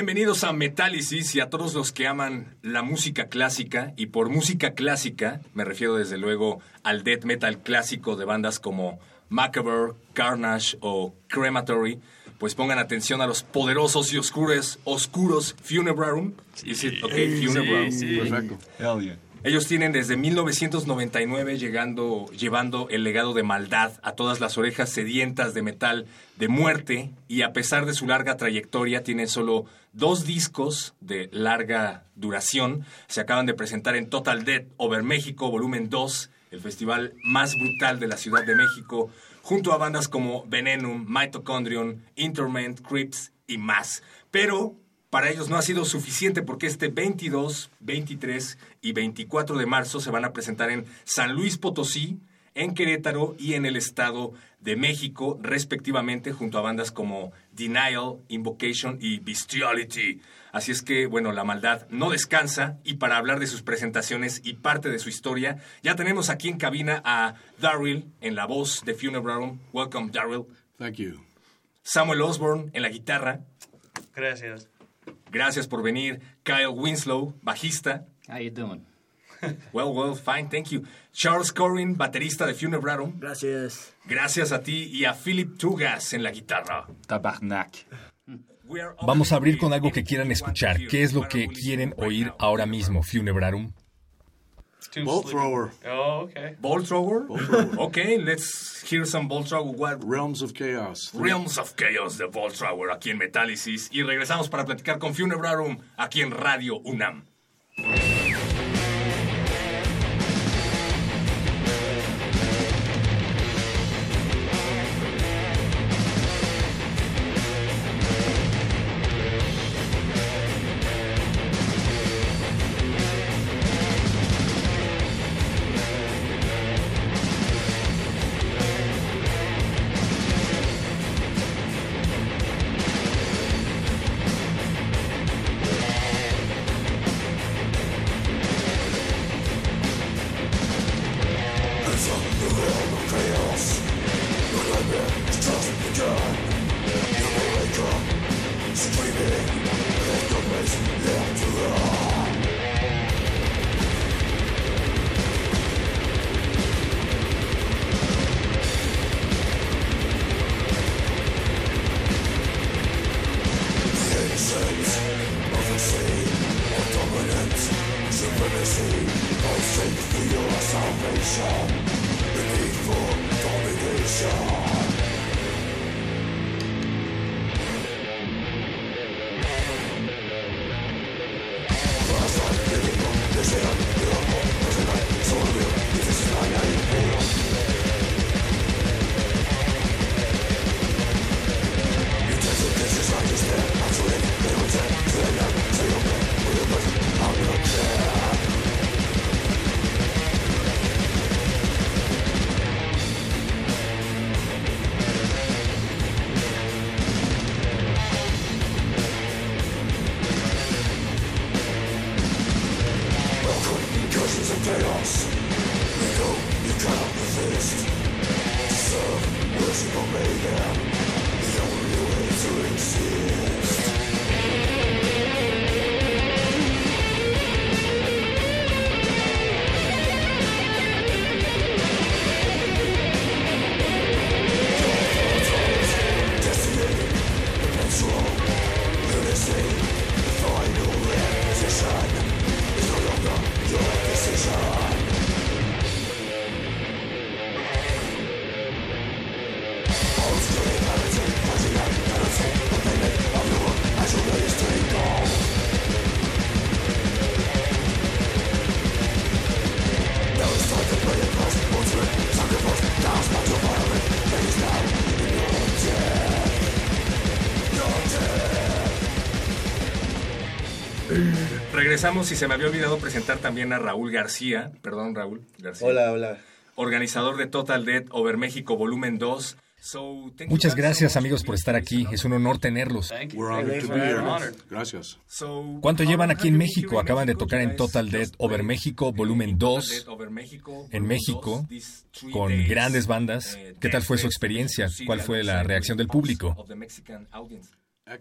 Bienvenidos a Metálisis y a todos los que aman la música clásica. Y por música clásica me refiero desde luego al death metal clásico de bandas como Macabre, Carnage o Crematory. Pues pongan atención a los poderosos y oscuros, oscuros Funebrarum. Is it okay? Funebrarum. Perfecto. Hell yeah. Ellos tienen desde 1999 llegando, llevando el legado de maldad a todas las orejas sedientas de metal de muerte y a pesar de su larga trayectoria tienen solo dos discos de larga duración. Se acaban de presentar en Total Death Over México, volumen 2, el festival más brutal de la Ciudad de México, junto a bandas como Venenum, Mitochondrion, Interment, Crips y más. Pero para ellos no ha sido suficiente porque este 22, 23 y 24 de marzo se van a presentar en San Luis Potosí, en Querétaro y en el Estado de México, respectivamente, junto a bandas como Denial, Invocation y Bestiality. Así es que, bueno, la maldad no descansa y para hablar de sus presentaciones y parte de su historia, ya tenemos aquí en cabina a Daryl en la voz de Funeral. Welcome, Daryl. Thank you. Samuel Osborne en la guitarra. Gracias. Gracias por venir. Kyle Winslow, bajista. How you doing? Well, well, fine, thank you. Charles Corrin, baterista de Funebrarum. Gracias. Gracias a ti y a Philip Tugas en la guitarra. Tabarnak. Vamos a abrir con algo que quieran escuchar. ¿Qué es lo que quieren oír ahora mismo, Funebrarum? Too Bolt sleepy. thrower. Oh, okay. Ball thrower? Okay, let's hear some ball thrower. What? Realms of Chaos. Realms of Chaos de Ball Thrower aquí en Metálisis. Y regresamos para platicar con Funebrarum aquí en Radio UNAM. Regresamos y se me había olvidado presentar también a Raúl García. Perdón, Raúl García. Hola, hola. Organizador de Total Dead Over México Volumen 2. Muchas gracias amigos por estar aquí. Es un honor tenerlos. Gracias. ¿Cuánto llevan aquí en México? Acaban de tocar en Total Dead Over México, volumen 2, en México, con grandes bandas. ¿Qué tal fue su experiencia? ¿Cuál fue la reacción del público?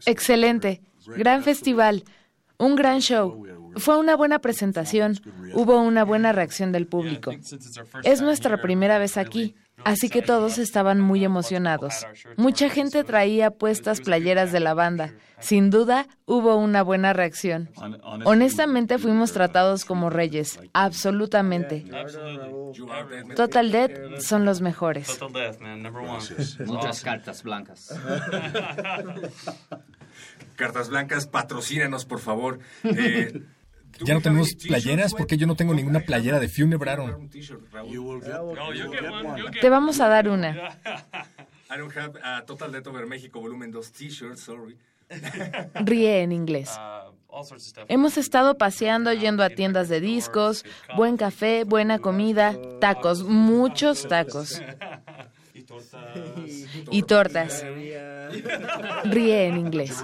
Excelente. Gran festival. Un gran show. Fue una buena presentación. Hubo una buena reacción del público. Es nuestra primera vez aquí, así que todos estaban muy emocionados. Mucha gente traía puestas playeras de la banda. Sin duda, hubo una buena reacción. Honestamente, fuimos tratados como reyes. Absolutamente. Total Dead son los mejores. Muchas cartas blancas. Cartas Blancas, patrocínanos, por favor. Eh, ya no tenemos playeras porque yo no tengo ninguna playera de Funebraron. Te vamos a dar una. I don't have a Total México volumen 2 t-shirts, sorry. Ríe en inglés. Hemos estado paseando, yendo a tiendas de discos, buen café, buena comida, tacos, muchos tacos. Y tortas. Ríe en inglés.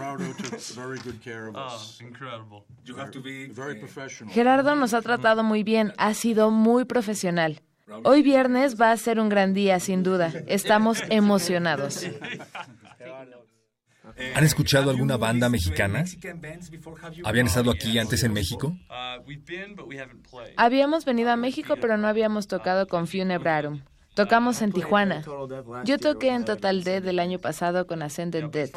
Gerardo nos ha tratado muy bien, ha sido muy profesional. Hoy viernes va a ser un gran día, sin duda. Estamos emocionados. ¿Han escuchado alguna banda mexicana? ¿Habían estado aquí antes en México? Habíamos venido a México, pero no habíamos tocado con Funebrarum. Tocamos en Tijuana. Yo toqué en Total Dead el año pasado con Ascended Dead.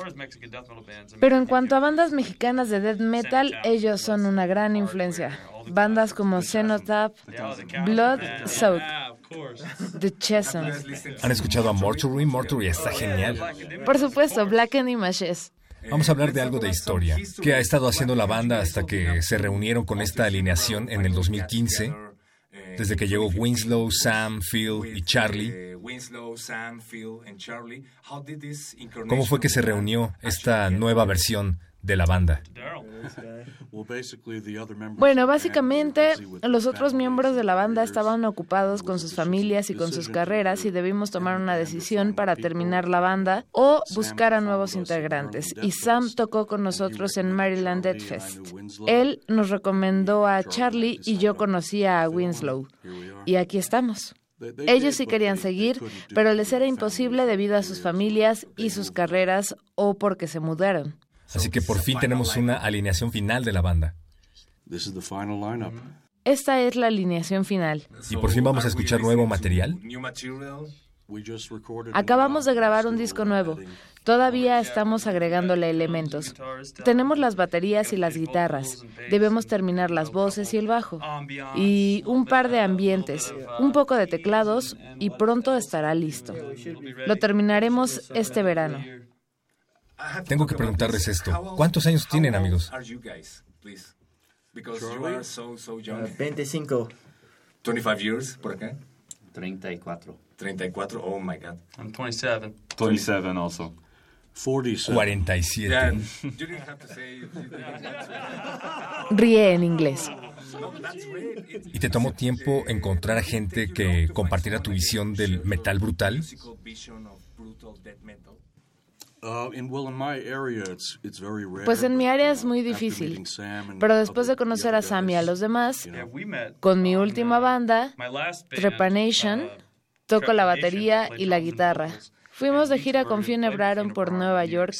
Pero en cuanto a bandas mexicanas de death metal, ellos son una gran influencia. Bandas como Cenotaph, Blood Soak, The Chessons. ¿Han escuchado a Mortuary? Mortuary está genial. Por supuesto, Black and Images. Vamos a hablar de algo de historia. ¿Qué ha estado haciendo la banda hasta que se reunieron con esta alineación en el 2015? Desde que llegó Winslow, Sam, Phil y Charlie. ¿Cómo fue que se reunió esta nueva versión de la banda? Bueno, básicamente los otros miembros de la banda estaban ocupados con sus familias y con sus carreras y debimos tomar una decisión para terminar la banda o buscar a nuevos integrantes. Y Sam tocó con nosotros en Maryland Dead Fest. Él nos recomendó a Charlie y yo conocía a Winslow. Y aquí estamos. Ellos sí querían seguir, pero les era imposible debido a sus familias y sus carreras o porque se mudaron. Así que por fin tenemos una alineación final de la banda. Esta es la alineación final. ¿Y por fin vamos a escuchar nuevo material? Acabamos de grabar un disco nuevo. Todavía estamos agregándole elementos. Tenemos las baterías y las guitarras. Debemos terminar las voces y el bajo. Y un par de ambientes, un poco de teclados y pronto estará listo. Lo terminaremos este verano. Tengo que preguntarles esto. ¿Cuántos años tienen, amigos? 25. 25 years por acá. 34. 34, oh my god. I'm 27. 27 also. 47. Ríe en inglés. ¿Y te tomó tiempo encontrar a gente que compartiera tu visión del metal brutal? Pues en mi área es muy difícil. Pero después de conocer a Sam y a los demás, con mi última banda, Trepanation, toco la batería y la guitarra. Fuimos de gira con Funebraron por Nueva York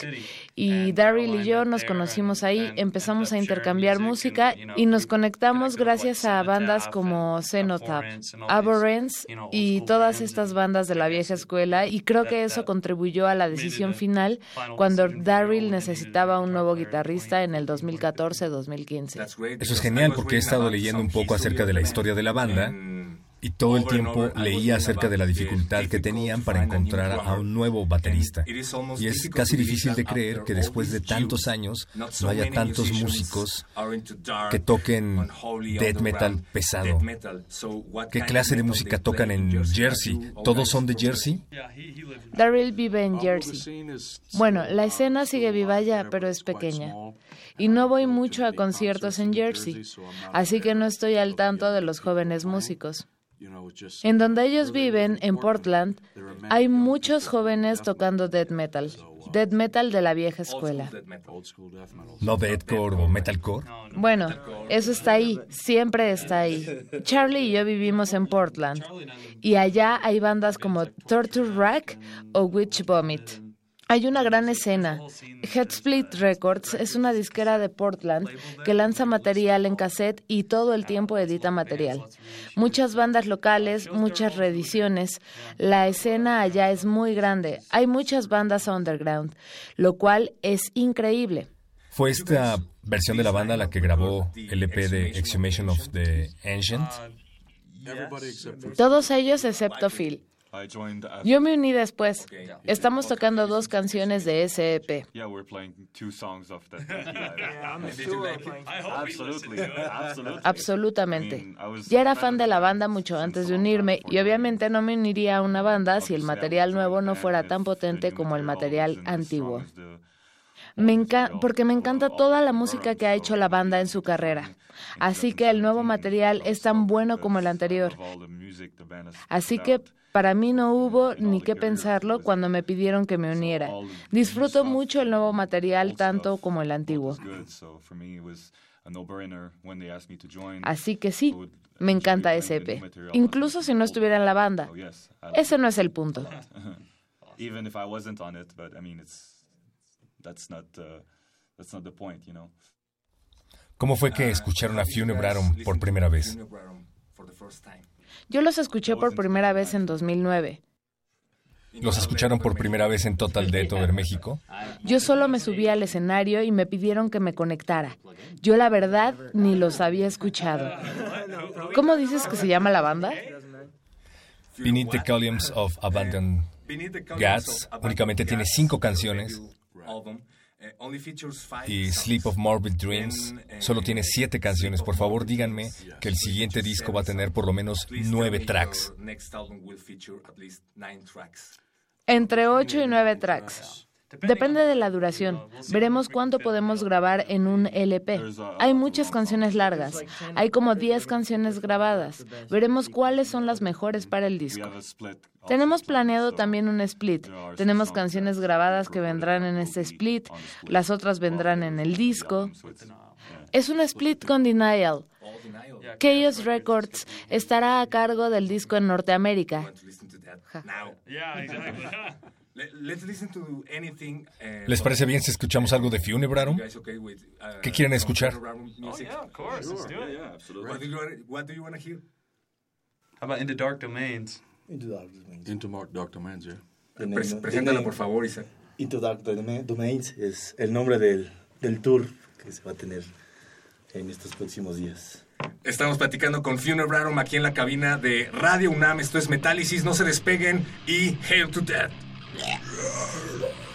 y Daryl y yo nos conocimos ahí, empezamos a intercambiar música y nos conectamos gracias a bandas como Cenotaph, Abhorrence y todas estas bandas de la vieja escuela. Y creo que eso contribuyó a la decisión final cuando Daryl necesitaba un nuevo guitarrista en el 2014-2015. Eso es genial porque he estado leyendo un poco acerca de la historia de la banda y todo el tiempo leía acerca de la dificultad que tenían para encontrar a un nuevo baterista. Y es casi difícil de creer que después de tantos años no haya tantos músicos que toquen death metal pesado. ¿Qué clase de música tocan en Jersey? ¿Todos son de Jersey? Daryl vive en Jersey. Bueno, la escena sigue viva ya, pero es pequeña. Y no voy mucho a conciertos en Jersey, así que no estoy al tanto de los jóvenes músicos. En donde ellos viven, en Portland, hay muchos jóvenes tocando death metal. Death metal de la vieja escuela. ¿No deathcore o metalcore? Bueno, eso está ahí, siempre está ahí. Charlie y yo vivimos en Portland. Y allá hay bandas como Torture Rack o Witch Vomit. Hay una gran escena. Headsplit Records es una disquera de Portland que lanza material en cassette y todo el tiempo edita material. Muchas bandas locales, muchas reediciones. La escena allá es muy grande. Hay muchas bandas underground, lo cual es increíble. ¿Fue esta versión de la banda la que grabó el EP de Exhumation of the Ancient? Todos ellos excepto Phil. Yo me uní después. Estamos tocando dos canciones de ese EP. Absolutamente. Ya era fan de la banda mucho antes de unirme y obviamente no me uniría a una banda si el material nuevo no fuera tan potente como el material antiguo. Me porque me encanta toda la música que ha hecho la banda en su carrera. Así que el nuevo material es tan bueno como el anterior. Así que para mí no hubo ni qué pensarlo cuando me pidieron que me uniera. Disfruto mucho el nuevo material tanto como el antiguo. Así que sí, me encanta ese EP, incluso si no estuviera en la banda. Ese no es el punto. ¿Cómo fue que escucharon a Funebrarum por primera vez? Yo los escuché por primera vez en 2009. ¿Los escucharon por primera vez en Total Death Over México? Yo solo me subí al escenario y me pidieron que me conectara. Yo la verdad ni los había escuchado. ¿Cómo dices que se llama la banda? Beneath the Columns of Abandoned Gas únicamente tiene cinco canciones y Sleep of Morbid Dreams solo tiene siete canciones. Por favor, díganme que el siguiente disco va a tener por lo menos nueve tracks. Entre ocho y nueve tracks. Depende de la duración. Veremos cuánto podemos grabar en un LP. Hay muchas canciones largas. Hay como 10 canciones grabadas. Veremos cuáles son las mejores para el disco. Tenemos planeado también un split. Tenemos canciones grabadas que vendrán en este split. Las otras vendrán en el disco. Es un split con Denial. Chaos Records estará a cargo del disco en Norteamérica. Eh, ¿Les parece bien si escuchamos algo de Funebrarum? Uh, ¿Qué quieren escuchar? Oh, yeah, of course. Let's do it. What do you want to hear? How about Into Dark Domains? Into Dark Domains. Into Dark Domains, yeah. preséntalo, por favor, Isaac. Into Dark Domains es el nombre del, del tour que se va a tener en estos próximos días. Estamos platicando con Funebrarum aquí en la cabina de Radio UNAM. Esto es Metálisis, no se despeguen y Hail to Death. あっという間。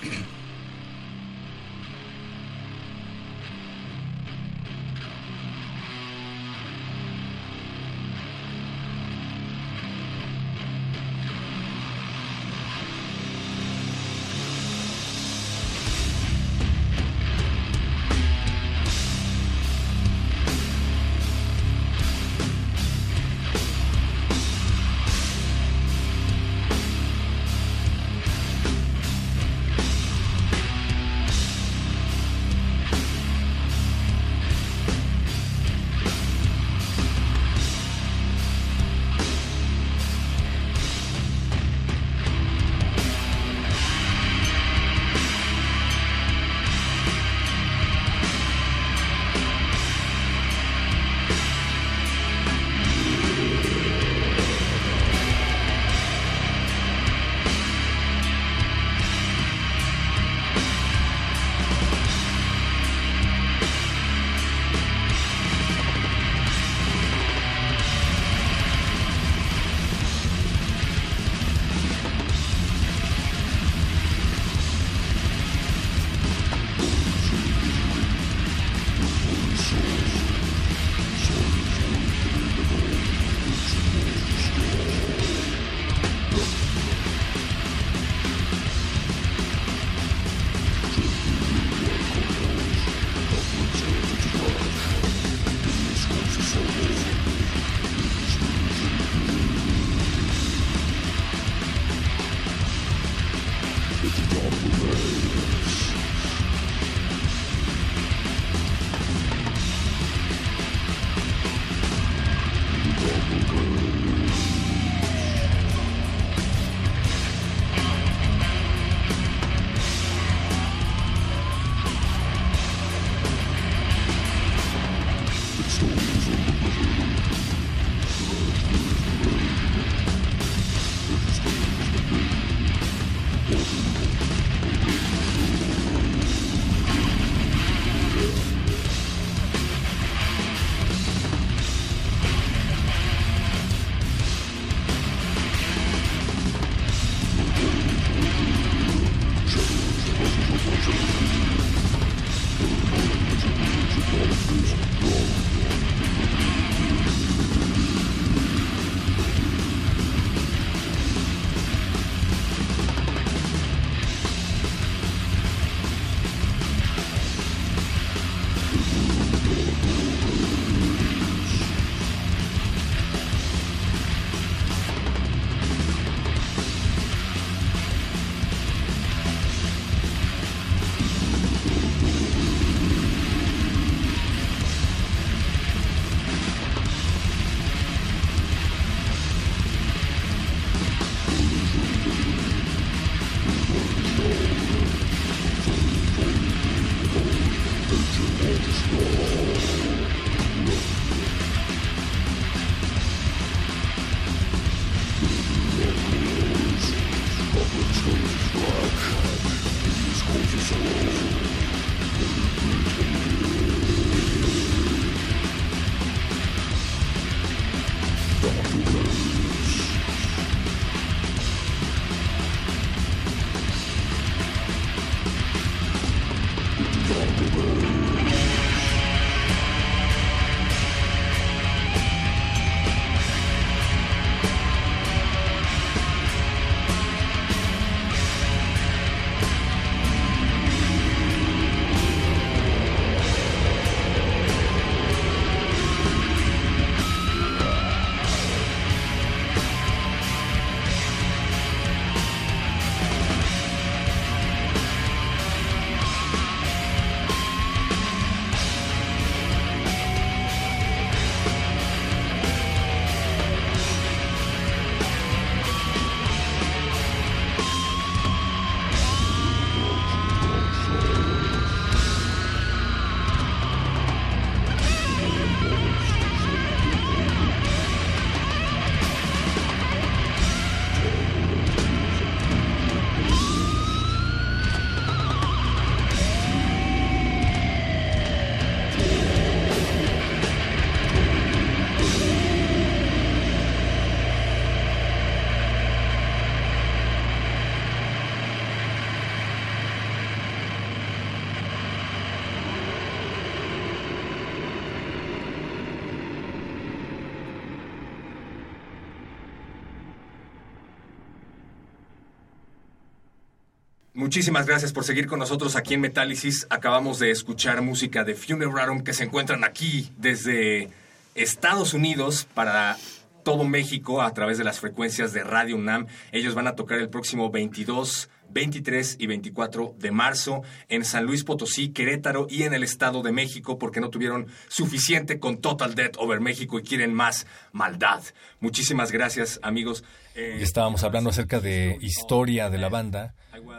Muchísimas gracias por seguir con nosotros aquí en Metálisis. Acabamos de escuchar música de Funerarum que se encuentran aquí desde Estados Unidos para todo México a través de las frecuencias de Radio UNAM. Ellos van a tocar el próximo 22 23 y 24 de marzo en San Luis Potosí, Querétaro y en el Estado de México porque no tuvieron suficiente con Total Death Over México y quieren más maldad. Muchísimas gracias, amigos. Eh, estábamos hablando acerca de historia de la banda.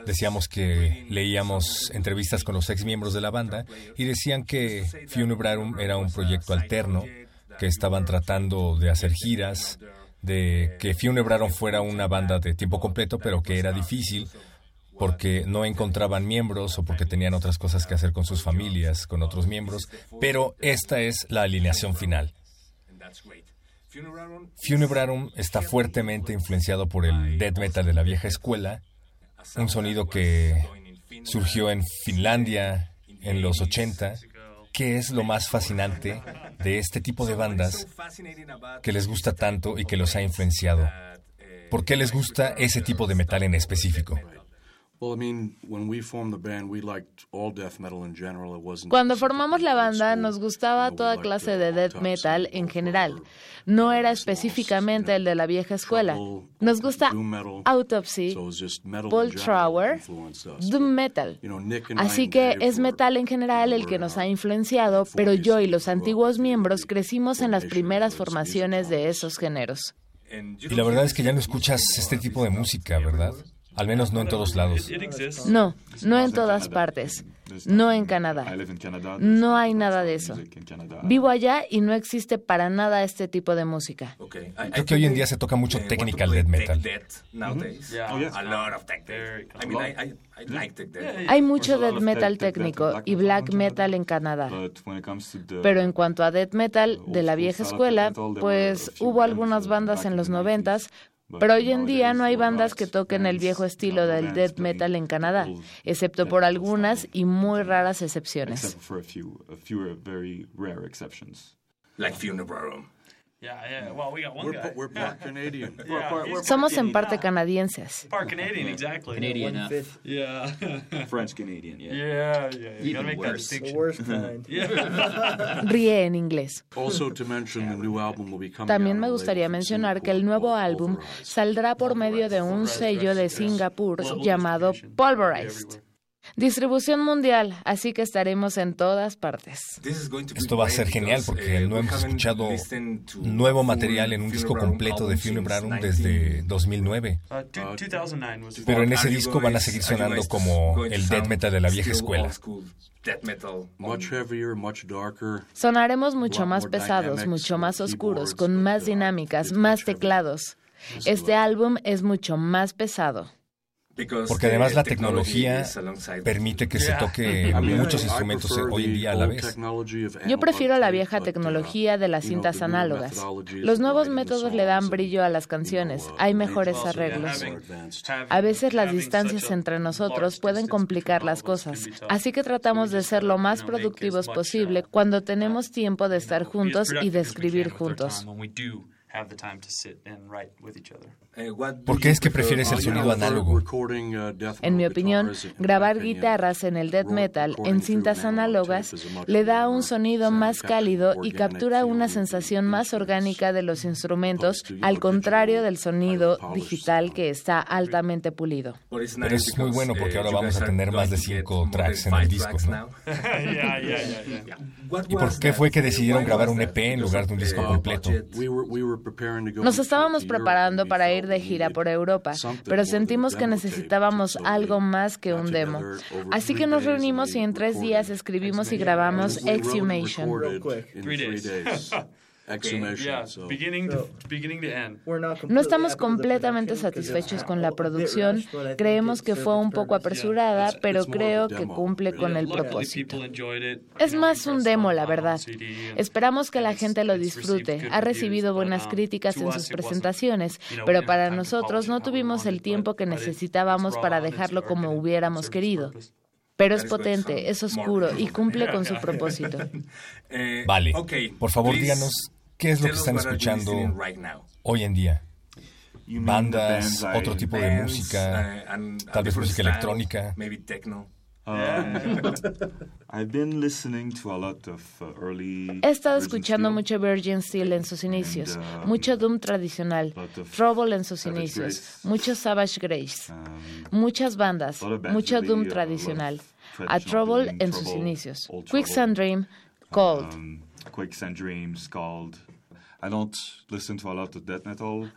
Decíamos que leíamos entrevistas con los ex miembros de la banda y decían que Funebrarum era un proyecto alterno, que estaban tratando de hacer giras, de que Funebrarum fuera una banda de tiempo completo, pero que era difícil porque no encontraban miembros o porque tenían otras cosas que hacer con sus familias, con otros miembros, pero esta es la alineación final. Funebrarum está fuertemente influenciado por el death metal de la vieja escuela, un sonido que surgió en Finlandia en los 80, que es lo más fascinante de este tipo de bandas que les gusta tanto y que los ha influenciado. ¿Por qué les gusta ese tipo de metal en específico? Cuando formamos la banda nos gustaba toda clase de death metal en general. No era específicamente el de la vieja escuela. Nos gusta Autopsy, Paul Trower, Doom Metal. Así que es metal en general el que nos ha influenciado, pero yo y los antiguos miembros crecimos en las primeras formaciones de esos géneros. Y la verdad es que ya no escuchas este tipo de música, ¿verdad? Al menos no en todos lados. No, no en todas partes. No en Canadá. No hay nada de eso. Vivo allá y no existe para nada este tipo de música. Creo que hoy en día se toca mucho technical death metal. Hay mucho death metal técnico y black metal en Canadá. Pero en cuanto a death metal de la vieja escuela, pues hubo algunas bandas en los noventas Pero hoy en día no hay bandas que toquen el viejo estilo del death metal en Canadá, excepto por algunas y muy raras excepciones. Like Somos en parte canadienses. Part Canadian, exactly. Canadian enough. Yeah. French Canadian, yeah. Yeah, yeah. You Even gotta make that worse. distinction. The worst kind. Ríe en inglés. Also to mention the new album will be coming También me gustaría mencionar que el nuevo álbum saldrá por medio de un sello de Singapur llamado Pulverized. Distribución mundial, así que estaremos en todas partes. Esto va a ser genial porque no hemos escuchado nuevo material en un disco completo de Funebrarum desde 2009. Uh, two- 2009 was Pero en ese disco van a seguir sonando como el death metal de la vieja escuela. Much heavier, much darker. Sonaremos mucho más pesados, mucho más oscuros, con más dinámicas, más teclados. Este álbum es mucho más pesado. Porque además la tecnología permite que se toque muchos instrumentos hoy en día a la vez. Yo prefiero la vieja tecnología de las cintas análogas. Los nuevos métodos le dan brillo a las canciones, hay mejores arreglos. A veces las distancias entre nosotros pueden complicar las cosas, así que tratamos de ser lo más productivos posible cuando tenemos tiempo de estar juntos y de escribir juntos. Other. ¿Por qué es que prefieres el sonido análogo? En mi opinión, grabar guitarras en el death metal en cintas análogas le da un sonido más cálido y captura una sensación más orgánica de los instrumentos, al contrario del sonido digital que está altamente pulido. Pero es muy bueno porque ahora vamos a tener más de cinco tracks en el disco. ¿no? ¿Y por qué fue que decidieron grabar un EP en lugar de un disco completo? Nos estábamos preparando para ir de gira por Europa, pero sentimos que necesitábamos algo más que un demo. Así que nos reunimos y en tres días escribimos y grabamos Exhumation. No estamos completamente satisfechos con la producción. Creemos que fue un poco apresurada, pero creo que cumple con el propósito. people enjoyed it. Es más un demo, la verdad. Esperamos que la gente lo disfrute. Ha recibido buenas críticas en sus presentaciones, pero para nosotros no tuvimos el tiempo que necesitábamos para dejarlo como hubiéramos querido. Pero es potente, es oscuro y cumple con su propósito. Vale, por favor díganos qué es lo que están escuchando hoy en día. Bandas, otro tipo de música, tal vez música electrónica. Uh, early He estado escuchando mucho Virgin Steel en sus inicios, um, mucho Doom tradicional, Trouble en sus inicios, Grace. mucho Savage Grace, Um, muchas bandas, mucho Doom uh, tradicional, a Trouble en sus inicios, Quicksand. Dream, Cold. um, Quicksand Dreams called.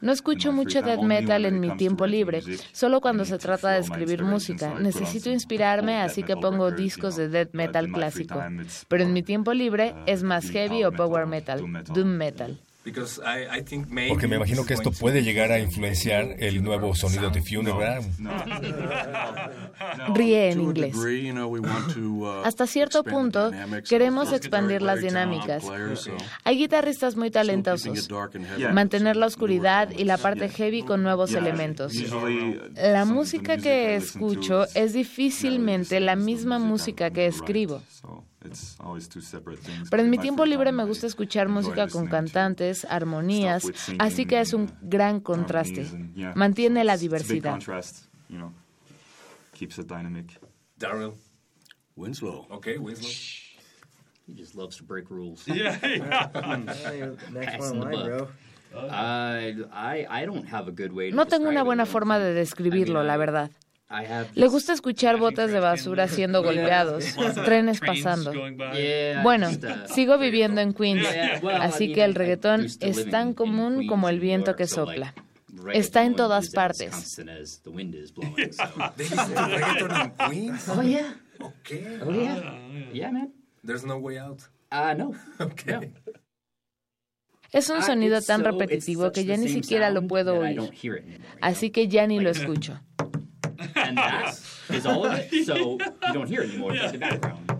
No escucho mucho death metal en mi tiempo libre, solo cuando se trata de escribir música. Necesito inspirarme, así que pongo discos de death metal clásico. Pero en mi tiempo libre uh, es más heavy o power metal, metal, doom metal. Doom metal. Because I, I think maybe Porque me imagino que esto puede llegar a influenciar el nuevo sonido de Funeral. Ríe en inglés. Hasta cierto punto, queremos expandir las dinámicas. Hay guitarristas muy talentosos. Mantener la oscuridad y la parte heavy con nuevos elementos. La música que escucho es difícilmente la misma música que escribo. Pero en mi tiempo libre me gusta escuchar música con cantantes, armonías, así que es un gran contraste. Mantiene la diversidad. Daryl. Winslow. Okay, Winslow. He just loves to break rules. Yeah, yeah. Next one the line, bro. I, I, I don't have a good way to No tengo una buena forma de describirlo, la verdad. Le gusta escuchar botes de basura siendo golpeados, trenes pasando. Bueno, sigo viviendo en Queens, así que el reggaetón es tan común como el viento que sopla. Está en todas partes. Oh yeah, Okay. oh yeah, yeah, man. There's no way out. No. Okay. Es un Ah, sonido tan so- repetitivo que ya ni siquiera lo puedo that I oír. Así que ya ni lo escucho. And that is all of it, so you don't hear it anymore. It's just the background.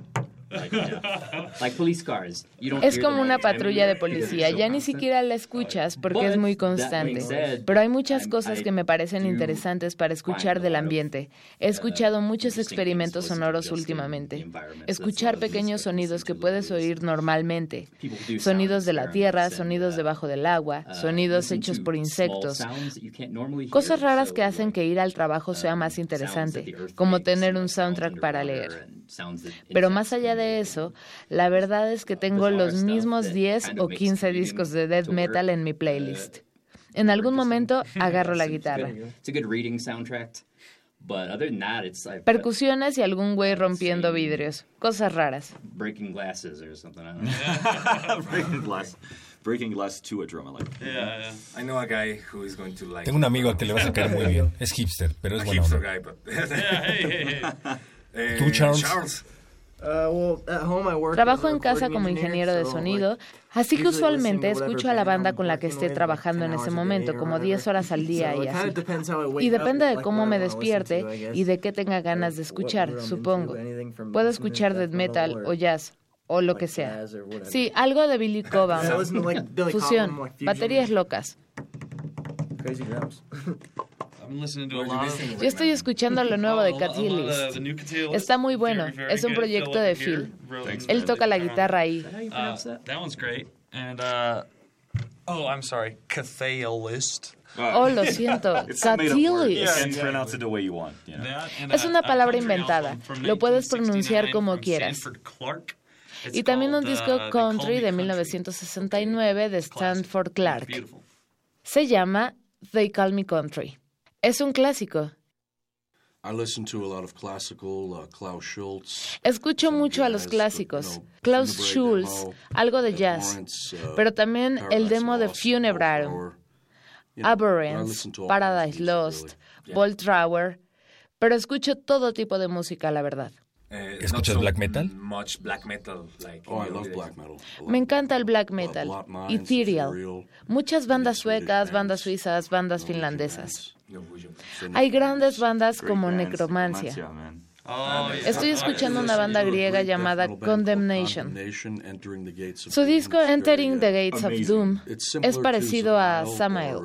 Es como una patrulla de policía, ya ni siquiera la escuchas porque es muy constante. Pero hay muchas cosas que me parecen interesantes para escuchar del ambiente. He escuchado muchos experimentos sonoros últimamente. Escuchar pequeños sonidos que puedes oír normalmente. Sonidos de la tierra, sonidos debajo del agua, sonidos hechos por insectos. Cosas raras que hacen que ir al trabajo sea más interesante, como tener un soundtrack para leer. Pero más allá de eso, la verdad es que tengo los mismos 10 o 15 discos de death metal en mi playlist. En algún momento agarro la guitarra. Percusiones y algún güey rompiendo vidrios. Cosas raras. Breaking glasses or something. breaking glass to a like. Yeah, yeah. I know a guy who is going to like. Tengo un amigo al que le va a sacar muy bien. Es hipster, pero es bueno. Hipster guy, but. yeah, hey, hey, hey. ¿Tú, Charles? Charles. Trabajo en casa como ingeniero de sonido, así que usualmente escucho a la banda con la que esté trabajando en ese momento, como 10 horas al día y así. Y depende de cómo me despierte y de qué tenga ganas de escuchar, supongo. Puedo escuchar death metal o jazz, o lo que sea. Sí, algo de Billy Cobham. Fusión, baterías locas. Yo estoy escuchando lo nuevo de Cat Está muy bueno. Es un proyecto de Phil. Él toca la guitarra ahí. Oh, I'm sorry. Cathaylist. Oh, lo siento. Catilist. Es una palabra inventada. Lo puedes pronunciar como quieras. Y también un disco country de 1969 de Stanford Clark. Se llama They Call Me Country. Es un clásico. Escucho mucho a los clásicos, Klaus Schulz, algo de jazz, pero también el demo de Funebrarum, Aberrance, Paradise Lost, Bolt Trower, pero escucho todo tipo de música, la verdad. Eh, ¿Escuchas black metal? Me encanta el black metal. Ethereal. Muchas bandas suecas, bandas suizas, bandas finlandesas. Hay grandes bandas como Necromancia. Oh, Estoy escuchando una banda griega llamada Condemnation. Su disco Entering the Gates of Doom es parecido a Samael.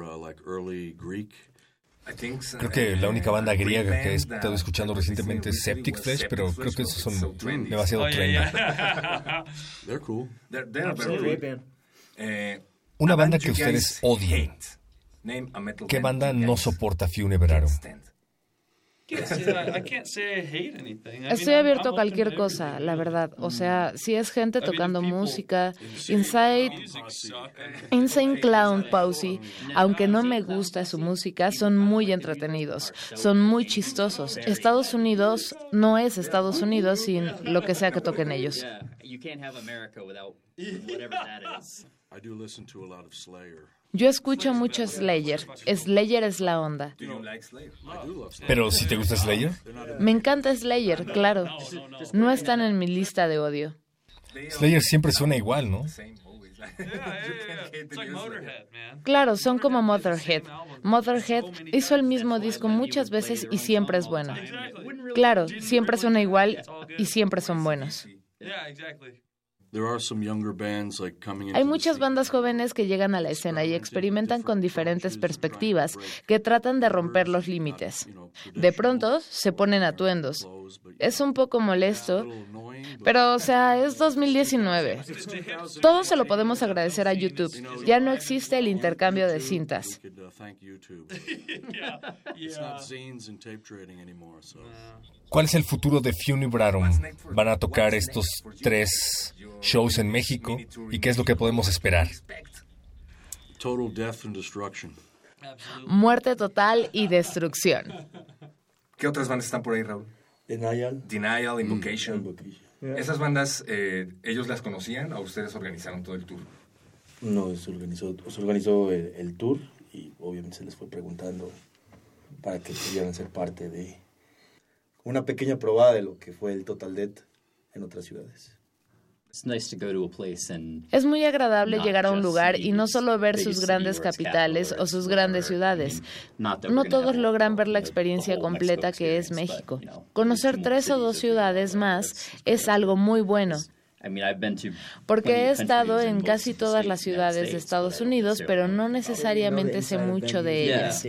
Creo que la única banda griega que he estado escuchando recientemente es Septic Flesh, pero creo que esos son demasiado trendy. Una banda que ustedes odien. ¿Qué banda no soporta Funebrarum? Estoy abierto a cualquier cosa, la verdad. O sea, si es gente tocando música, Inside, Insane Clown Pausy, aunque no me gusta su música, son muy entretenidos, son muy chistosos. Estados Unidos no es Estados Unidos sin lo que sea que toquen ellos. Yo escucho mucho Slayer. Slayer es la onda. Pero si te gusta Slayer? Me encanta Slayer, claro. No están en mi lista de odio. Slayer siempre suena igual, ¿no? Claro, son como Motherhead. Motherhead hizo el mismo disco muchas veces y siempre es bueno. Claro, siempre suena igual y siempre son buenos. Hay muchas bandas jóvenes que llegan a la escena y experimentan con diferentes perspectivas, que tratan de romper los límites. De pronto se ponen atuendos. Es un poco molesto, pero o sea, es 2019. Todo se lo podemos agradecer a YouTube. Ya no existe el intercambio de cintas. ¿Cuál es el futuro de Funebrarum? ¿Van a tocar estos tres shows en México? ¿Y qué es lo que podemos esperar? Muerte total y destrucción. ¿Qué otras bandas están por ahí, Raúl? Denial. Denial, Invocation. ¿Esas bandas, eh, ellos las conocían o ustedes organizaron todo el tour? No, se organizó, se organizó el, tour y obviamente se les fue preguntando para que pudieran ser parte de una pequeña probada de lo que fue el Total Death en otras ciudades. Es muy agradable llegar a un lugar y no solo ver sus grandes capitales o sus grandes ciudades. No todos logran ver la experiencia completa que es México. Conocer tres o dos ciudades más es algo muy bueno. Porque he estado en casi todas las ciudades de Estados Unidos, pero no necesariamente sé mucho de ellas.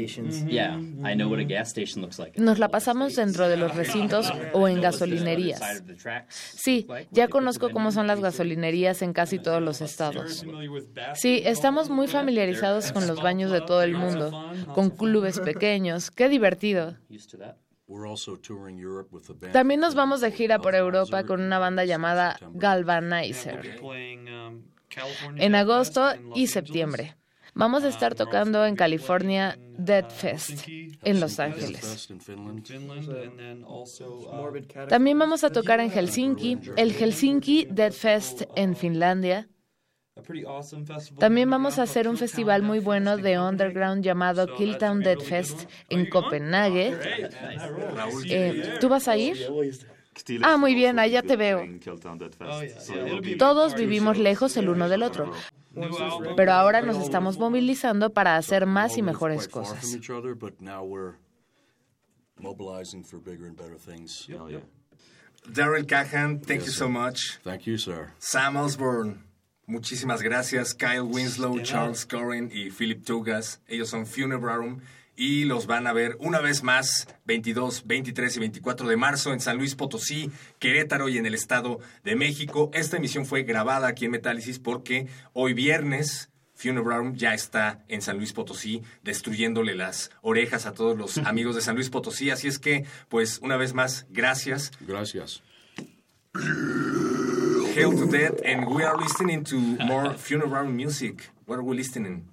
Nos la pasamos dentro de los recintos o en gasolinerías. Sí, ya conozco cómo son las gasolinerías en casi todos los estados. Sí, estamos muy familiarizados con los baños de todo el mundo, con clubes pequeños. ¡Qué divertido! También nos vamos de gira por Europa con una banda llamada Galvanizer. En agosto y septiembre. Vamos a estar tocando en California Dead Fest en Los Ángeles. También vamos a tocar en Helsinki, el Helsinki Dead Fest en Finlandia, también vamos a hacer un festival muy bueno de underground llamado Killtown Dead Fest en Copenhague. Eh, ¿Tú vas a ir? Ah, muy bien, allá te veo. Todos vivimos lejos el uno del otro, pero ahora nos estamos movilizando para hacer más y mejores cosas. Daryl Cahan, thank you so much. Thank you, sir. Sam Osborne. Muchísimas gracias, Kyle Winslow, Charles Corin y Philip Tugas. Ellos son Funebrarum y los van a ver una vez más 22, 23 y 24 de marzo en San Luis Potosí, Querétaro y en el Estado de México. Esta emisión fue grabada aquí en Metálisis porque hoy viernes Funebrarum ya está en San Luis Potosí destruyéndole las orejas a todos los amigos de San Luis Potosí. Así es que, pues, una vez más, gracias. Gracias. Hail to Death, and we are listening to more funeral music. What are we listening?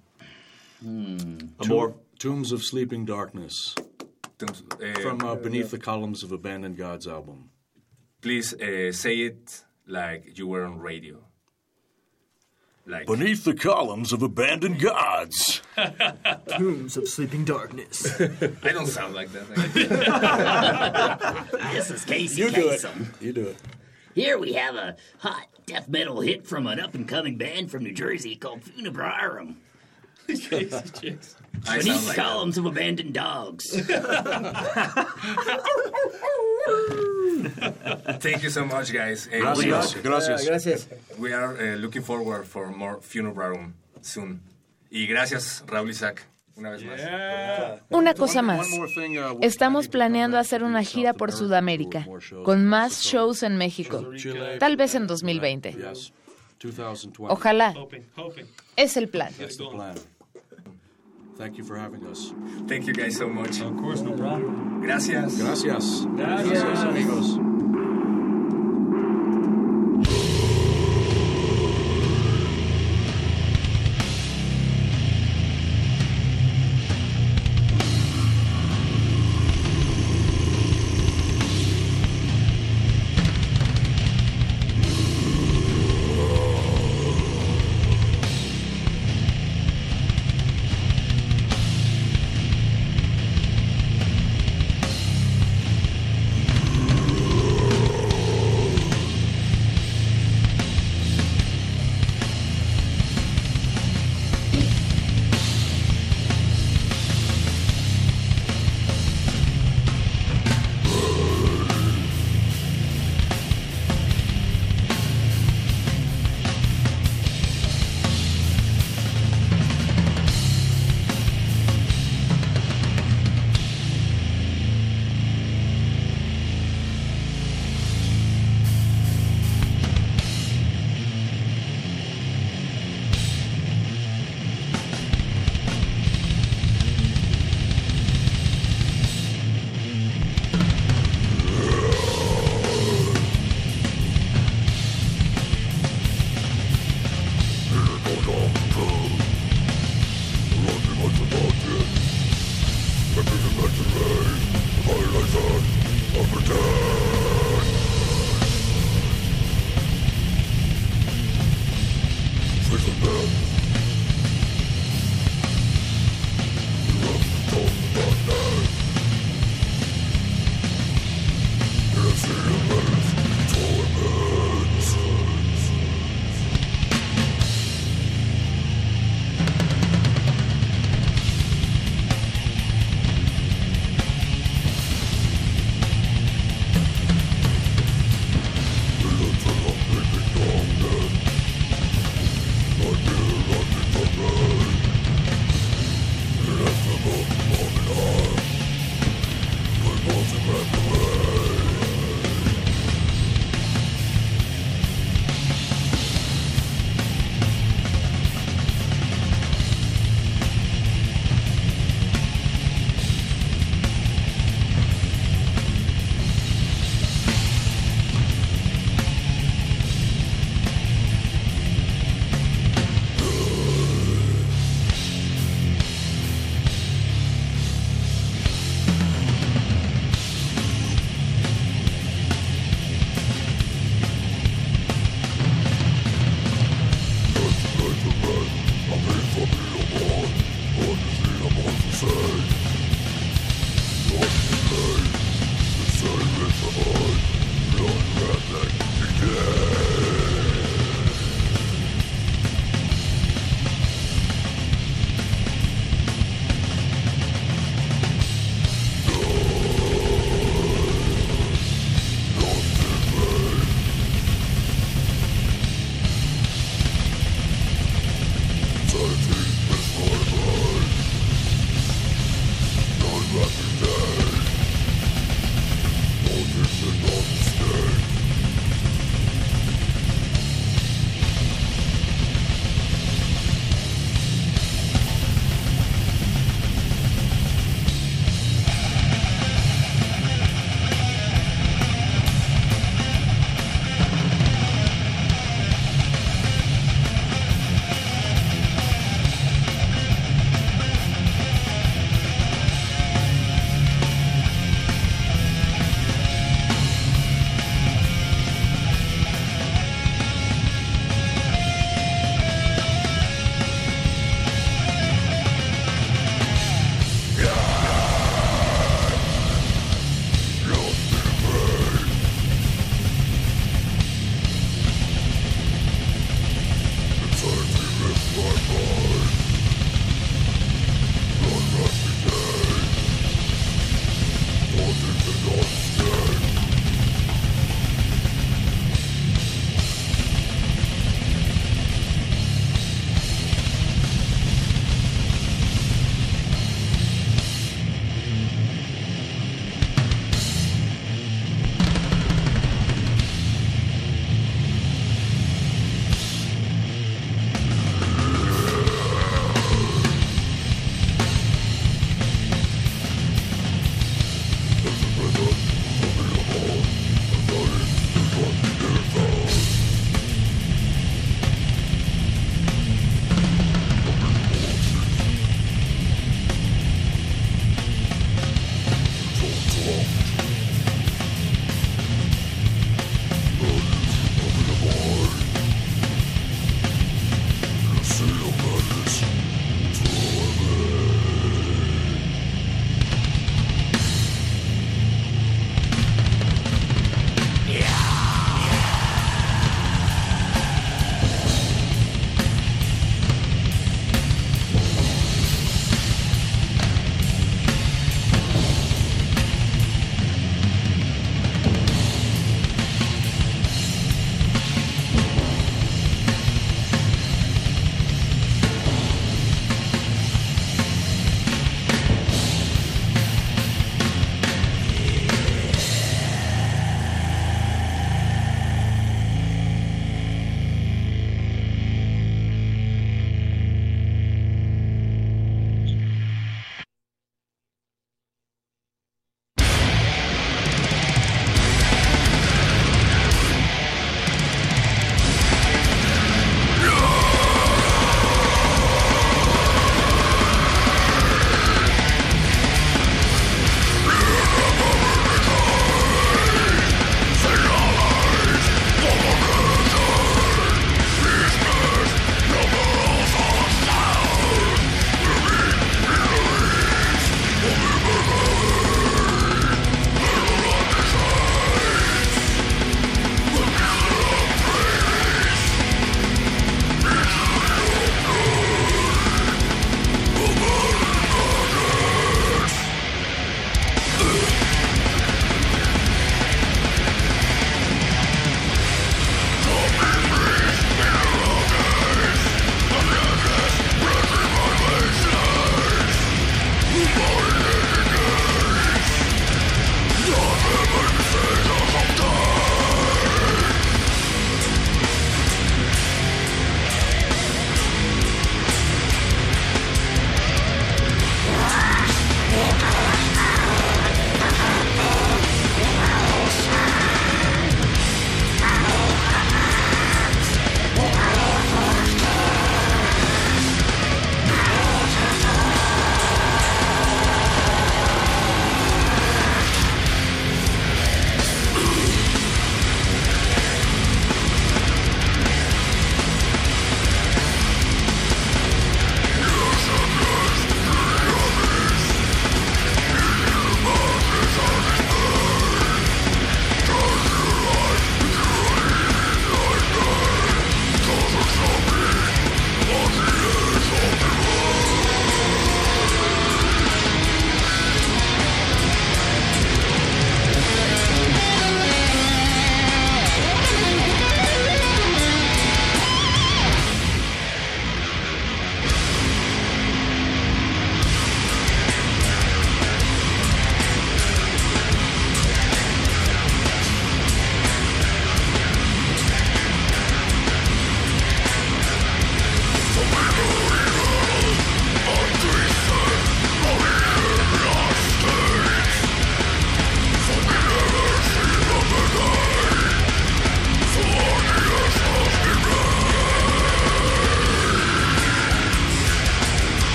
Hmm. more Tombs of Sleeping Darkness. Tombs, uh, From uh, Beneath the Columns of Abandoned Gods album. Please uh, say it like you were on radio. Like Beneath the Columns of Abandoned Gods. Tombs of Sleeping Darkness. I don't sound like that. this is Casey You do it. You do it. Here we have a hot death metal hit from an up and coming band from New Jersey called Funebrarum. Beneath like columns that. of abandoned dogs. Thank you so much, guys. gracias. We, gracias. Uh, gracias. We are uh, looking forward for more Funebrarum soon. Y gracias, Raúl Isaac. Una cosa más. Estamos planeando hacer una gira por Sudamérica, con más shows en México, tal vez en 2020. Ojalá. Es el plan. Thank you for having us. Thank you guys so much. Of course, no problem. Gracias. Gracias. Gracias, Gracias amigos.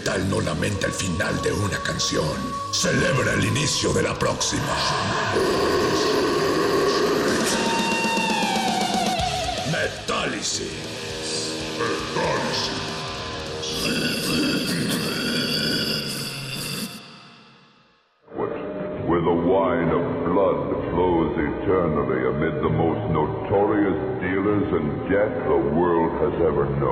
Metal no lamenta el final de una canción. Celebra el inicio de la próxima. Metálisis. Where the wine of blood flows eternally amid the most notorious dealers in death the world has ever known.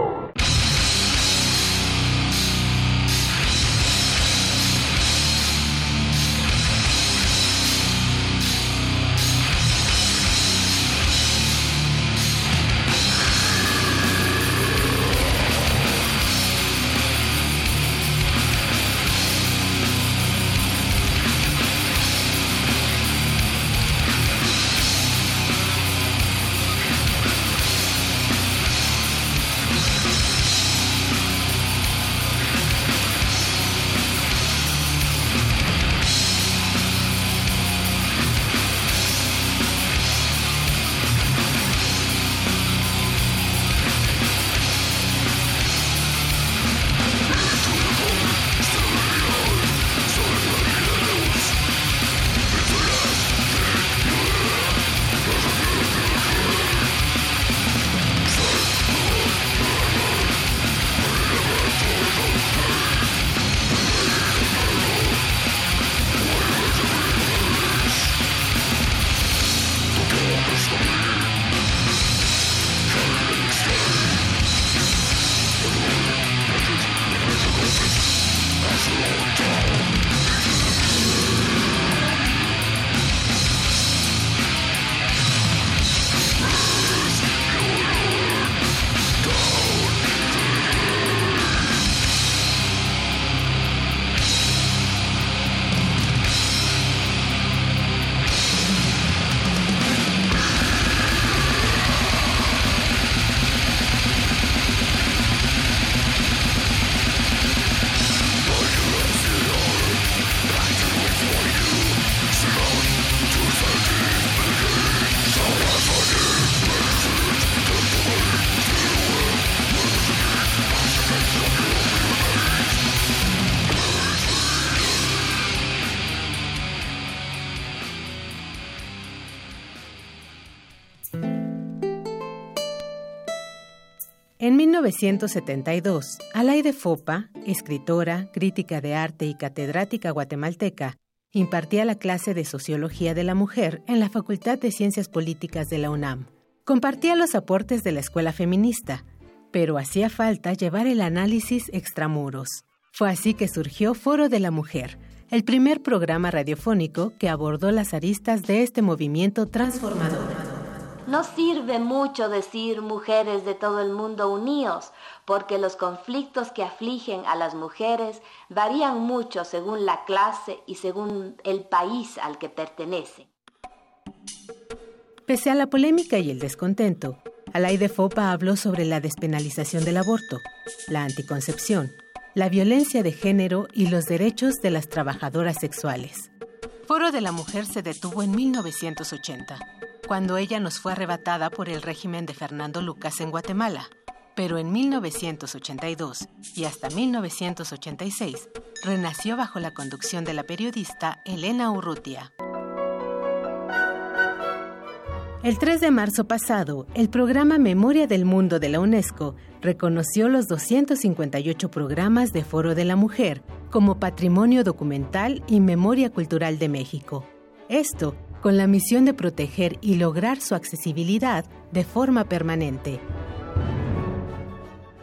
1972, Alaide Fopa, escritora, crítica de arte y catedrática guatemalteca, impartía la clase de Sociología de la Mujer en la Facultad de Ciencias Políticas de la UNAM. Compartía los aportes de la escuela feminista, pero hacía falta llevar el análisis extramuros. Fue así que surgió Foro de la Mujer, el primer programa radiofónico que abordó las aristas de este movimiento transformador. No sirve mucho decir mujeres de todo el mundo unidos, porque los conflictos que afligen a las mujeres varían mucho según la clase y según el país al que pertenecen. Pese a la polémica y el descontento, Alaide Fopa habló sobre la despenalización del aborto, la anticoncepción, la violencia de género y los derechos de las trabajadoras sexuales. Foro de la Mujer se detuvo en 1980 cuando ella nos fue arrebatada por el régimen de Fernando Lucas en Guatemala. Pero en 1982 y hasta 1986 renació bajo la conducción de la periodista Elena Urrutia. El 3 de marzo pasado, el programa Memoria del Mundo de la UNESCO reconoció los 258 programas de Foro de la Mujer como Patrimonio Documental y Memoria Cultural de México. Esto con la misión de proteger y lograr su accesibilidad de forma permanente.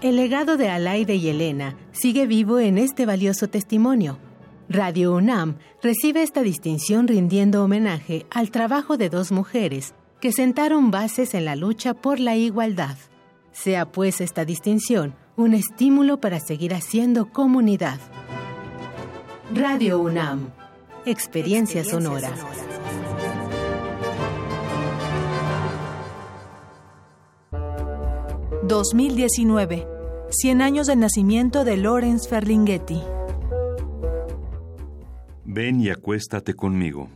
El legado de Alaide y Elena sigue vivo en este valioso testimonio. Radio UNAM recibe esta distinción rindiendo homenaje al trabajo de dos mujeres que sentaron bases en la lucha por la igualdad. Sea pues esta distinción un estímulo para seguir haciendo comunidad. Radio UNAM, experiencia, sonora. 2019. 100 años del nacimiento de Lorenz Ferlinghetti. Ven y acuéstate conmigo.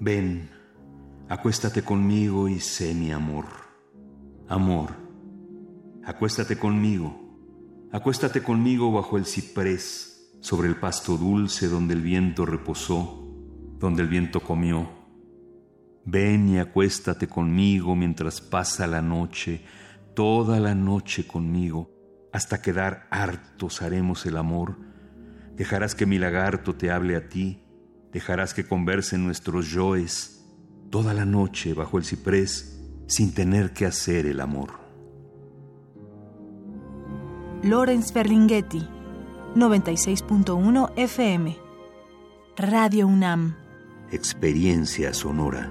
Ven, acuéstate conmigo y sé mi amor. Amor, acuéstate conmigo Acuéstate conmigo bajo el ciprés, sobre el pasto dulce donde el viento reposó, donde el viento comió. Ven y acuéstate conmigo mientras pasa la noche, toda la noche conmigo, hasta quedar hartos haremos el amor. Dejarás que mi lagarto te hable a ti, dejarás que conversen nuestros yoes, toda la noche bajo el ciprés, sin tener que hacer el amor. Lorenz Ferlinghetti, 96.1 FM. Radio UNAM. Experiencia sonora.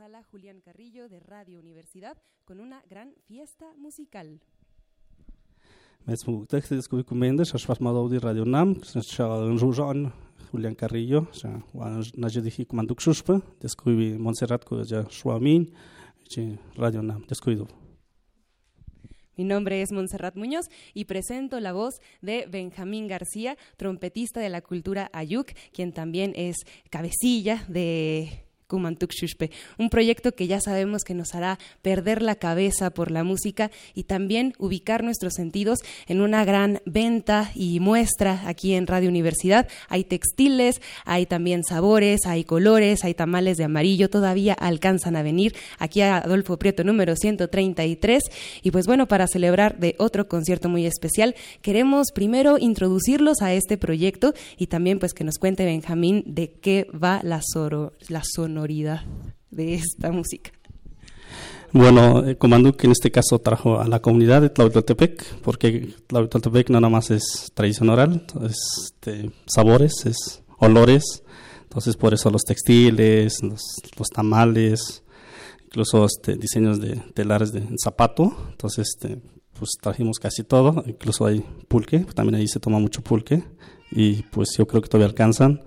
Sala Julián Carrillo de Radio Universidad con una gran fiesta musical. Radio Nam, Julián Carrillo, ja, naje dije comando xuxpa, descubrí Montserrat que ja Schwamin, Radio Nam, descuido. Mi nombre es Montserrat Muñoz y presento la voz de Benjamín García, trompetista de la cultura Ayuk, quien también es cabecilla de Un proyecto que ya sabemos que nos hará perder la cabeza por la música y también ubicar nuestros sentidos en una gran venta y muestra aquí en Radio Universidad. Hay textiles, hay también sabores, hay colores, hay tamales de amarillo, todavía alcanzan a venir aquí a Adolfo Prieto número 133. Y pues bueno, para celebrar de otro concierto muy especial, queremos primero introducirlos a este proyecto y también pues que nos cuente Benjamín de qué va la, soro, la de esta música? Bueno, el comando que en este caso trajo a la comunidad de Tlahuitoltepec, porque Tlahuitoltepec no nada más es tradición oral, es este, sabores, es olores, entonces por eso los textiles, los, tamales, incluso este, diseños de telares de zapato, entonces este, pues trajimos casi todo, incluso hay pulque, también ahí se toma mucho pulque y pues yo creo que todavía alcanzan.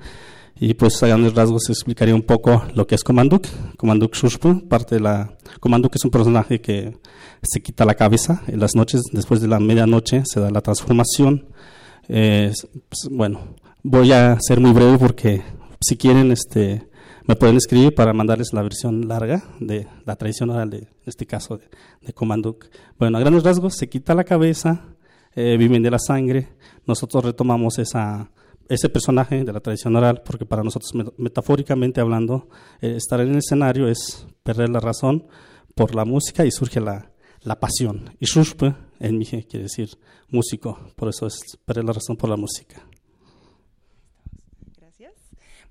Y pues a grandes rasgos explicaría un poco lo que es Comanduk. Comanduk Shushpu, parte de la... Comanduk es un personaje que se quita la cabeza en las noches, después de la medianoche se da la transformación. pues, bueno, voy a ser muy breve porque si quieren este, me pueden escribir para mandarles la versión larga de la tradición oral, de, este caso de, de Comanduk. Bueno, a grandes rasgos se quita la cabeza, eh, viven de la sangre. Nosotros retomamos esa ese personaje de la tradición oral, porque para nosotros, metafóricamente hablando, eh, estar en el escenario es perder la razón por la música y surge la, la pasión. Y shushpe en mi quiere decir músico, por eso es perder la razón por la música. Gracias.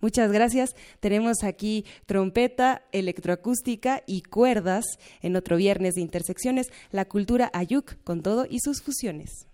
Muchas gracias. Tenemos aquí trompeta, electroacústica y cuerdas en otro viernes de intersecciones, la cultura ayuk con todo y sus fusiones.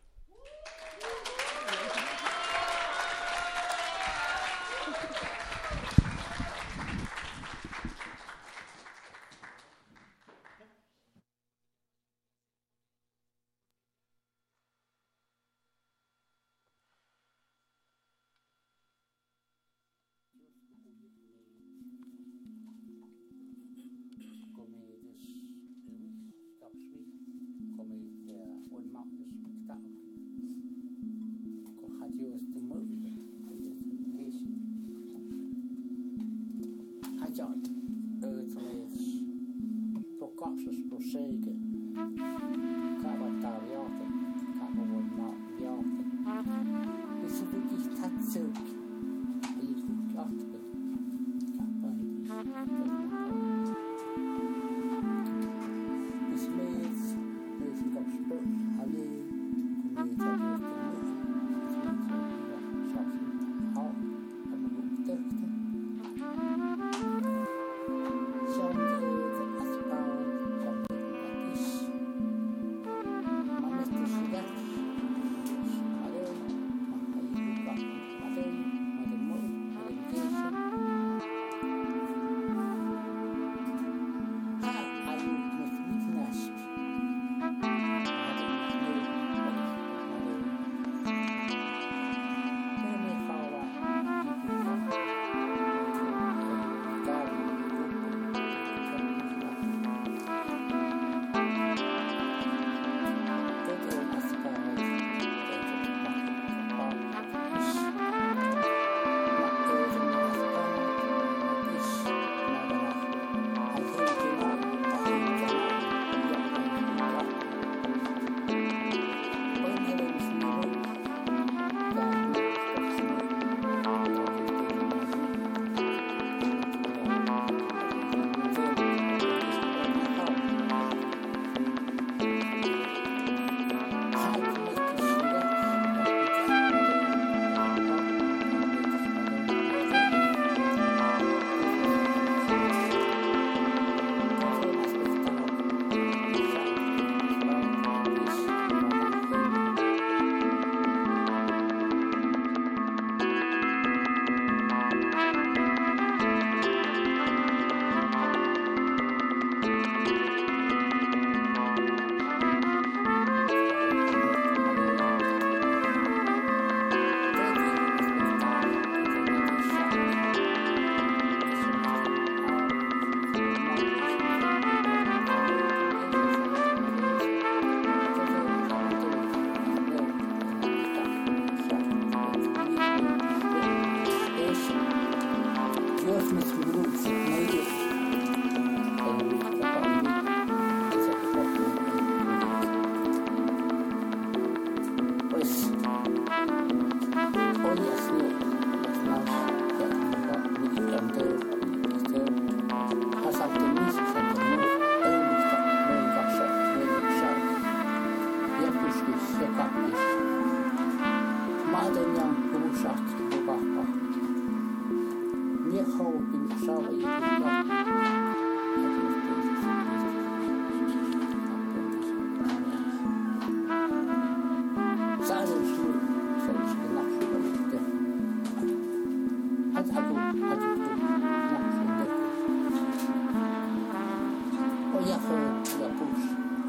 Пуш,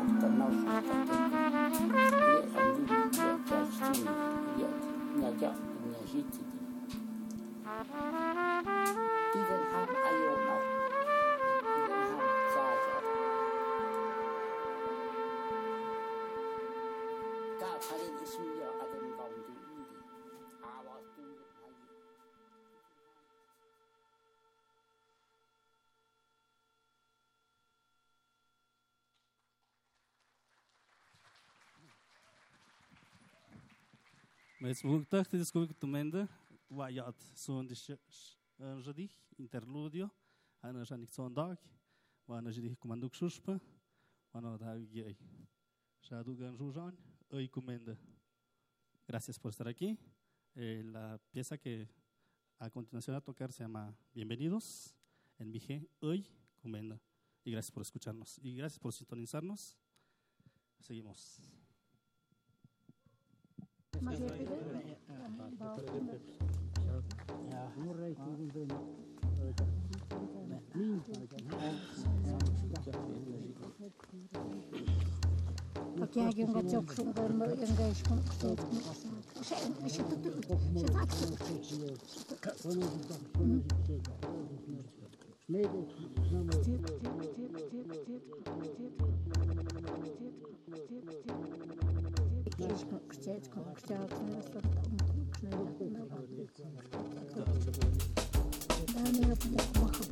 Уктанаш, Катек, Лехам, Вилья, Чарстин, Ильят, Надя, Княжители. Te descobri que tumenda wajat son de jadi interludio. Ana janik sondag wana jadi comanduk suspa wana da gay já do ganjujan oi comenda gracias por estar aquí. Eh, la pieza que a continuación a tocar se llama Bienvenidos. En Vige hoy comenda y gracias por escucharnos. Y gracias por sintonizarnos. Seguimos Как я гачок шунгар мы янгаш кун ксет кун шен шен тут шен так Где, где, где, где, где, где, где, где, где, Кричать, Konuşmak, konuşmak, konuşmak, konuşmak, konuşmak,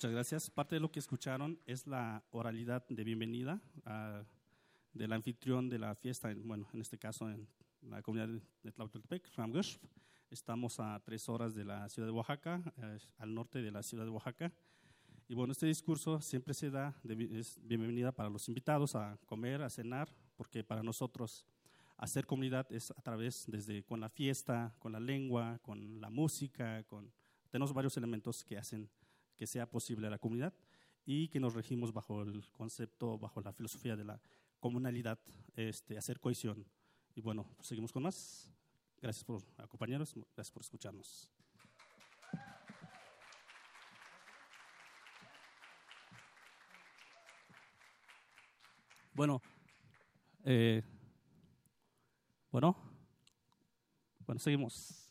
Muchas gracias. Parte de lo que escucharon es la oralidad de bienvenida uh, del anfitrión de la fiesta, bueno, en este caso en la comunidad de Tlautoltepec, Ramgush. Estamos a tres horas de la ciudad de Oaxaca, eh, al norte de la ciudad de Oaxaca. Y bueno, este discurso siempre se da, de, es bienvenida para los invitados a comer, a cenar, porque para nosotros hacer comunidad es a través, desde con la fiesta, con la lengua, con la música, con, tenemos varios elementos que hacen que sea posible la comunidad y que nos regimos bajo el concepto, bajo la filosofía de la comunalidad, este, hacer cohesión. Y bueno, pues seguimos con más. Gracias por acompañarnos, gracias por escucharnos. Bueno, eh, bueno, bueno, seguimos.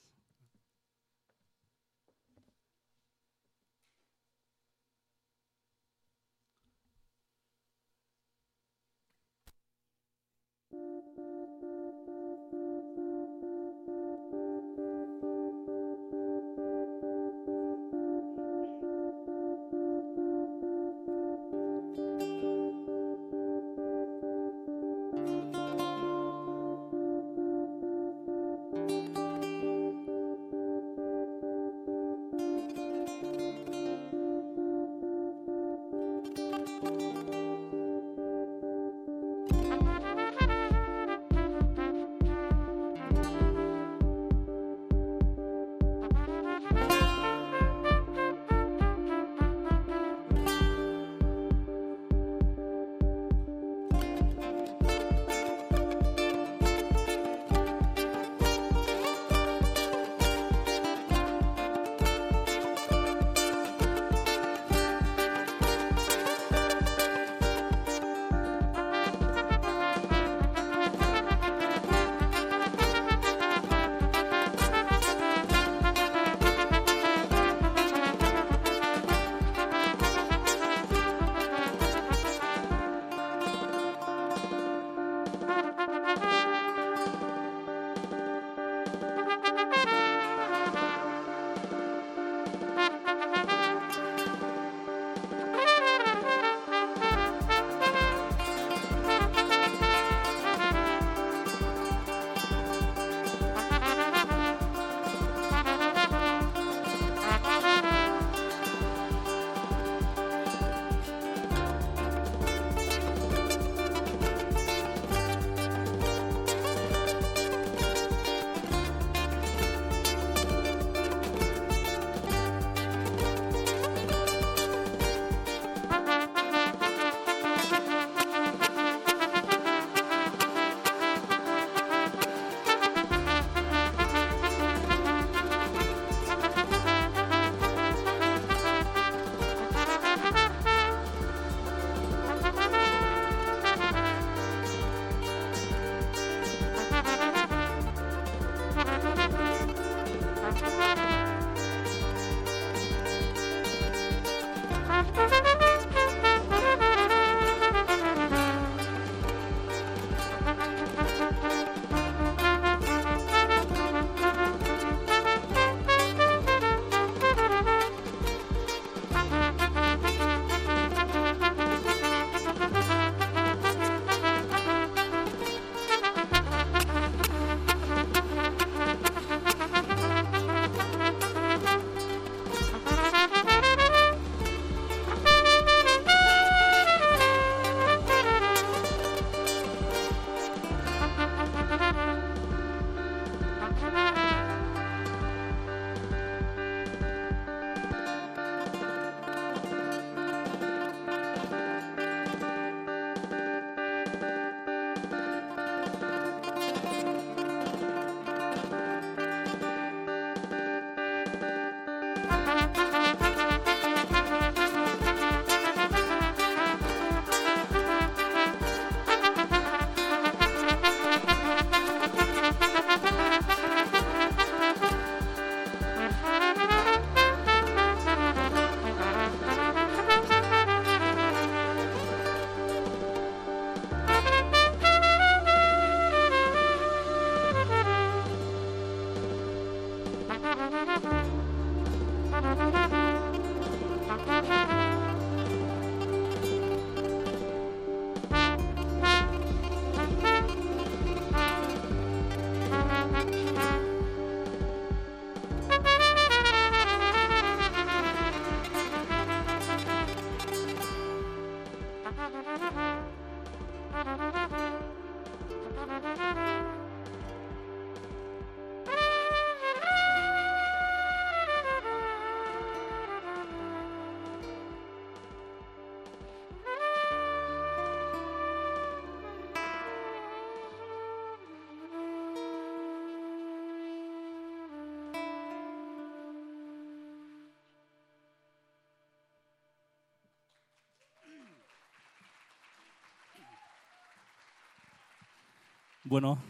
Bueno,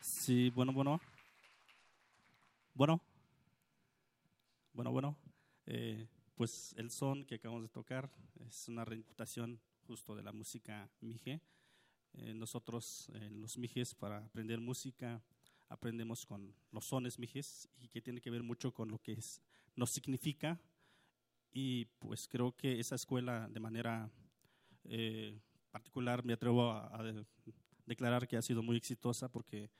sí, bueno, bueno. Bueno, bueno, bueno. Eh, pues el son que acabamos de tocar es una reimputación justo de la música mije. Eh, nosotros en los mijes para aprender música aprendemos con los sones mijes y que tiene que ver mucho con lo que nos significa y pues creo que esa escuela de manera eh, particular me atrevo a, a declarar que ha sido muy exitosa porque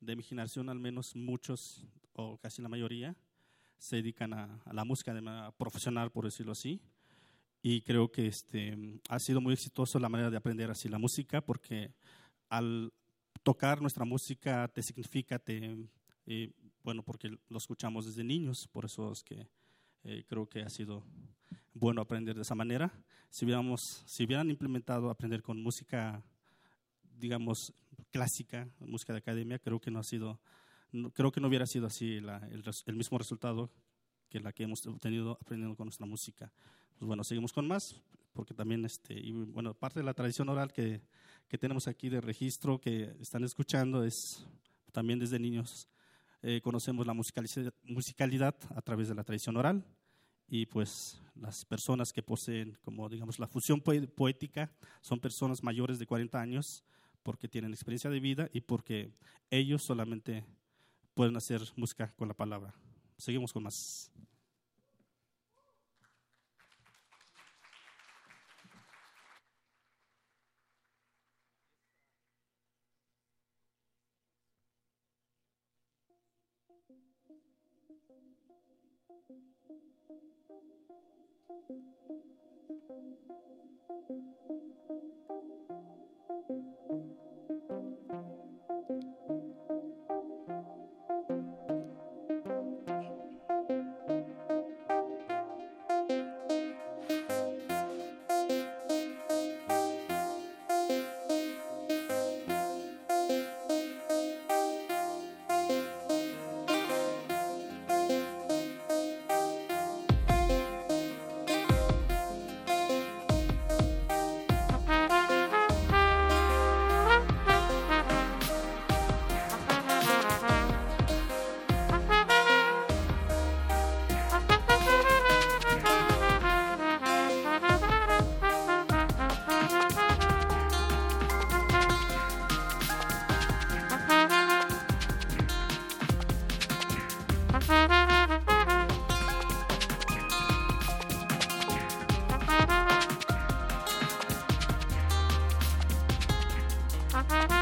de mi generación al menos muchos o casi la mayoría se dedican a, la música de manera profesional, por decirlo así. Y creo que este, ha sido muy exitoso la manera de aprender así la música porque al tocar nuestra música te significa, te, eh, bueno, porque lo escuchamos desde niños, por eso es que eh, creo que ha sido bueno aprender de esa manera. Si, hubiéramos, si hubieran implementado aprender con música digamos, clásica, música de academia, creo que no ha sido, creo que no hubiera sido así el, mismo resultado que la que hemos obtenido aprendiendo con nuestra música. Pues bueno, seguimos con más, porque también, este, y bueno, parte de la tradición oral que, que tenemos aquí de registro, que están escuchando, es también desde niños eh, conocemos la musicalidad a través de la tradición oral y pues las personas que poseen como digamos la fusión poética son personas mayores de 40 años porque tienen experiencia de vida y porque ellos solamente pueden hacer música con la palabra. Seguimos con más. Ha ha ha!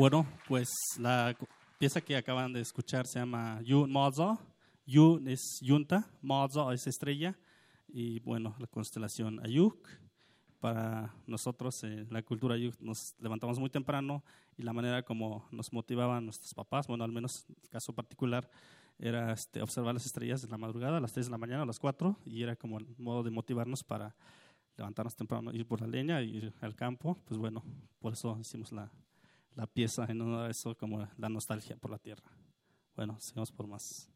Bueno, pues la pieza que acaban de escuchar se llama Yun Mozo. Yun es yunta, Mozo es estrella y bueno, la constelación Ayuk. Para nosotros, eh, la cultura Ayuk, nos levantamos muy temprano y la manera como nos motivaban nuestros papás, bueno, al menos en el caso particular, era este, observar las estrellas de la madrugada, a las 3 de la mañana, a las 4, y era como el modo de motivarnos para levantarnos temprano, ir por la leña, ir al campo. Pues bueno, por eso hicimos la, la pieza en uno de eso como la nostalgia por la tierra. Bueno, sigamos por más.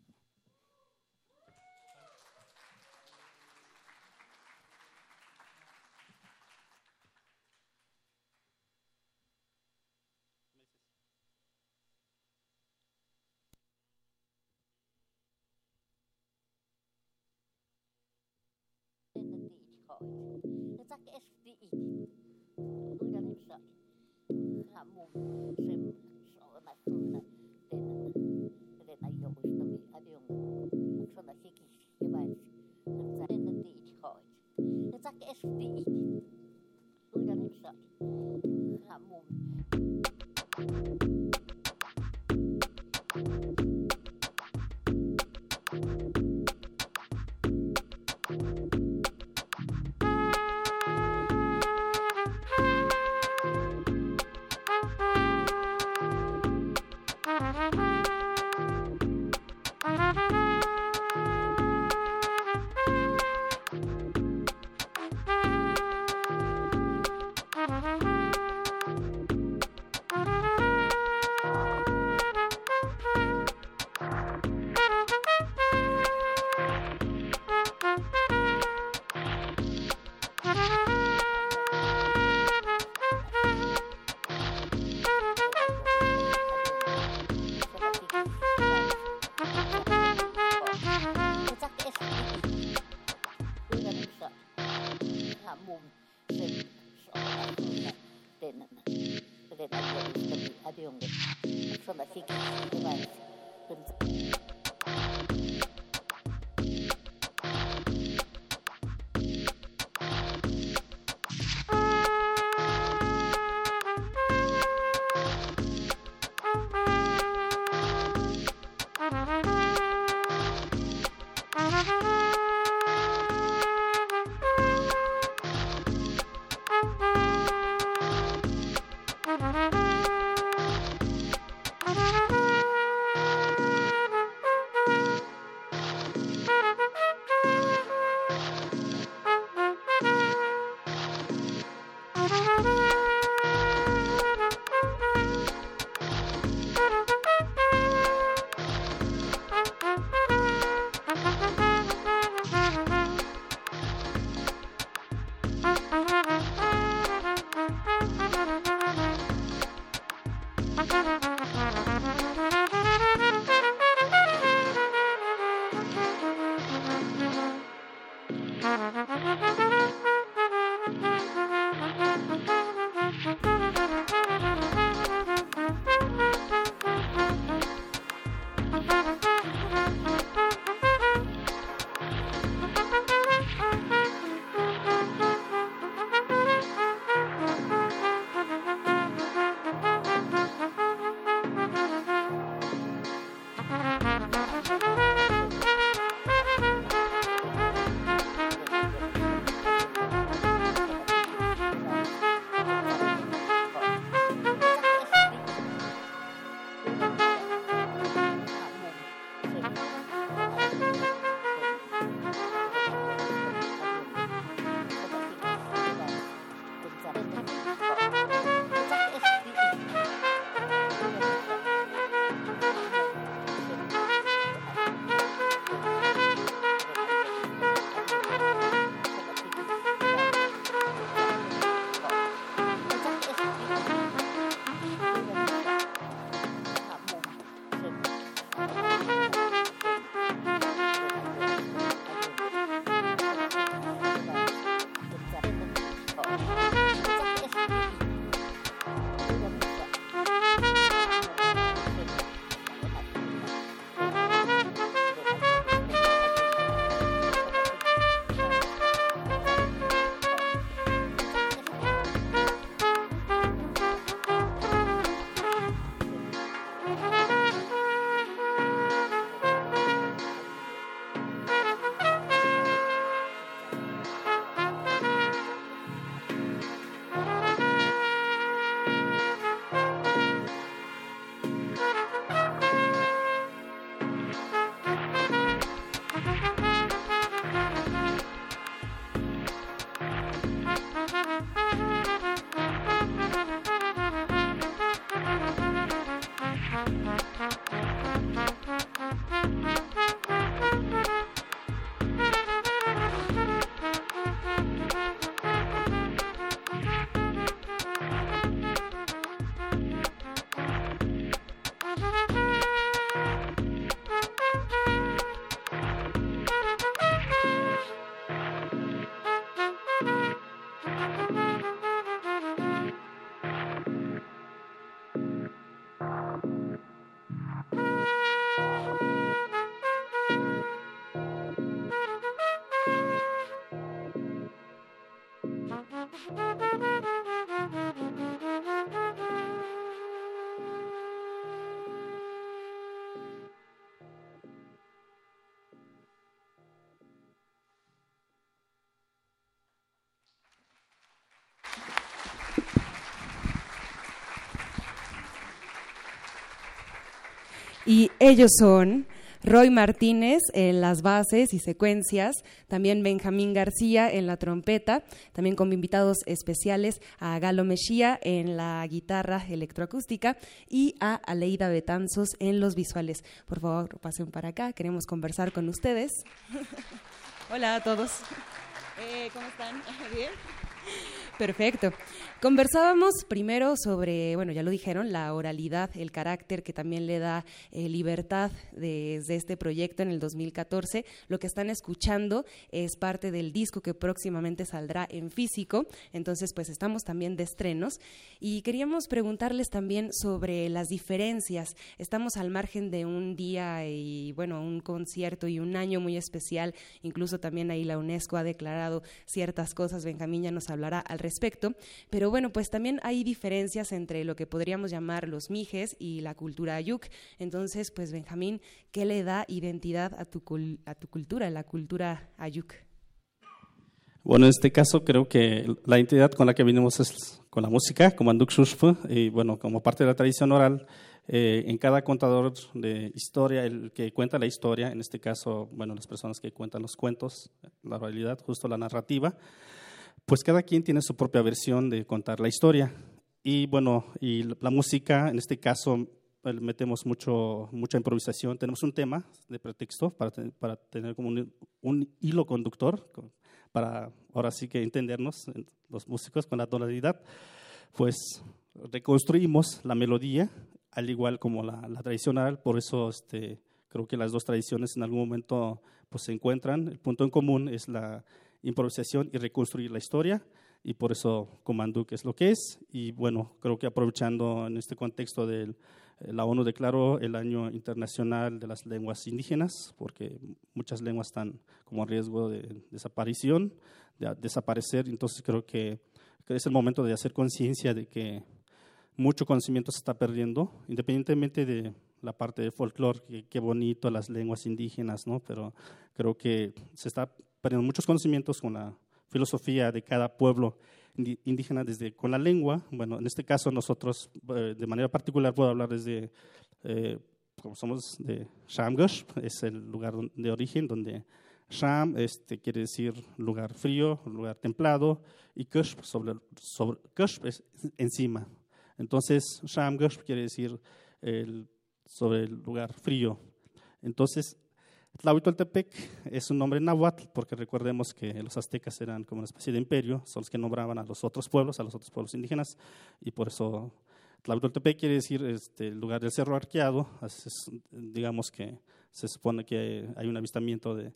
Y ellos son Roy Martínez en las bases y secuencias, también Benjamín García en la trompeta, también con invitados especiales a Galo Mejía en la guitarra electroacústica y a Aleida Betanzos en los visuales. Por favor, pasen para acá, queremos conversar con ustedes. Hola a todos. Eh, ¿Cómo están? ¿Bien? Perfecto. Conversábamos primero sobre, bueno, ya lo dijeron, la oralidad, el carácter que también le da eh, libertad desde este proyecto en el 2014. Lo que están escuchando es parte del disco que próximamente saldrá en físico, entonces pues estamos también de estrenos y queríamos preguntarles también sobre las diferencias. Estamos al margen de un día y bueno, un concierto y un año muy especial, incluso también ahí la UNESCO ha declarado ciertas cosas, Benjamín ya nos hablará al respecto, pero bueno, pues también hay diferencias entre lo que podríamos llamar los mijes y la cultura ayuk. Entonces, pues Benjamín, ¿qué le da identidad a tu, a tu cultura, la cultura ayuk? Bueno, en este caso creo que la identidad con la que vinimos es con la música, como Anduk y bueno, como parte de la tradición oral, eh, en cada contador de historia, el que cuenta la historia, en este caso, bueno, las personas que cuentan los cuentos, la realidad, justo la narrativa, pues cada quien tiene su propia versión de contar la historia. Y bueno, y la música, en este caso, metemos mucho, mucha improvisación. Tenemos un tema de pretexto para, para tener como un, hilo conductor, para ahora sí que entendernos los músicos con la tonalidad. Pues reconstruimos la melodía, al igual como la, la tradicional, por eso este, creo que las dos tradiciones en algún momento pues, se encuentran. El punto en común es la improvisación y reconstruir la historia y por eso Comanduk es lo que es. Y bueno, creo que aprovechando en este contexto de eh, la ONU declaró el Año Internacional de las Lenguas Indígenas, porque muchas lenguas están como a riesgo de desaparición, de desaparecer. Entonces creo que, es el momento de hacer conciencia de que mucho conocimiento se está perdiendo, independientemente de la parte de folclore, que qué bonito las lenguas indígenas, ¿no? Pero creo que se está perdiendo muchos conocimientos con la filosofía de cada pueblo indígena desde con la lengua. Bueno, en este caso nosotros eh, de manera particular puedo hablar desde eh, como somos de Shamgosh, es el lugar de origen donde Sham este, quiere decir lugar frío, lugar templado, y Kush sobre, sobre Kush es encima. Entonces, Shamgosh quiere decir el, sobre el lugar frío. Entonces, Tlahuitoltepec es un nombre náhuatl porque recordemos que los aztecas eran como una especie de imperio, son los que nombraban a los otros pueblos, a los otros pueblos indígenas, y por eso Tlahuitoltepec quiere decir este, el lugar del cerro arqueado, digamos que se supone que hay un avistamiento de,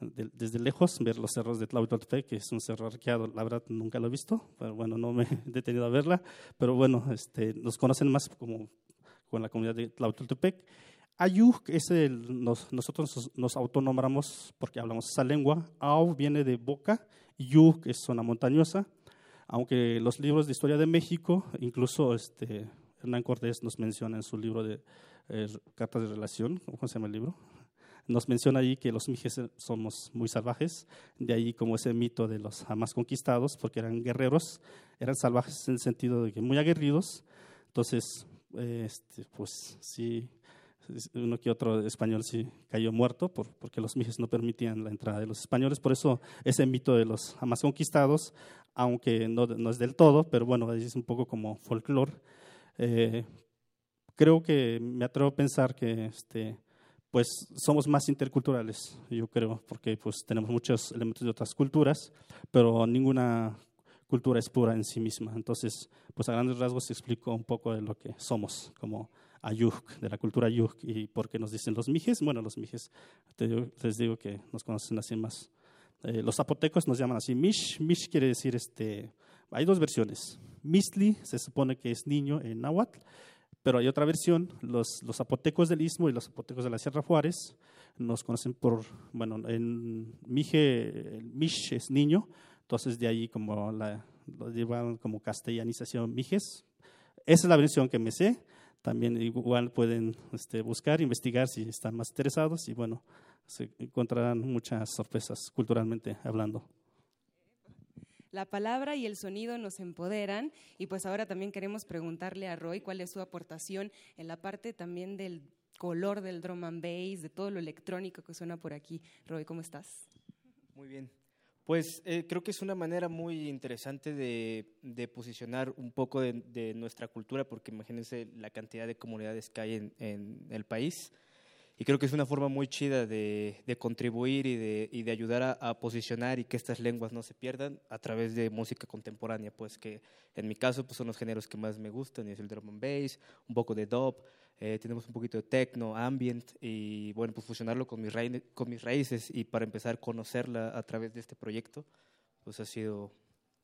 desde lejos, ver los cerros de Tlahuitoltepec, que es un cerro arqueado, la verdad nunca lo he visto, pero bueno, no me he detenido a verla, pero bueno, este, nos conocen más como con la comunidad de Tlahuitoltepec. Ayuk es el, nosotros nos autonombramos porque hablamos esa lengua. Au viene de boca, Yuk es zona montañosa. Aunque los libros de historia de México, incluso este, Hernán Cortés nos menciona en su libro de eh, Cartas de Relación, ¿cómo se llama el libro? Nos menciona ahí que los mijes somos muy salvajes, de ahí como ese mito de los jamás conquistados, porque eran guerreros, eran salvajes en el sentido de que muy aguerridos. Entonces, este, pues sí, uno que otro español sí cayó muerto por, porque los mijes no permitían la entrada de los españoles. Por eso ese mito de los jamás conquistados, aunque no, no es del todo, pero bueno, es un poco como folclore. Eh, creo que me atrevo a pensar que este, pues somos más interculturales, yo creo, porque pues tenemos muchos elementos de otras culturas, pero ninguna cultura es pura en sí misma. Entonces, pues a grandes rasgos explico un poco de lo que somos como Ayuk, de la cultura Ayuk. ¿Y por qué nos dicen los mijes? Bueno, los mijes, les digo que nos conocen así más. Eh, los zapotecos nos llaman así Mish. Mish quiere decir, este, hay dos versiones. Misli se supone que es niño en náhuatl, pero hay otra versión. Los, los zapotecos del Istmo y los zapotecos de la Sierra Juárez nos conocen por, bueno, en Mije, Mish es niño, entonces de ahí como la, lo llevan como castellanización Mijes. Esa es la versión que me sé también igual pueden este, buscar, investigar si están más interesados y bueno, se encontrarán muchas sorpresas culturalmente hablando. La palabra y el sonido nos empoderan y pues ahora también queremos preguntarle a Roy cuál es su aportación en la parte también del color del drum and bass, de todo lo electrónico que suena por aquí. Roy, ¿cómo estás? Muy bien. Pues eh, creo que es una manera muy interesante de, posicionar un poco de, nuestra cultura, porque imagínense la cantidad de comunidades que hay en, en el país. Y creo que es una forma muy chida de, contribuir y de, y de ayudar a, posicionar y que estas lenguas no se pierdan a través de música contemporánea, pues que en mi caso pues son los géneros que más me gustan, es el drum and bass, un poco de dub, eh, tenemos un poquito de techno, ambient y bueno, pues fusionarlo con mis, con mis raíces y para empezar a conocerla a través de este proyecto, pues ha sido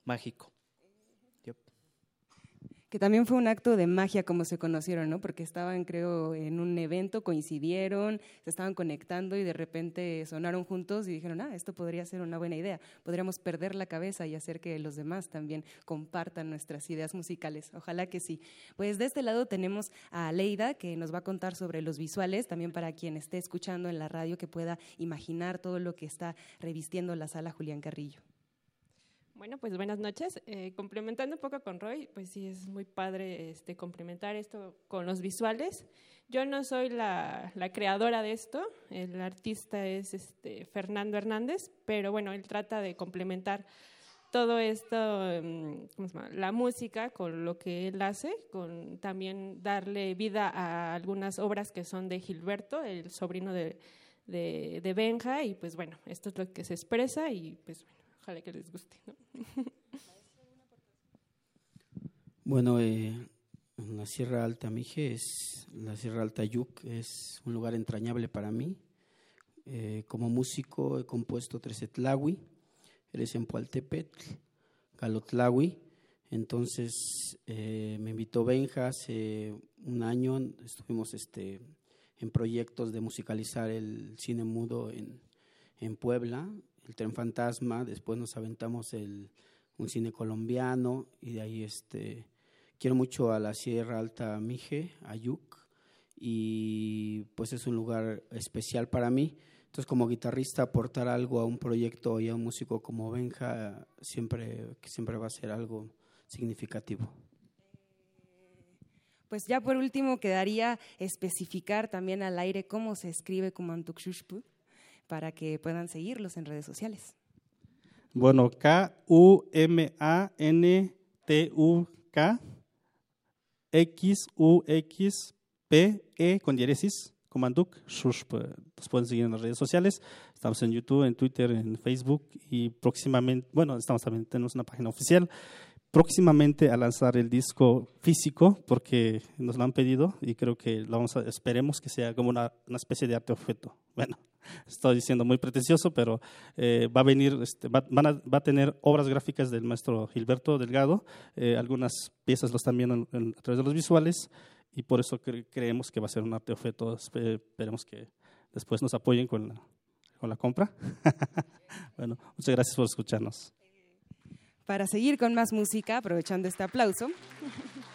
mágico que también fue un acto de magia como se conocieron, ¿no? Porque estaban, creo, en un evento, coincidieron, se estaban conectando y de repente sonaron juntos y dijeron, ah, esto podría ser una buena idea. Podríamos perder la cabeza y hacer que los demás también compartan nuestras ideas musicales. Ojalá que sí. Pues de este lado tenemos a Leida, que nos va a contar sobre los visuales, también para quien esté escuchando en la radio que pueda imaginar todo lo que está revistiendo la sala Julián Carrillo. Bueno, pues buenas noches. Eh, complementando un poco con Roy, pues sí es muy padre este, complementar esto con los visuales. Yo no soy la, creadora de esto, el artista es este, Fernando Hernández, pero bueno, él trata de complementar todo esto, mm, ¿cómo la música con lo que él hace, con también darle vida a algunas obras que son de Gilberto, el sobrino de, de, de Benja, y pues bueno, esto es lo que se expresa y pues bueno Ojalá que les guste. Bueno, eh, la Sierra Alta Mije es la Sierra Alta Yuc es un lugar entrañable para mí. Eh, como músico he compuesto Tresetlawi, eres en Pualtepetl, Galotlawi. Entonces eh, me invitó Benja hace un año, estuvimos este, en proyectos de musicalizar el cine mudo en, en Puebla el tren fantasma, después nos aventamos el, un cine colombiano y de ahí este quiero mucho a la Sierra Alta Mije, Ayuc, y pues es un lugar especial para mí. Entonces como guitarrista aportar algo a un proyecto y a un músico como Benja siempre, siempre va a ser algo significativo. Pues ya por último quedaría especificar también al aire cómo se escribe como Antukshushpu para que puedan seguirlos en redes sociales. Bueno, K-U-M-A-N-T-U-K X-U-X-P-E con diéresis, Comanduk, Shushp. Nos pueden seguir en las redes sociales. Estamos en YouTube, en Twitter, en Facebook y próximamente, bueno, estamos también, tenemos una página oficial próximamente a lanzar el disco físico porque nos lo han pedido y creo que lo vamos a, esperemos que sea como una, especie de arte objeto. Bueno, estoy diciendo muy pretencioso, pero eh, va a venir, este, va, van a, tener obras gráficas del maestro Gilberto Delgado, eh, algunas piezas lo están viendo a través de los visuales y por eso creemos que va a ser un arte objeto. Esperemos que después nos apoyen con la compra. bueno, muchas gracias por escucharnos para seguir con más música, aprovechando este aplauso.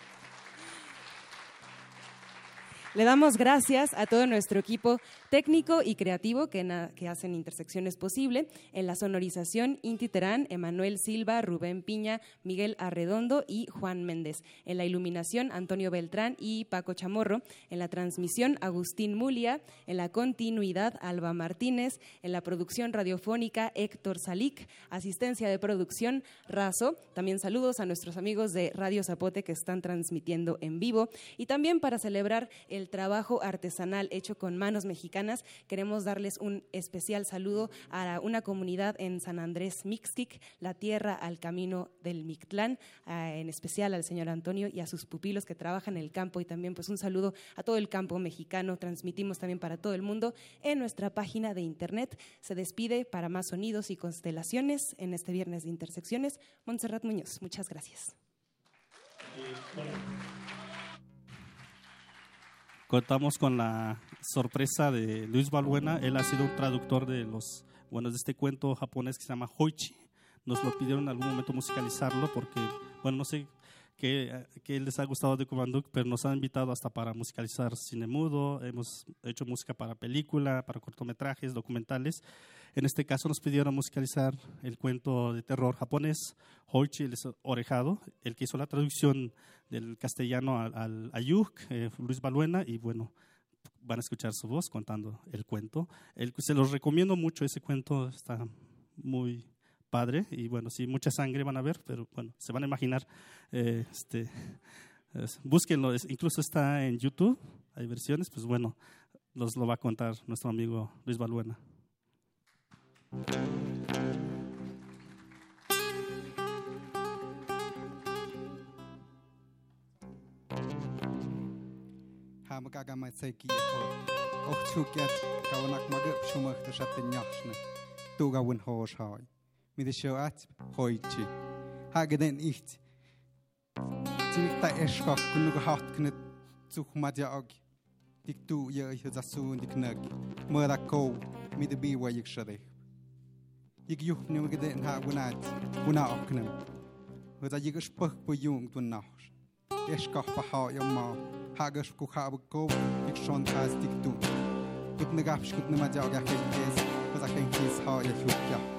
Le damos gracias a todo nuestro equipo técnico y creativo que, que, hacen intersecciones posible. En la sonorización, Inti Terán, Emanuel Silva, Rubén Piña, Miguel Arredondo y Juan Méndez. En la iluminación, Antonio Beltrán y Paco Chamorro. En la transmisión, Agustín Mulia. En la continuidad, Alba Martínez. En la producción radiofónica, Héctor Salic. Asistencia de producción, Razo. También saludos a nuestros amigos de Radio Zapote que están transmitiendo en vivo. Y también para celebrar el el trabajo artesanal hecho con manos mexicanas. Queremos darles un especial saludo a una comunidad en San Andrés Mixquic, la tierra al camino del Mictlán, en especial al señor Antonio y a sus pupilos que trabajan en el campo y también pues un saludo a todo el campo mexicano. Transmitimos también para todo el mundo en nuestra página de internet. Se despide para más sonidos y constelaciones en este viernes de Intersecciones. Montserrat Muñoz, muchas gracias. Contamos con la sorpresa de Luis Balbuena. Él ha sido un traductor de los, bueno, de este cuento japonés que se llama Hoichi. Nos lo pidieron en algún momento musicalizarlo porque, bueno, no sé qué, qué les ha gustado de Kumanduk, pero nos han invitado hasta para musicalizar cine mudo. Hemos hecho música para película, para cortometrajes, documentales. En este caso nos pidieron musicalizar el cuento de terror japonés, Hoichi el orejado, el que hizo la traducción del castellano al, Ayuk, eh, Luis Baluena, y bueno, van a escuchar su voz contando el cuento. se los recomiendo mucho, ese cuento está muy padre y bueno, sí, mucha sangre van a ver, pero bueno, se van a imaginar, eh, este, búsquenlo, incluso está en YouTube, hay versiones, pues bueno, los lo va a contar nuestro amigo Luis hai. mit der Schoat heute. Hage denn nicht. Ziemlich da erschrock, genug hart knut, zu Madia og. Dik tu ja ich das so und die Knack. Morako mit der Biwa ich schade. Ich juch nimm geden ha gunat, guna ok nimm. Hör da ich sprach po jung tun nach. Eschkopf hau ja mal. Hage sku habe ko, ich schon das dik tu. Ich ne gab's gut nimm Madia og ich kes. Was ich kes ha ja ich ja.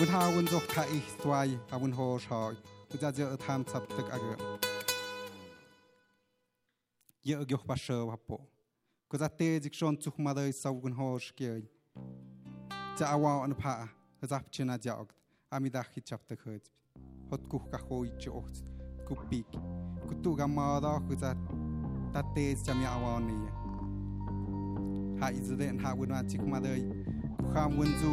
อุณทาวุนจกทาอิสวายอาวุนโฮชอยอุจาเจอทามสับตึกอเกเยอะยกปัสเชอวับปกูจะเตจิกชนจุกมาเลยสาวุนโฮชเกยจะอาวาอันพาจับชนะจอกอามิดาขิจับตึกเฮดฮดกุกกะโฮยจอกกูปีกกูตู่กามาดอกูจะตัดเตจะมีอาวานี่หาอิจเดนหาวุนมาจิกมาเลยข้ามวุนจู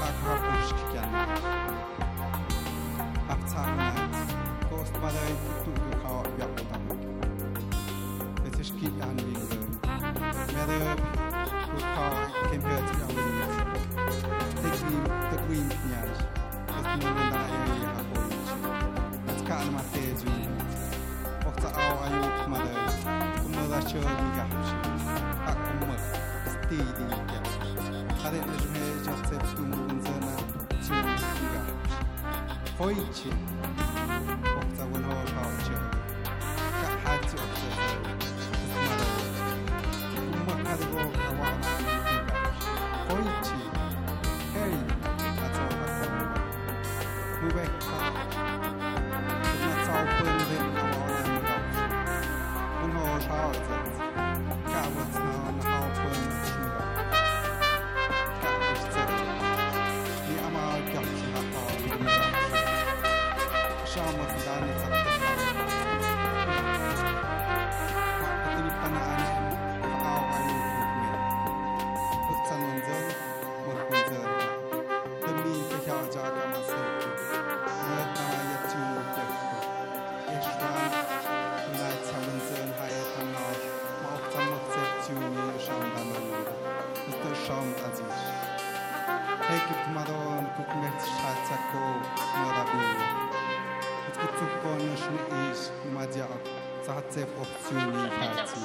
Pa ka push kyan. Ap tsamen. Kost ba da tu ku ka ya 我已经 Joseph of Suni Patsu,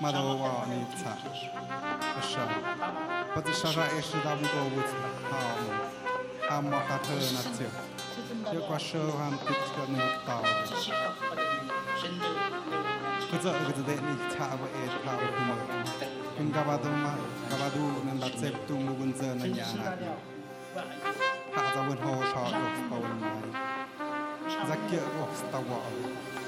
Madawa Nita, Asha. But the Shara Eshadam go with Ham, Ham Mahatha Natsu, Yokasho Ham Pitska Nukta. Kuzo Ugde Nita Ed Pau Humo, Kungabaduma, Kabadu, and Latsep Tumugunza Nanyana. Hata Winho Shark of Power Night. Zakir of Stawal.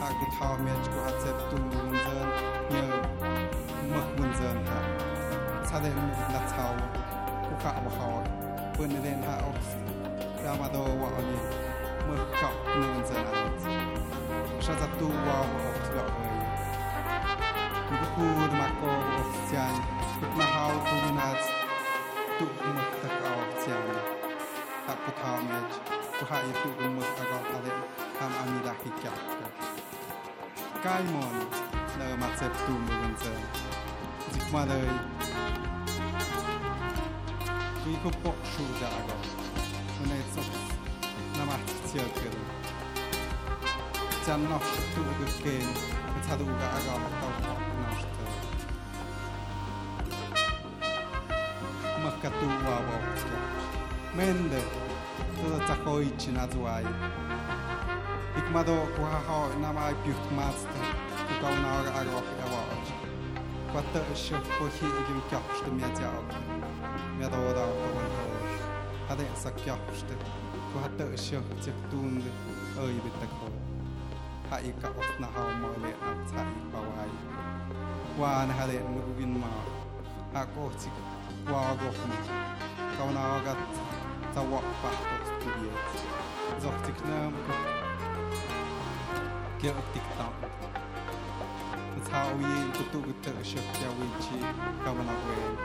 haku thao tu ha sa de mu ku ka ha ne den ha ra ma do wa ni mu ka ne ha za tu wa wa ku ku ma ko ku ma ha ku tu ma ta ka ha ku kuha itu umus agaw ale ham amida hikap kai mon na matsep tu mun se dik ma le tu ko pok shu da agaw ne so na ma tsia ke jan no tu ge ke ta du ga agaw ma ta no sta ma ka tu wa wa Mende. to za cachoici na złaj. Ik ma do kuhaho na maj piwt master, kukał na or a roch e łoć. Kwatte się w kuchi i gim kiapszty miedzia ok. Miado oda kołaj kołaj. Hade sa kiapszty, kuhatte się w cech tundy, oj bytek kołaj. Ha i ka osna hao mole a ca i pałaj. Wan hade nugin ma, a kohcik, wa gochni. Kauna ogat, تسوق بحث ستوديوز زوقتك نام. كيرك تيك تاك تساوي كتو كتو شفت يا ويتشي كمان وين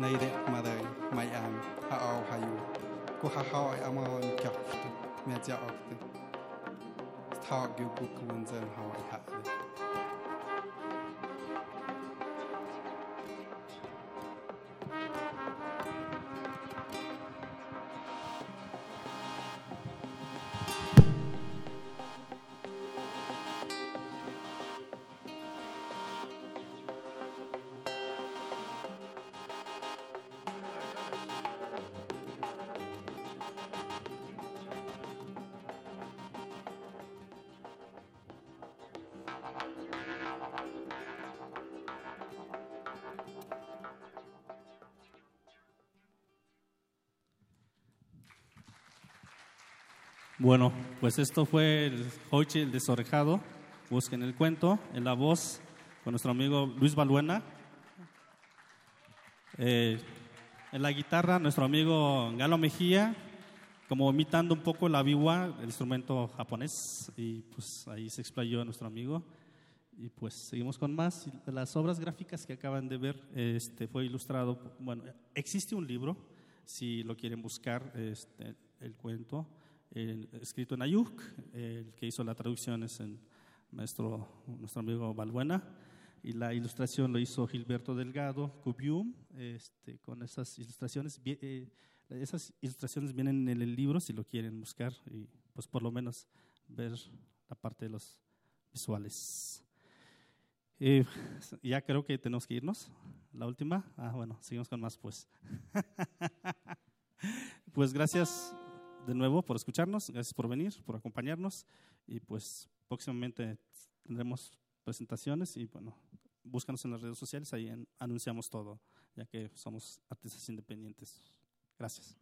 نيرك مدري ماي ام هاو هايو. كوها هاو امون كافت. ميتيا اوكتي How give book and how I had it. Bueno, pues esto fue el Hochi el desorejado. Busquen el cuento en la voz con nuestro amigo Luis Baluena. Eh, en la guitarra, nuestro amigo Galo Mejía, como imitando un poco la biwa, el instrumento japonés. Y pues ahí se explayó nuestro amigo. Y pues seguimos con más. Las obras gráficas que acaban de ver este, fue ilustrado. Bueno, existe un libro, si lo quieren buscar, este, el cuento el, escrito en Ayuk, el que hizo la traducción es el nuestro amigo Balbuena, y la ilustración lo hizo Gilberto Delgado, Cubium, este, con esas ilustraciones. Eh, esas ilustraciones vienen en el libro si lo quieren buscar y pues por lo menos ver la parte de los visuales. Eh, ya creo que tenemos que irnos. La última. Ah, bueno, seguimos con más pues. pues gracias de nuevo por escucharnos, gracias por venir, por acompañarnos y pues próximamente tendremos presentaciones y bueno, búscanos en las redes sociales, ahí anunciamos todo, ya que somos artistas independientes. Gracias.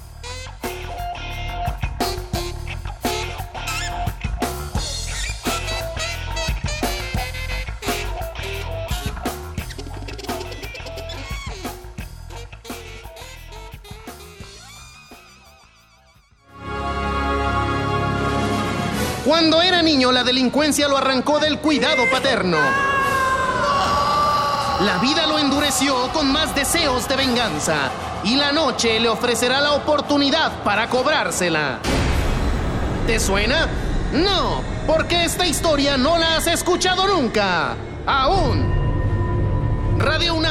La delincuencia lo arrancó del cuidado paterno. La vida lo endureció con más deseos de venganza y la noche le ofrecerá la oportunidad para cobrársela. ¿Te suena? No, porque esta historia no la has escuchado nunca. Aún. Radio UNAM,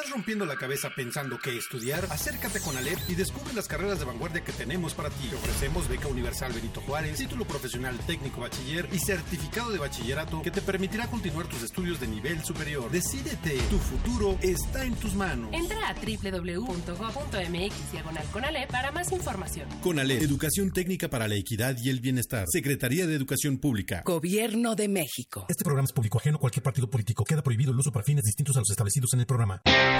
¿Te estás rompiendo la cabeza pensando qué estudiar? Acércate con Alep y descubre las carreras de vanguardia que tenemos para ti. Te ofrecemos beca universal Benito Juárez, título profesional técnico bachiller y certificado de bachillerato que te permitirá continuar tus estudios de nivel superior. Decídete, tu futuro está en tus manos. Entra a www.go.mx diagonal Conalep para más información. Conalep, Educación Técnica para la Equidad y el Bienestar. Secretaría de Educación Pública. Gobierno de México. Este programa es público ajeno a cualquier partido político. Queda prohibido el uso para fines distintos a los establecidos en el programa.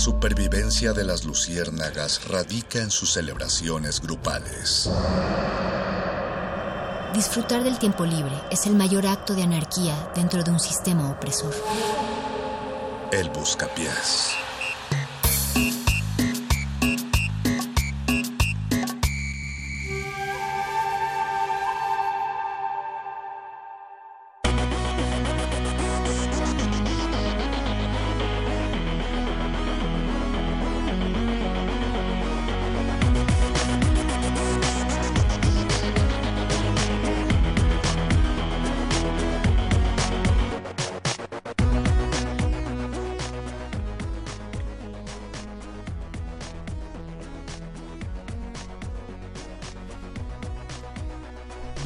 Supervivencia de las luciérnagas radica en sus celebraciones grupales. Disfrutar del tiempo libre es el mayor acto de anarquía dentro de un sistema opresor. El buscapiés.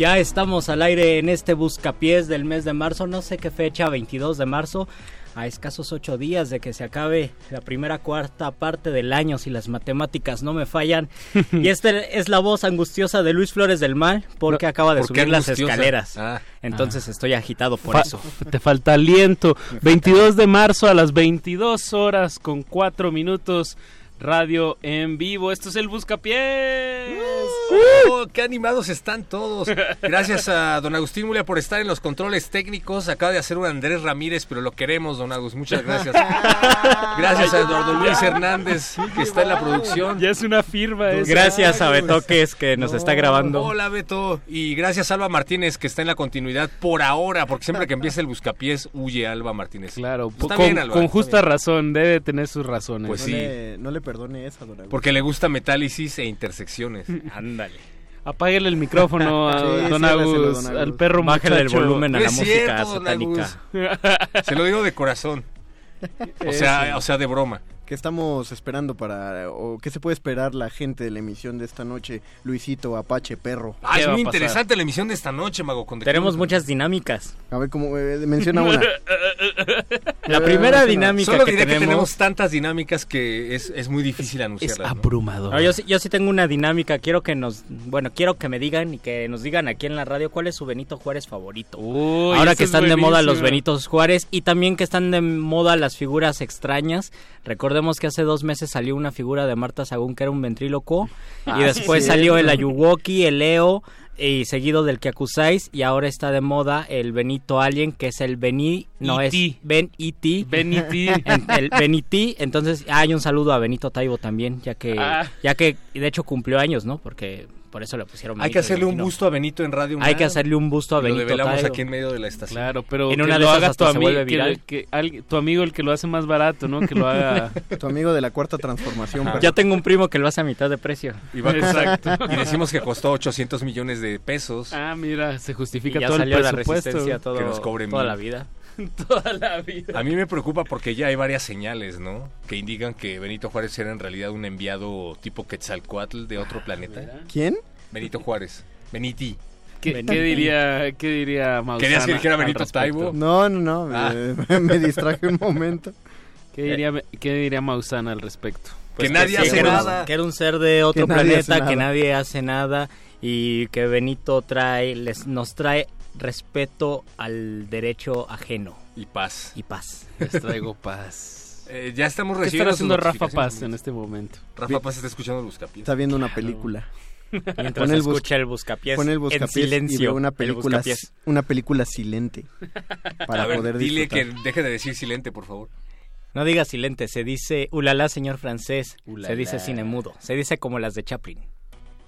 Ya estamos al aire en este buscapiés del mes de marzo, no sé qué fecha, 22 de marzo, a escasos ocho días de que se acabe la primera cuarta parte del año, si las matemáticas no me fallan. y esta es la voz angustiosa de Luis Flores del Mal, porque No, acaba de ¿por subir las escaleras. Ah. Entonces estoy agitado por Fa- eso. Te falta aliento. 22 de marzo a las 22 horas con 4 minutos. Radio en vivo. Esto es el Buscapiés. Oh, ¡Qué animados están todos! Gracias a don Agustín Mulia por estar en los controles técnicos. Acaba de hacer un Andrés Ramírez, pero lo queremos, don Agus. Muchas gracias. Gracias a Eduardo Luis Hernández, que está en la producción. Ya es una firma. Gracias a Betoques que nos está grabando. Hola, Beto. Y gracias a Alba Martínez, que está en la continuidad por ahora, porque siempre que empieza el buscapiés, huye Alba Martínez. Claro, Está con, bien, Alba, con justa razón. Debe tener sus razones. Pues no, sí. le, no le perdone esa, don Agus. Porque le gusta metálisis e intersecciones. Ándale. Apáguele el micrófono a Sí, don ciérraselo, Agus, don Agus. al perro Bájale el volumen a No la música satánica. Se lo digo de corazón. O sea, o sea, de broma. ¿Qué estamos esperando para, o qué se puede esperar la gente de la emisión de esta noche? Luisito, Apache, Perro. Ah, es muy interesante la emisión de esta noche, Mago. con Tenemos Club. muchas dinámicas. A ver, cómo eh, menciona una. La primera dinámica Solo que diré que tenemos... tenemos tantas dinámicas que es, es muy difícil anunciarlas. ¿no? Abrumador. No, yo, sí, yo sí tengo una dinámica. Quiero que nos, bueno, quiero que me digan y que nos digan aquí en la radio cuál es su Benito Juárez favorito. Uy, Ahora que es están de moda los. Benitos Juárez y también que están de moda las figuras extrañas. Recordemos que hace dos meses salió una figura de Marta Sagún que era un ventríloco Ah, y después sí, salió el. Ayuwoki, el Leo y seguido del que acusáis y ahora está de moda el Benito Alien que es el Beni, no es E.T.. Ben E.T. Ben. En- el Beniti, entonces hay un saludo a Benito Taibo también, ya que Ah. ya que de hecho cumplió años, ¿no? Porque por eso le pusieron Hay Benito, que hacerle un busto a Benito en Radio Hay que hacerle un busto a Y Lo Benito develamos Taibo. aquí en medio de la estación. Claro, pero En que una de lo haga tu, se ami- vuelve que- que al- tu amigo el que lo hace más barato, ¿no? Que lo haga... Tu amigo de la cuarta transformación. Perro. Ya tengo un primo que lo hace a mitad de precio. Y, va a Exacto. y decimos que costó 800 millones de pesos. Ah, mira, se Y justifica ya todo el salió la presupuesto. resistencia todo, que nos cobren toda mil. la vida. Toda la vida. A mí me preocupa porque ya hay varias señales, ¿no? Que indican que Benito Juárez era en realidad un enviado tipo Quetzalcoatl de otro planeta. ¿Quién? Benito Juárez. Beniti. ¿Qué, qué diría, qué diría Mausana? ¿Querías que dijera Benito? Taibo? No, no, no, me- Ah. me, distraje un momento. ¿Qué diría, qué diría Mausana al respecto? Pues sí, que era- Que era un ser de otro Que nadie hace planeta, que nada. nadie hace nada y que Benito trae, les, nos trae respeto al derecho ajeno. Y paz. Y paz. Les traigo paz. Eh, ya estamos ¿Qué recibiendo estará haciendo sus Rafa notificaciones. Paz en este momento? Rafa Paz está escuchando el buscapiés. Está viendo una película. Mientras Pon el bus- escucha el buscapiés pon el en buscapiés silencio, y ve una el película, buscapiés. una película silente para a ver, poder dile disfrutar. que deje de decir silente, por favor. No diga silente, se dice ulala, señor francés. Ulala. Se dice cine mudo. Se dice como las de Chaplin.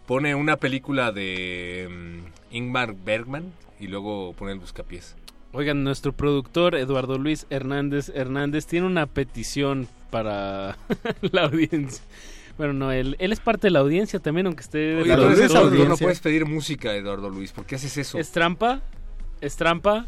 Pone una película de mm, Ingmar Bergman y luego pone el buscapiés. Oigan, nuestro productor Eduardo Luis Hernández Hernández tiene una petición para la audiencia. Bueno, no, él, él es parte de la audiencia también, aunque esté... de Oye, audiencia. productor, no puedes pedir música, Eduardo Luis. ¿Por qué haces eso? ¿Es trampa? ¿Es trampa?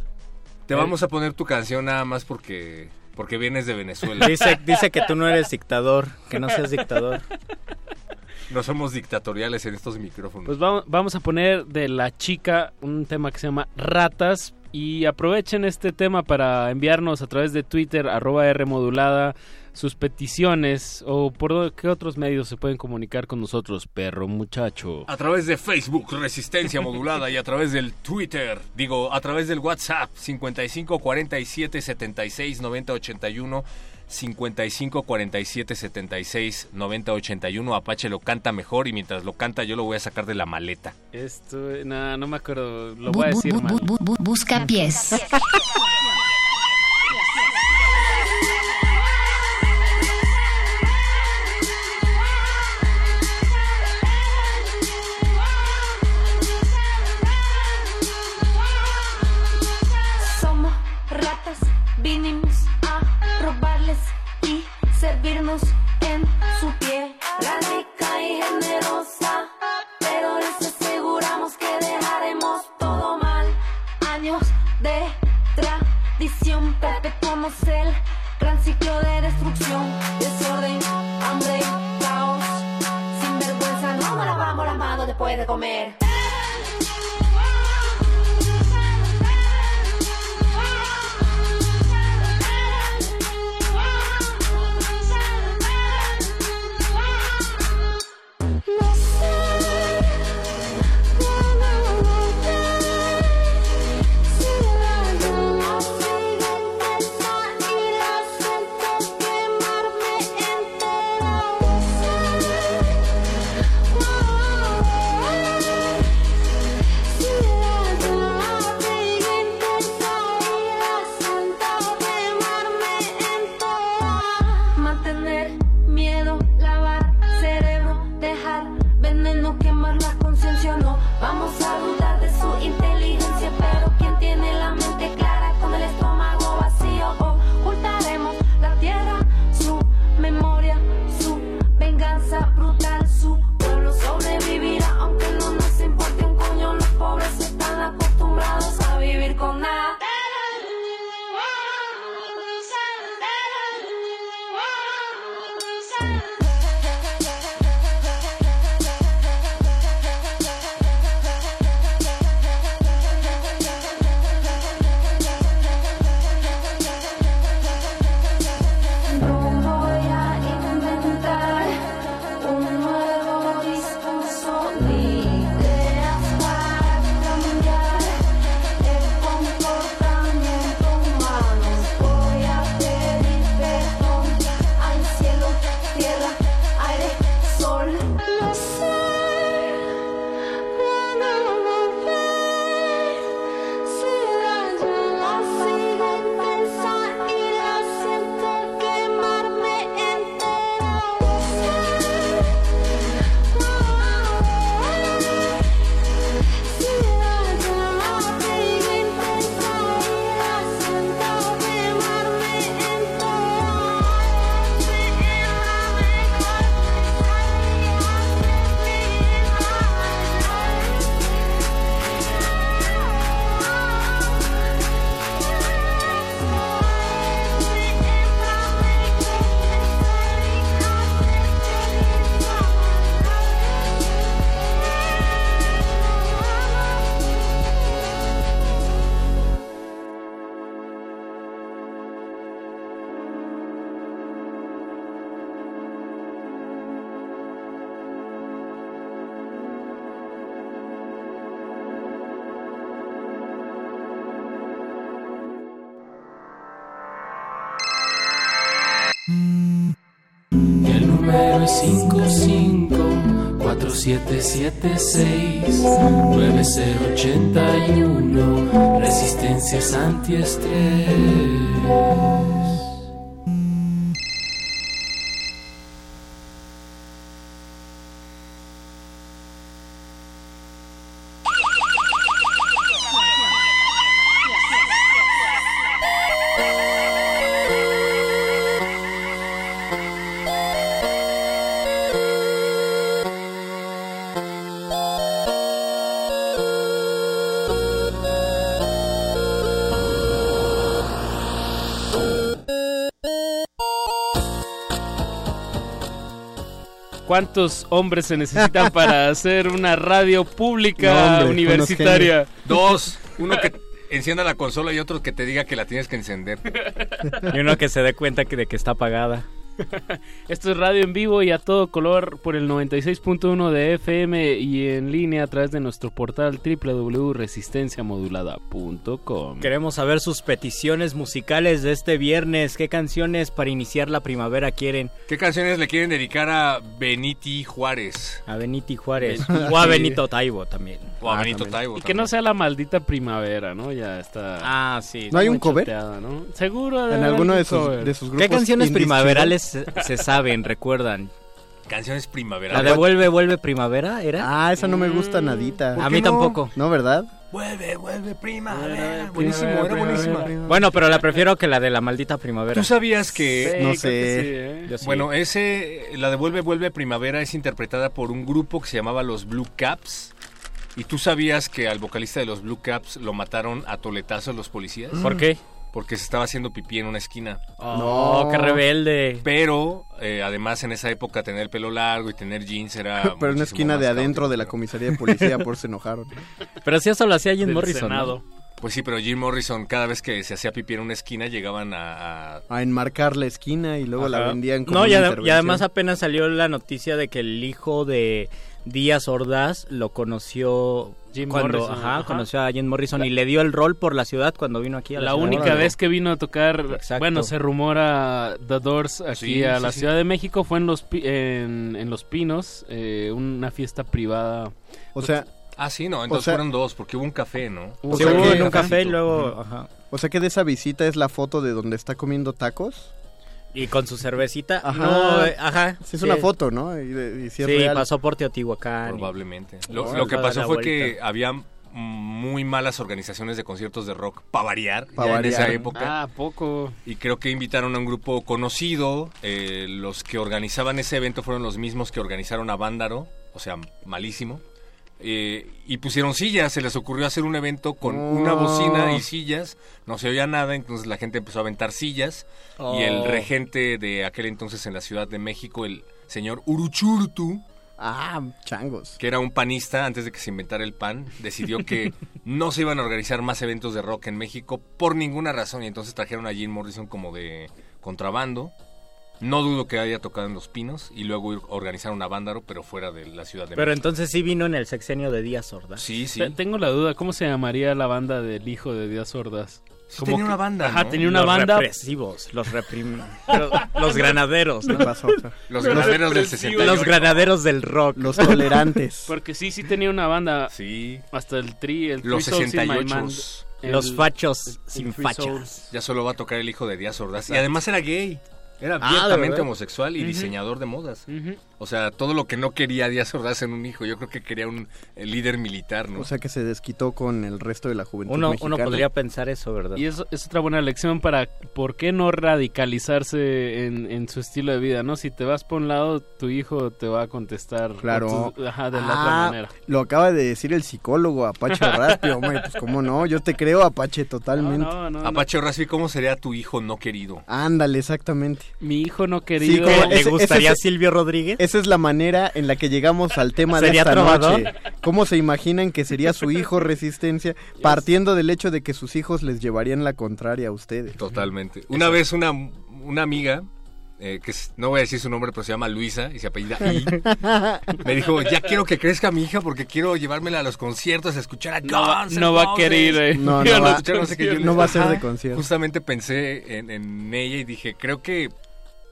Te vamos a poner tu canción nada más porque porque vienes de Venezuela. Dice, dice que tú no eres dictador, que no seas dictador. No somos dictatoriales en estos micrófonos. Pues vamos, vamos a poner de la chica un tema que se llama Ratas y aprovechen este tema para enviarnos a través de Twitter arroba R modulada sus peticiones o por qué otros medios se pueden comunicar con nosotros, perro muchacho. A través de Facebook, Resistencia Modulada, y a través del Twitter, digo, a través del WhatsApp, 55 47 76 90 81, 55 47 76 90 81. Apache lo canta mejor y mientras lo canta yo lo voy a sacar de la maleta. Esto, no, no me acuerdo, lo Bu- voy a bu- decir bu- mal. bu- bu- busca pies. En su piel. La rica y generosa, pero les aseguramos que dejaremos todo mal. Años de tradición, perpetuamos el gran ciclo de destrucción, desorden, hambre, caos. Sin vergüenza, no nos lavamos las manos después de comer. Yeah. 776-9081 Resistencias antiestrés ¿Cuántos hombres se necesitan para hacer una radio pública universitaria? Dos. Uno que encienda la consola y otro que te diga que la tienes que encender. Y uno que se dé cuenta que de que está apagada. Esto es radio en vivo y a todo color por el 96.1 de FM y en línea a través de nuestro portal www.resistenciamodulada.com. Queremos saber sus peticiones musicales de este viernes. ¿Qué canciones para iniciar la primavera quieren? ¿Qué canciones le quieren dedicar a Beniti Juárez? A Beniti Juárez. o a Benito Taibo también. O a Benito Taibo. Y que no sea la maldita primavera, ¿no? Ya está. Ah, sí. ¿No hay un cover? ¿no? Seguro. debe En alguno un de sus, de sus grupos. ¿Qué canciones primaverales se, se saben, recuerdan? Canciones ¿La primaverales. de Vuelve, Vuelve Primavera era? Ah, esa no me gusta nadita. A mí tampoco. ¿No, verdad? Vuelve, vuelve primavera. Buenísimo, era buenísima. Bueno, pero la prefiero que la de la maldita primavera. ¿Tú sabías que... No que sé. sí, ¿eh? Yo sí. Bueno, ese, la de Vuelve, Vuelve Primavera es interpretada por un grupo que se llamaba los Blue Caps. ¿Y tú sabías que al vocalista de los Blue Caps lo mataron a toletazos los policías? ¿Por qué? Porque se estaba haciendo pipí en una esquina. Oh, qué rebelde. Pero, eh, además, en esa época tener el pelo largo y tener jeans era... Pero en una esquina de adentro caótico, de la comisaría de policía por se enojaron. Pero si eso lo hacía Jim Del Morrison. ¿no? Pues sí, pero Jim Morrison, cada vez que se hacía pipí en una esquina, llegaban a... a- A enmarcar la esquina y luego la vendían como No, y, una además apenas salió la noticia de que el hijo de Díaz Ordaz lo conoció Jim cuando Morrison, ajá, ajá. conoció a Jim Morrison y le dio el rol por la ciudad cuando vino aquí a la, La ciudad. única vez que vino a tocar, Exacto. bueno, se rumora The Doors aquí Sí, a sí, la sí. Ciudad de México fue en Los, Pi- en, en los Pinos, eh, una fiesta privada. O sea, Ah, sí, no, entonces sea- fueron dos, porque hubo un café, ¿no? o sea hubo que- en un café y luego ajá. o sea que de esa visita es la foto de donde está comiendo tacos. Y con su cervecita. Ajá. No, eh, ajá. Sí, es una foto, ¿no? Y, de- y si Sí, pasó por Teotihuacán. y- Probablemente. Lo, que pasó fue que había muy malas organizaciones de conciertos de rock para variar, Pa' en esa época. Ah, ¿a poco. Y creo que invitaron a un grupo conocido. eh, los que organizaban ese evento fueron los mismos que organizaron a Vándaro, o sea, malísimo. Eh, y pusieron sillas, se les ocurrió hacer un evento con una Oh. bocina y sillas, no se oía nada, entonces la gente empezó a aventar sillas y el Oh. regente de aquel entonces en la Ciudad de México, el señor Uruchurtu, Ah, changos. que era un panista antes de que se inventara el pan, decidió que no se iban a organizar más eventos de rock en México por ninguna razón y entonces trajeron a Jim Morrison como de contrabando. No dudo que haya tocado en Los Pinos y luego ir- organizaron a Vándaro, pero fuera de la Ciudad de Pero México. entonces sí vino en el sexenio de Díaz Ordaz. Sí, sí. Te- Tengo la duda, ¿cómo se llamaría la banda del hijo de Díaz Ordaz? Sí tenía una banda, Ajá, ¿no? tenía una los banda. represivos, los reprim... los granaderos, ¿no? Los Los granaderos del represivos. 68. Los granaderos del rock. Los tolerantes. Porque sí, sí tenía una banda. Sí. Hasta el tri, el Los Three Souls in My 68. Man, el- Los fachos el sin fachas. Ya solo va a tocar el hijo de Díaz Ordaz. Y además era gay. Era Ah, ¿de abiertamente homosexual y diseñador de modas. O sea, todo lo que no quería Díaz Ordaz en un hijo, yo creo que quería un eh, líder militar, ¿no? O sea que se desquitó con el resto de la juventud Uno, mexicana. uno podría pensar eso, ¿verdad? Y eso es otra buena lección para por qué no radicalizarse en, en su estilo de vida, ¿no? Si te vas por un lado, tu hijo te va a contestar Claro. tu- ajá, de la Ah, otra manera. Lo acaba de decir el psicólogo Apache Raspi, hombre, pues cómo no, yo te creo Apache totalmente. No, no, no. Apache Raspi, ¿cómo sería tu hijo no querido? Ándale, exactamente. Mi hijo no Sí, querido. como ¿Le ese- gustaría ese- Silvio Rodríguez? Esa es la manera en la que llegamos al tema de ¿Sería esta trovador? noche. ¿Cómo se imaginan que sería su hijo Resistencia partiendo del hecho de que sus hijos les llevarían la contraria a ustedes? Totalmente. Una vez una, una amiga, eh, que es- no voy a decir su nombre, pero se llama Luisa y se apellida I, me dijo, ya quiero que crezca mi hija porque quiero llevármela a los conciertos a escuchar a No Guns no N' va a Roses". querer ir, eh. No, no no va, no sé yo no a ser de concierto. Justamente pensé en, en ella y dije, creo que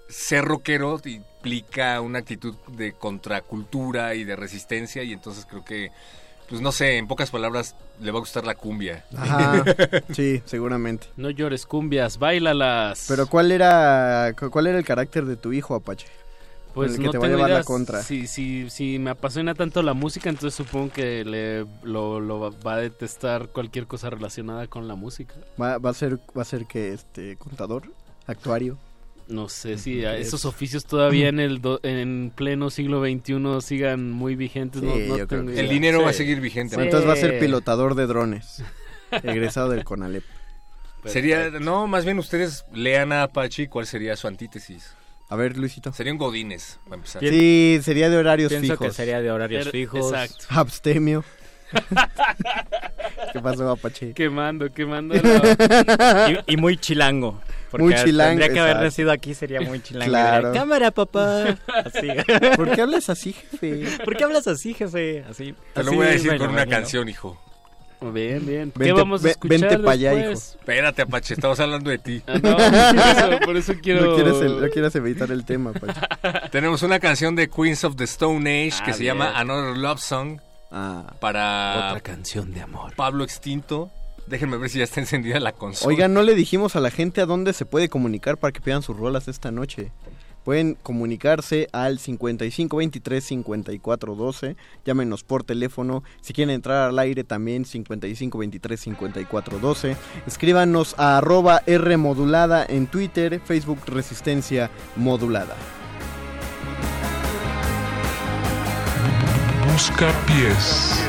ser rockero implica una actitud de contracultura y de resistencia y entonces creo que pues no sé, en pocas palabras le va a gustar la cumbia. Ajá, sí, seguramente. No llores cumbias, bailalas. Pero ¿cuál era cuál era el carácter de tu hijo, Apache? Pues el que no te va a llevar la contra. Si, si, si me apasiona tanto la música, entonces supongo que le, lo, lo va a detestar cualquier cosa relacionada con la música. Va, va a ser va a ser que este contador, actuario. No sé si esos oficios todavía en el do- en pleno siglo XXI sigan muy vigentes. no, Sí, no tengo. El dinero va a seguir vigente. Bueno, entonces va a ser pilotador de drones. egresado del CONALEP. Sería, no, más bien ustedes lean a Apache cuál sería su antítesis. A ver, Luisito. Sería un Godines, para empezar. Sí, sería de horarios Pienso fijos. que sería de horarios Pero- fijos. exacto. Abstemio. ¿Qué pasó, Apache? Quemando, quemando. la- Y, y muy chilango. Porque Muy chilango, Tendría que haber nacido aquí, sería muy chilango. Claro. Diría, Cámara, papá. Así. ¿Por qué hablas así, jefe? ¿Por qué hablas así, jefe? Así. Te lo así voy a decir con una canción, hijo. Bien, bien. ¿Qué Vente- vamos a escuchar vente pa' allá, después? Espérate, Apache, estamos hablando de ti. Ah, no, por eso, por eso quiero... No quieres, el- no quieres evitar el tema, Apache. Tenemos una canción de Queens of the Stone Age que Ah, se bien. llama Another Love Song Ah. para Otra canción de amor. Pablo Extinto. Déjenme ver si ya está encendida la consola. Oigan, no le dijimos a la gente a dónde se puede comunicar para que pidan sus rolas esta noche. Pueden comunicarse al 5523 5412. Llámenos por teléfono. Si quieren entrar al aire también 5523 5412. Escríbanos a arroba R modulada en Twitter, Facebook Resistencia Modulada. Busca pies.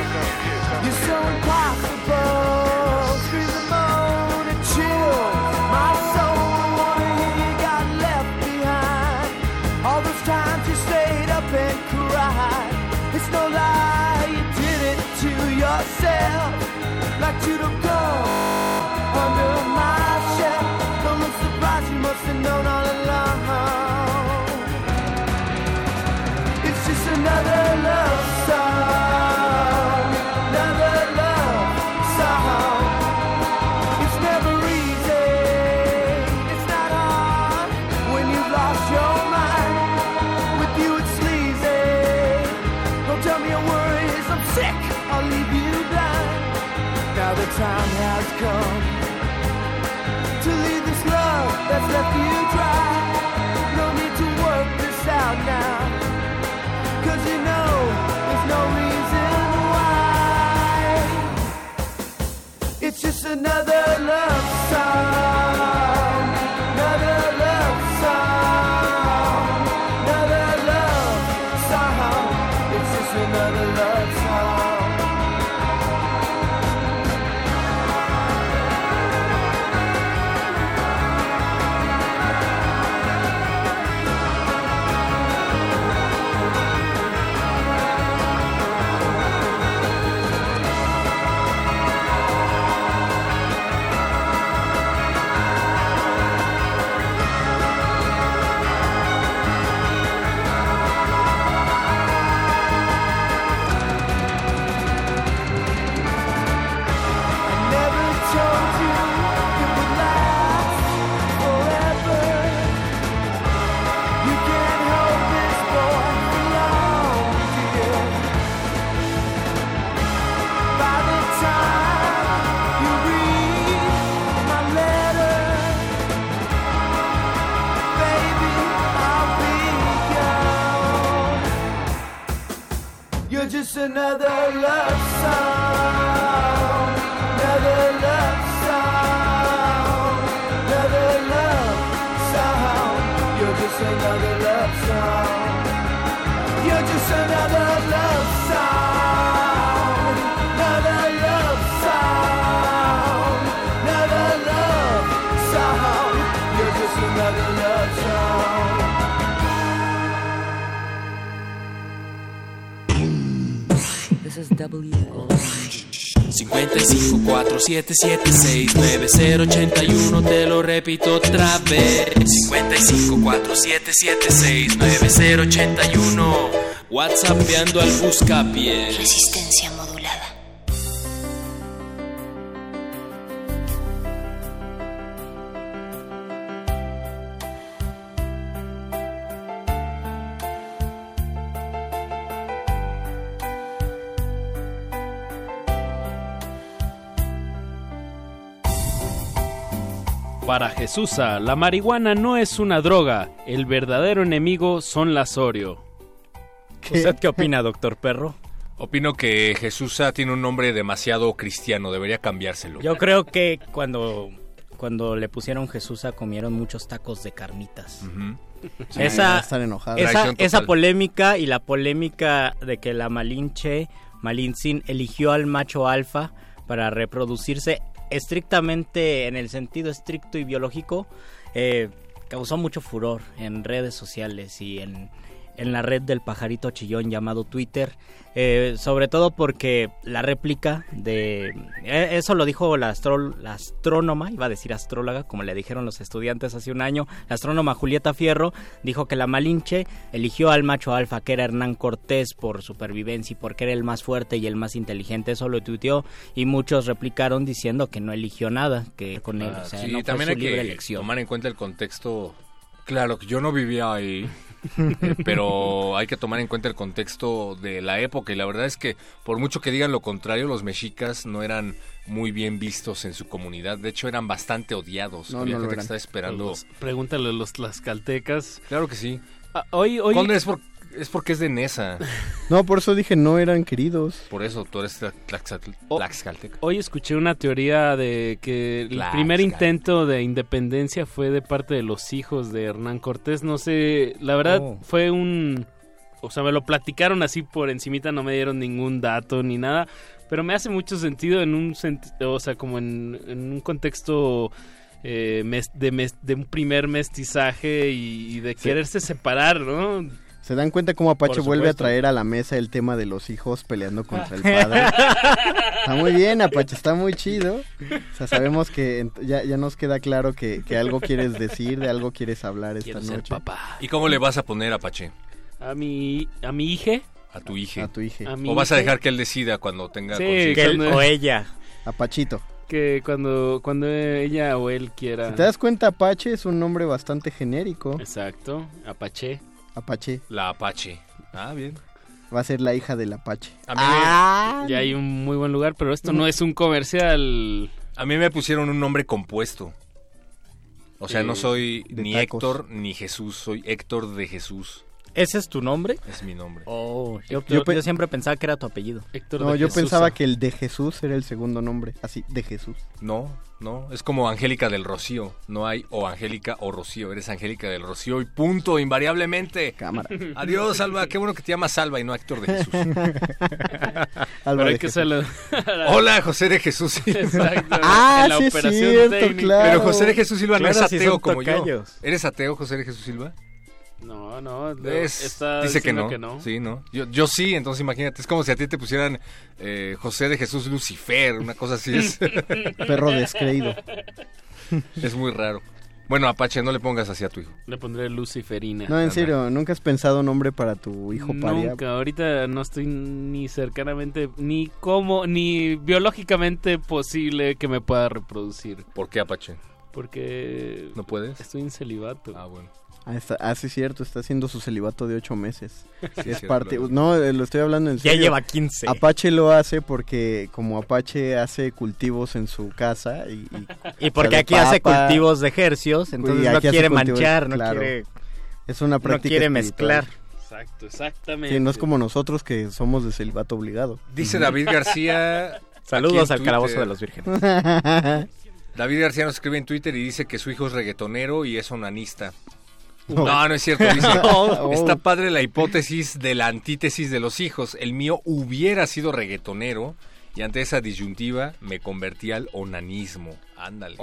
Another love song. Another love song. Another love song. You're just another love song. You're just another Is WO. 55 4776 9081 te lo repito otra vez. 55 4776 9081 Whatsappeando al buscapié Resistencia Para Jesusa, la marihuana no es una droga, el verdadero enemigo son las Oreo. ¿Usted qué opina, doctor Perro? Opino que Jesusa tiene un nombre demasiado cristiano, debería cambiárselo. Yo creo que cuando, cuando le pusieron Jesusa comieron muchos tacos de carnitas. Sí, esa, están enojados. esa, polémica y la polémica de que la Malinche, Malintzin, eligió al macho alfa para reproducirse estrictamente en el sentido estricto y biológico, eh, causó mucho furor en redes sociales y en, en la red del pajarito chillón llamado Twitter, eh, sobre todo porque la réplica de... eh, eso lo dijo la, astro- la astrónoma, iba a decir astróloga, como le dijeron los estudiantes hace un año, la astrónoma Julieta Fierro dijo que la Malinche eligió al macho alfa, que era Hernán Cortés, por supervivencia y porque era el más fuerte y el más inteligente, eso lo tuiteó y muchos replicaron diciendo que no eligió nada, que con él, Ah, o sea, sí, no fue también su hay libre que elección. tomar en cuenta el contexto. Claro, que yo no vivía ahí, pero hay que tomar en cuenta el contexto de la época. Y la verdad es que, por mucho que digan lo contrario, los mexicas no eran muy bien vistos en su comunidad. De hecho, eran bastante odiados. No, Había no lo gente que estaba esperando. Los- pregúntale a los tlaxcaltecas. Claro que sí. Ah, hoy, hoy... Conde, es, por- es porque es de Nesa. No, por eso dije no eran queridos. Por eso tú eres tla- tlaxcal- tlaxcalteca. Hoy escuché una teoría de que el primer intento de independencia fue de parte de los hijos de Hernán Cortés. No sé, la verdad Oh. fue un... O sea, me lo platicaron así por encimita, no me dieron ningún dato ni nada. Pero me hace mucho sentido en un sentido, o sea, como en, en un contexto eh, mes- de, mes- de un primer mestizaje y, y de Sí. quererse separar, ¿no? ¿Se dan cuenta cómo Apache vuelve a traer a la mesa el tema de los hijos peleando contra el padre? está muy bien, Apache, está muy chido. O sea, sabemos que ya, ya nos queda claro que, que algo quieres decir, de algo quieres hablar esta Quiero ser noche. papá. ¿Y cómo le vas a poner Apache? A mi, a mi hija. A tu hija. A tu hija. ¿O vas a dejar que él decida cuando tenga Sí, conciencia? que él o ella. Apachito. Que cuando, cuando ella o él quiera. Si te das cuenta, Apache es un nombre bastante genérico. Exacto, Apache. Apache. La Apache. Ah, bien. Va a ser la hija del Apache. A mí, me- Ya hay un muy buen lugar, pero esto no es un comercial. a mí me pusieron un nombre compuesto. O sea, Eh, no soy ni tacos. Héctor ni Jesús, soy Héctor de Jesús. ¿Ese es tu nombre? Es mi nombre. Oh, yo, Yo yo- pe- yo siempre pensaba que era tu apellido. Héctor No, de yo pensaba que el de Jesús era el segundo nombre. Así, de Jesús. No, no, es como Angélica del Rocío. No hay o Angélica o Rocío, eres Angélica del Rocío y punto, invariablemente. Cámara. Adiós, Alba, qué bueno que te llamas Alba y no Héctor de Jesús. Alba Pero hay de que Jesús. Hola, José de Jesús. Exacto. Ah, en la sí operación cierto, claro. Pero José de Jesús Silva no es ateo como yo. ¿Eres ateo, José de Jesús Silva? No, no, no, Es- está dice que no. Sí, no. Yo, yo sí, entonces imagínate, es como si a ti te pusieran eh, José de Jesús Lucifer, una cosa así es. Perro descreído. es muy raro. Bueno, Apache, no le pongas así a tu hijo. Le pondré Luciferina. No, en serio, ¿nunca has pensado nombre para tu hijo paria? Nunca, ahorita no estoy ni cercanamente, ni como, ni biológicamente posible que me pueda reproducir. ¿Por qué Apache? Porque ¿No puedes? estoy en celibato. Ah, bueno. Ah, está, ah, sí, cierto, está haciendo su celibato de ocho meses. Sí, es parte. No, eh, lo estoy hablando en Ya serio. lleva 15. Apache lo hace porque, como Apache hace cultivos en su casa y. Y porque aquí hace cultivos de hercios, entonces no quiere cultivos, manchar, no claro. quiere, Es una no práctica. quiere espiritual. mezclar. Exacto, exactamente. Sí, no es como nosotros que somos de celibato obligado. Dice David García. Saludos al calabozo de los vírgenes. David García nos escribe en Twitter y dice que su hijo es reggaetonero y es onanista. No, no es cierto. Dice, No. está padre la hipótesis de la antítesis de los hijos. El mío hubiera sido reggaetonero y ante esa disyuntiva me convertí al onanismo. Ándale.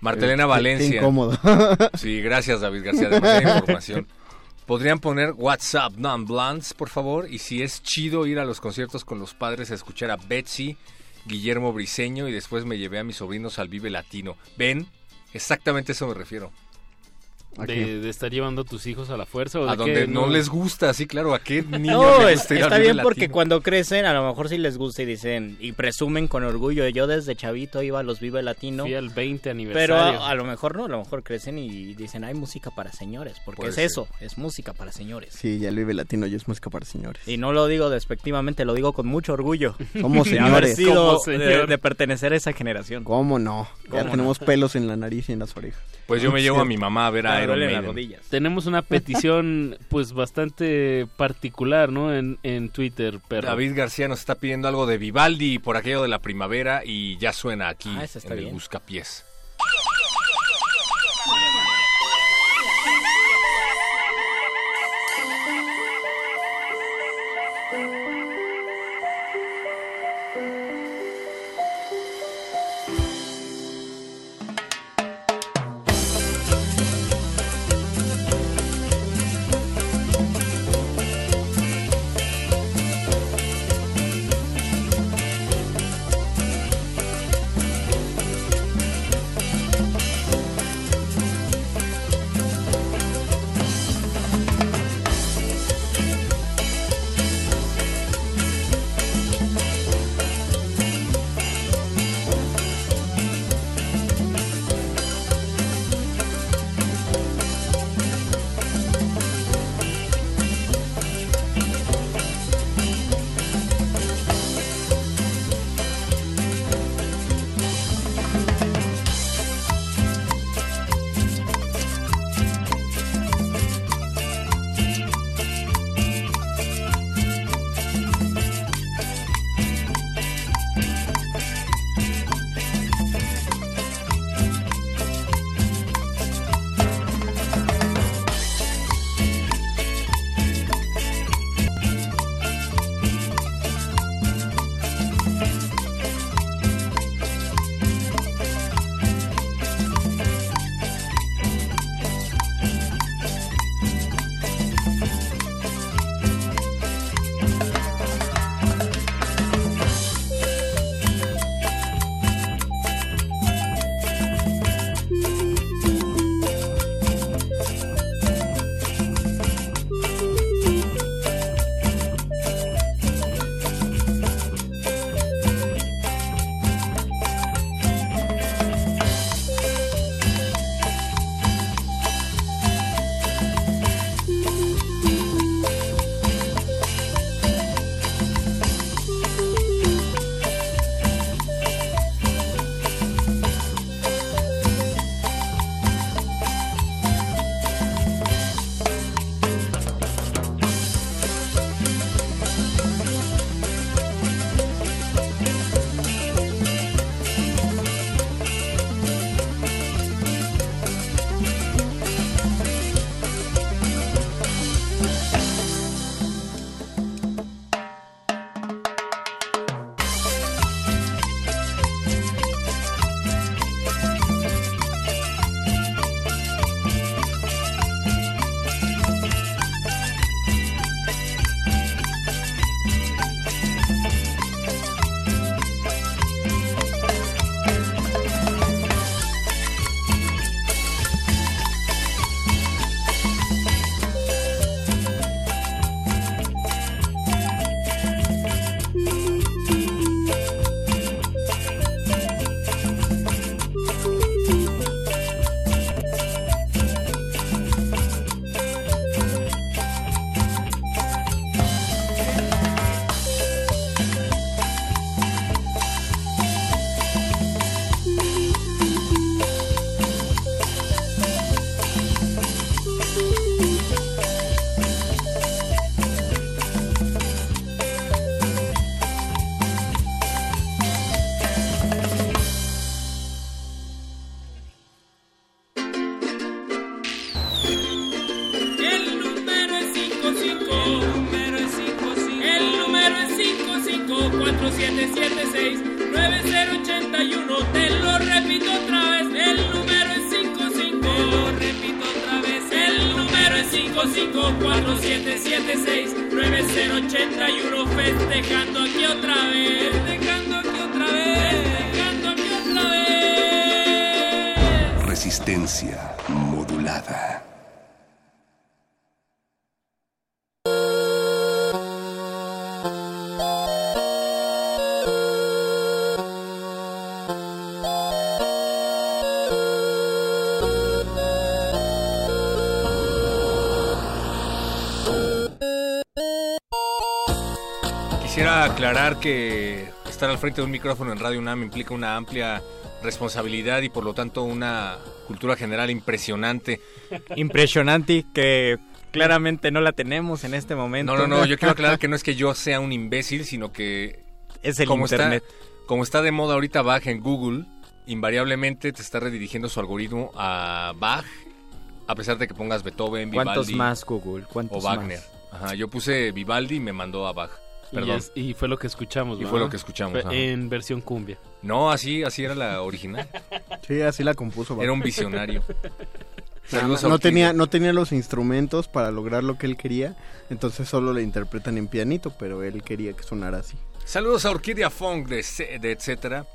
Martelena Qué- qué Valencia. incómodo. Sí, gracias David García, demasiada información. ¿Podrían poner WhatsApp Non Blondes, por favor? Y si es chido ir a los conciertos con los padres a escuchar a Betsy, Guillermo Briseño y después me llevé a mis sobrinos al Vive Latino. ¿Ven? Exactamente a eso me refiero. ¿A de, estar llevando a tus hijos a la fuerza o A de donde que no les gusta, sí, claro, ¿a qué niño No, le es- gusta ir al está bien porque Latino? cuando crecen a lo mejor sí les gusta y dicen y presumen con orgullo. Yo desde chavito iba a los Vive Latino. Fui al 20 Pero aniversario. a, a lo mejor no, a lo mejor crecen y dicen hay música para señores, porque Puede es ser. eso, es música para señores. Sí, ya el Vive Latino ya es música para señores. Y no lo digo despectivamente, lo digo con mucho orgullo. Somos de señores. sido- de, señor. de pertenecer a esa generación. ¿Cómo no? Ya ¿Cómo tenemos pelos en la nariz y en las orejas. Pues yo me llevo a mi mamá a ver a Iron duelen las Maiden. rodillas. Tenemos una petición pues bastante particular, ¿no? En, en Twitter, pero David García nos está pidiendo algo de Vivaldi por aquello de la primavera y ya suena aquí Ah, en el bien. Buscapiés. Aclarar que estar al frente de un micrófono en Radio UNAM implica una amplia responsabilidad y por lo tanto una cultura general impresionante. Impresionante que claramente no la tenemos en este momento. No, no, no, yo quiero aclarar que no es que yo sea un imbécil, sino que Es el como internet. Está, como está de moda ahorita Bach en Google, invariablemente te está redirigiendo su algoritmo a Bach, a pesar de que pongas Beethoven, ¿Cuántos Vivaldi más, Google? ¿Cuántos o Wagner. más? Ajá, yo puse Vivaldi y me mandó a Bach. Y, Perdón. es- y fue lo que escuchamos. Y ¿no? fue lo que escuchamos, Fue. En versión cumbia. No, así, así era la original. Sí, así la compuso. Era un visionario. No, tenía, no tenía los instrumentos para lograr lo que él quería, entonces solo le interpretan en pianito, pero él quería que sonara así. Saludos a Orquídea Funk de, etcétera.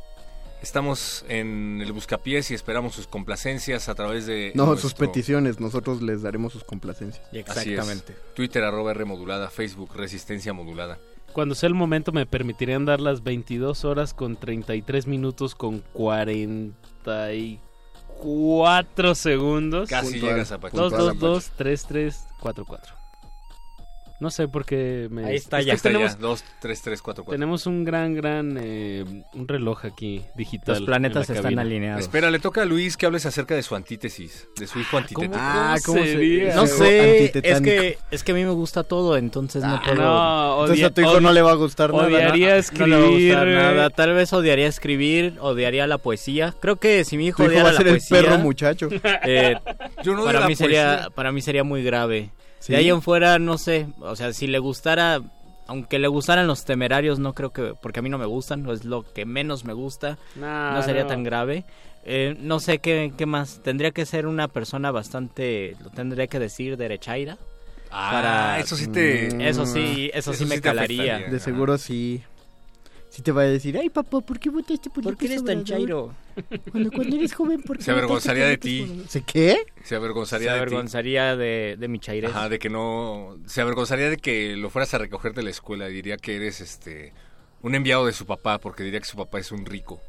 Estamos en el Buscapiés y esperamos sus complacencias a través de. No, nuestro- sus peticiones, nosotros les daremos sus complacencias. Es. Twitter arroba R modulada, Facebook Resistencia modulada. Cuando sea el momento me permitirían dar las 22 horas con 33 minutos con 44 segundos. Casi Puntual. llegas a Pachuca. 2, Puntual, 2, 2, 3, 3, 4, 4. No sé por qué me... Ahí está ya. Está tenemos, ya, 2, 3, 3, 4, 4. tenemos un gran, gran... eh, un reloj aquí digital. Los planetas están cabina. alineados. Espera, le toca a Luis que hables acerca de su antítesis, de su hijo antitético. Ah, ¿cómo se diga? No sé, es que, es que a mí me gusta todo, entonces no Ah, puedo... no, Entonces a tu hijo no le va a gustar nada. ¿no? Odiaría No escribir... le va a gustar nada. Tal vez odiaría escribir, odiaría la poesía. Creo que si mi hijo Tu hijo odiara va a la ser el perro muchacho. eh, Yo no para mí sería para mí sería muy grave. ¿Sí? De ahí en fuera no sé, o sea, si le gustara aunque le gustaran los temerarios, no creo que porque a mí no me gustan, es lo que menos me gusta, Nah, no sería no. tan grave. Eh, no sé qué, qué más, tendría que ser una persona bastante, lo tendría que decir derechaira. Ah, para- eso sí te. Mm, Eso sí, eso, sí Eso me sí calaría. afectaría. De seguro sí. Sí te va a decir, ay papá, ¿por qué votaste por ¿Por qué eres tan chairo? Cuando, cuando eres joven, ¿por qué Se avergonzaría de ti. ¿Se qué? Se Se avergonzaría de ti. avergonzaría de, de mi chairez. Ajá, de que no. Se avergonzaría de que lo fueras a recoger de la escuela. y Diría que eres este. Un enviado de su papá, porque diría que su papá es un rico.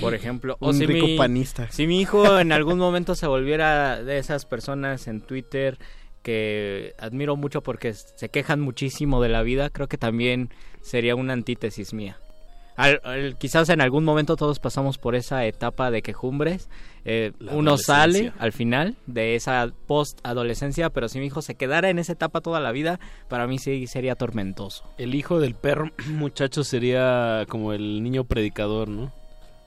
por ejemplo. O Un si rico mi, panista. Si mi hijo en algún momento se volviera de esas personas en Twitter que admiro mucho porque se quejan muchísimo de la vida, creo que también sería una antítesis mía. Al- al- quizás en algún momento todos pasamos por esa etapa de quejumbres. eh, uno sale al final de esa post-adolescencia, pero si mi hijo se quedara en esa etapa toda la vida, para mí sí sería tormentoso. El hijo del perro muchacho sería como el niño predicador, ¿no?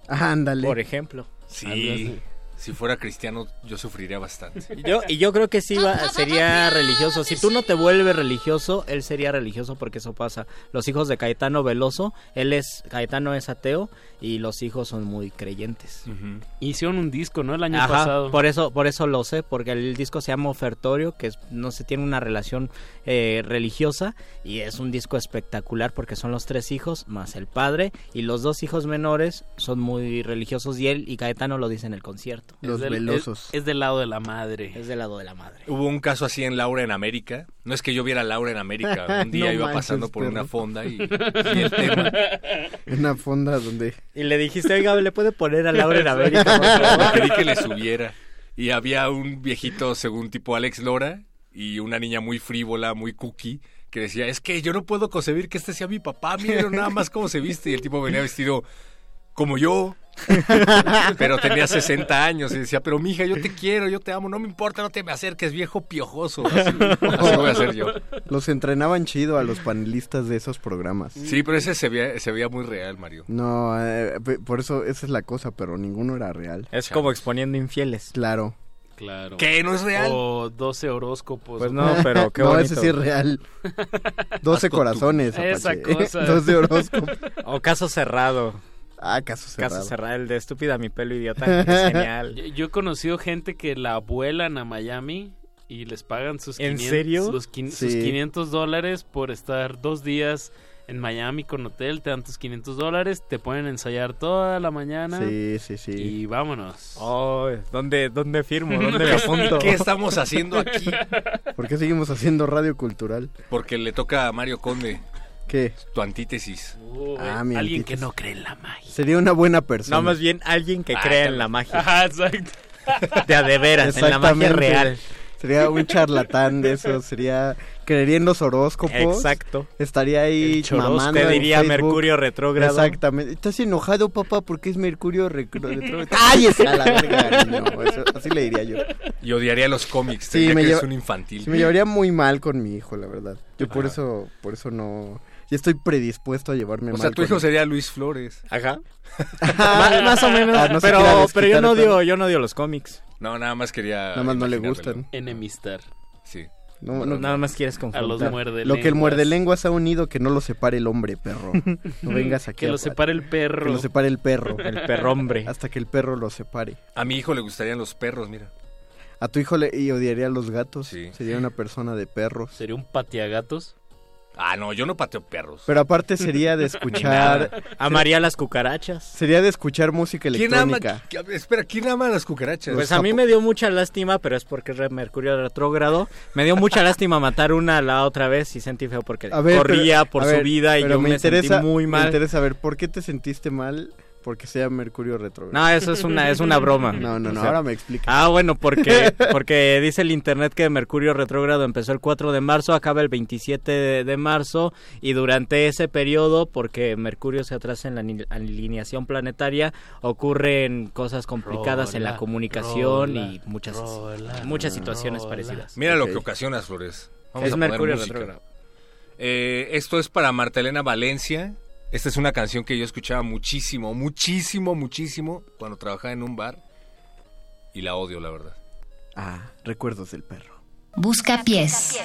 Ándale. Por ejemplo. Sí. Si fuera cristiano, yo sufriría bastante. Y Yo, y yo creo que sí va, sería religioso. Si tú no te vuelves religioso, él sería religioso porque eso pasa. Los hijos de Caetano Veloso, él es, Caetano es ateo y los hijos son muy creyentes. Hicieron un disco, ¿no? El año Ajá, pasado. por eso, por eso lo sé, porque el disco se llama Ofertorio, que es- no se tiene una relación eh, religiosa y es un disco espectacular porque son los tres hijos más el padre y los dos hijos menores son muy religiosos y él y Caetano lo dice en el concierto. Es Los del- velosos. Es, es del lado de la madre. Es del lado de la madre. Hubo un caso así en Laura en América. No es que yo viera a Laura en América. Un día No iba pasando por perro. una fonda y, y el tema. Una fonda donde... Y le dijiste, oiga, ¿le puede poner a Laura en América? por favor?" Querí que le subiera. Y había un viejito, según tipo Alex Lora, y una niña muy frívola, muy cookie, que decía, es que yo no puedo concebir que este sea mi papá, miren nada más cómo se viste. Y el tipo venía vestido como yo, pero tenía 60 años y decía, pero mija, yo te quiero, yo te amo, no me importa, no te me acerques, viejo piojoso. Así, así voy a ser yo. Los entrenaban chido a los panelistas de esos programas. Sí, pero ese se veía, se veía muy real, Mario. No, eh, pe- por eso esa es la cosa, pero ninguno era real. Es como exponiendo infieles. Claro. Claro. ¿Qué? ¿No es real? O 12 horóscopos. Pues no, pero qué no, bonito. ese sí es real. 12 Asco, corazones, Esa cosa. 12 horóscopos. O caso cerrado. Ah, caso cerrado. Caso cerrado, el de estúpida mi pelo idiota. Es genial. Yo, yo he conocido gente que la vuelan a Miami y les pagan sus ¿En 500, serio? los quin- Sí. sus 500 dólares por estar dos días en Miami con hotel, te dan tus 500 dólares, te ponen a ensayar toda la mañana. Sí, sí, sí. Y vámonos. Oh, ¿dónde, ¿Dónde firmo? ¿Dónde me apunto? ¿Qué estamos haciendo aquí? ¿Por qué seguimos haciendo radio cultural? Porque le toca a Mario Conde. ¿Qué? Tu antítesis. Uh, Ah, mi alguien antítesis. que no cree en la magia. Sería una buena persona. No, más bien alguien que Ah, cree en la magia. Ajá, exacto. De a de veras, en la magia real. Sería un charlatán de eso, sería creería en los horóscopos. Exacto. Estaría ahí mamando Te diría. Mercurio retrógrado. Exactamente. ¿Estás enojado, papá, porque es Mercurio re- retrógrado? ¡Cállese a la verga! No, eso- así le diría yo. Y odiaría los cómics. Sí, me que lleva- es un infantil. Sí, me llevaría muy mal con mi hijo, la verdad. Yo por Ajá. eso, por eso no... Ya estoy predispuesto a llevarme O mal sea, tu hijo él. sería Luis Flores. Ajá. Ah, más, o menos. ah, no pero, pero yo no odio, yo no odio los cómics. No, nada más quería. Nada más no le gustan. Enemistar. Sí. No, no, Nada más quieres A confrontar. los muerde Lo que el muerde lenguas ha unido, que no lo separe el hombre, perro. No vengas aquí. Que a- lo separe el perro. Que lo separe el perro. El perrombre. Hasta que el perro lo separe. A mi hijo le gustarían los perros, mira. A tu hijo le y odiaría a los gatos. Sí. Sería una persona de perros. Sería un patiagatos. Ah, no, yo no pateo perros. Pero aparte sería de escuchar. Amaría las cucarachas. Sería de escuchar música ¿Quién ama, electrónica. qui- espera, ¿quién ama las cucarachas? Pues a mí me dio mucha lástima, pero es porque es Mercurio retrógrado. Me dio mucha lástima matar una a la otra vez y sentí feo porque A ver, corría pero- por a su ver, vida y pero yo me, interesa, sentí muy Me mal. interesa ver por qué te sentiste mal porque sea Mercurio retrógrado. No, eso es una es una broma. No, no, O no, sea, ahora me explica. Ah, bueno, porque porque dice el internet que Mercurio retrógrado empezó el 4 de marzo, acaba el 27 de, de marzo y durante ese periodo, porque Mercurio se atrasa en la alineación planetaria, ocurren cosas complicadas en la comunicación rola, y muchas rola, muchas situaciones rola. parecidas. Mira lo que ocasionas, Flores. Vamos Es a Mercurio retrógrado. Eh, esto es para Marta Elena Valencia. Esta es una canción que yo escuchaba muchísimo, muchísimo, muchísimo cuando trabajaba en un bar. Y la odio, la verdad. Ah, recuerdos del perro. Busca pies.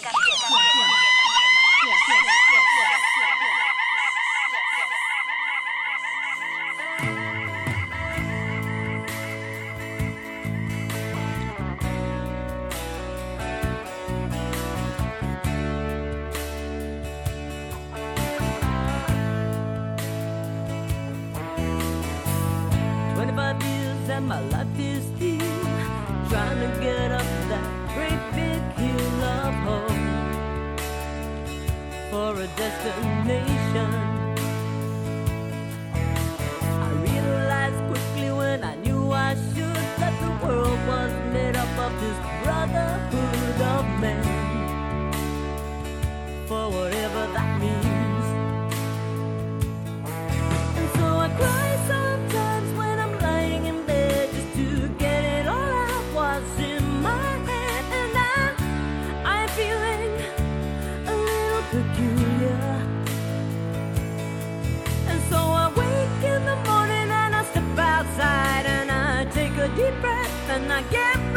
My life is still trying to get up that great big hill of hope for a destination. Deep breath and I get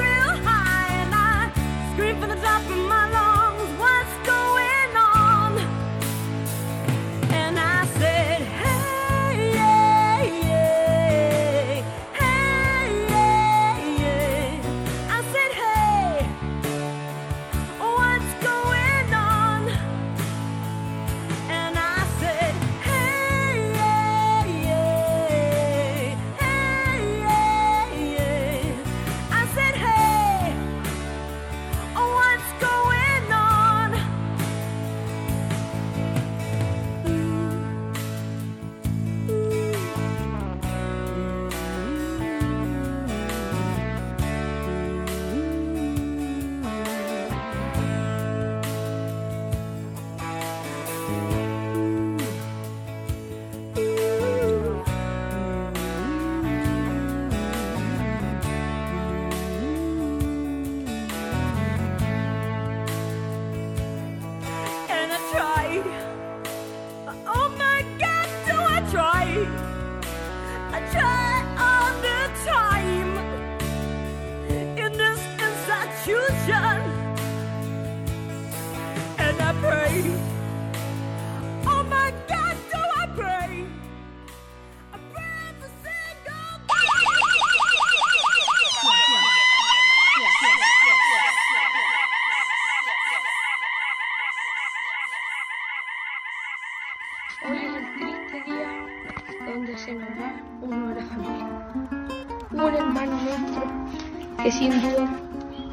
sin duda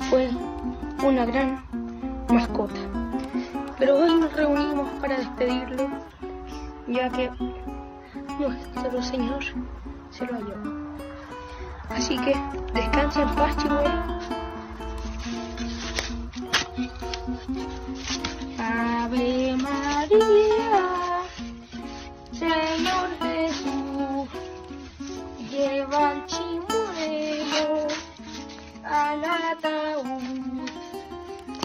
fue una gran mascota. Pero hoy nos reunimos para despedirlo, ya que nuestro Señor se lo halló. Así que descansa en paz, chimuelo. Ave María, Señor Jesús, lleva el chimuelo al ataúd.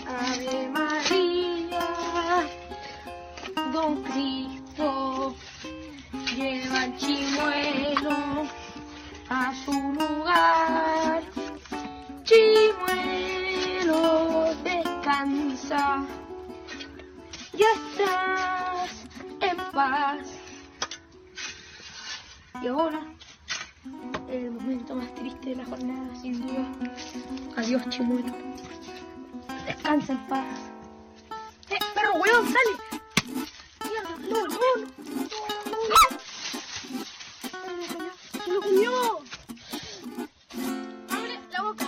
Ave María, Don Cristo, lleva el chimuelo a su lugar. Chimuelo, descansa, ya estás en paz. Y ahora, el momento más triste de la jornada, sin duda. Adiós, chimuelo. Descansa en paz. ¡Eh, perro, weón, sale! ¡Mierda, no, no! ¡Se! ¡Abre la boca!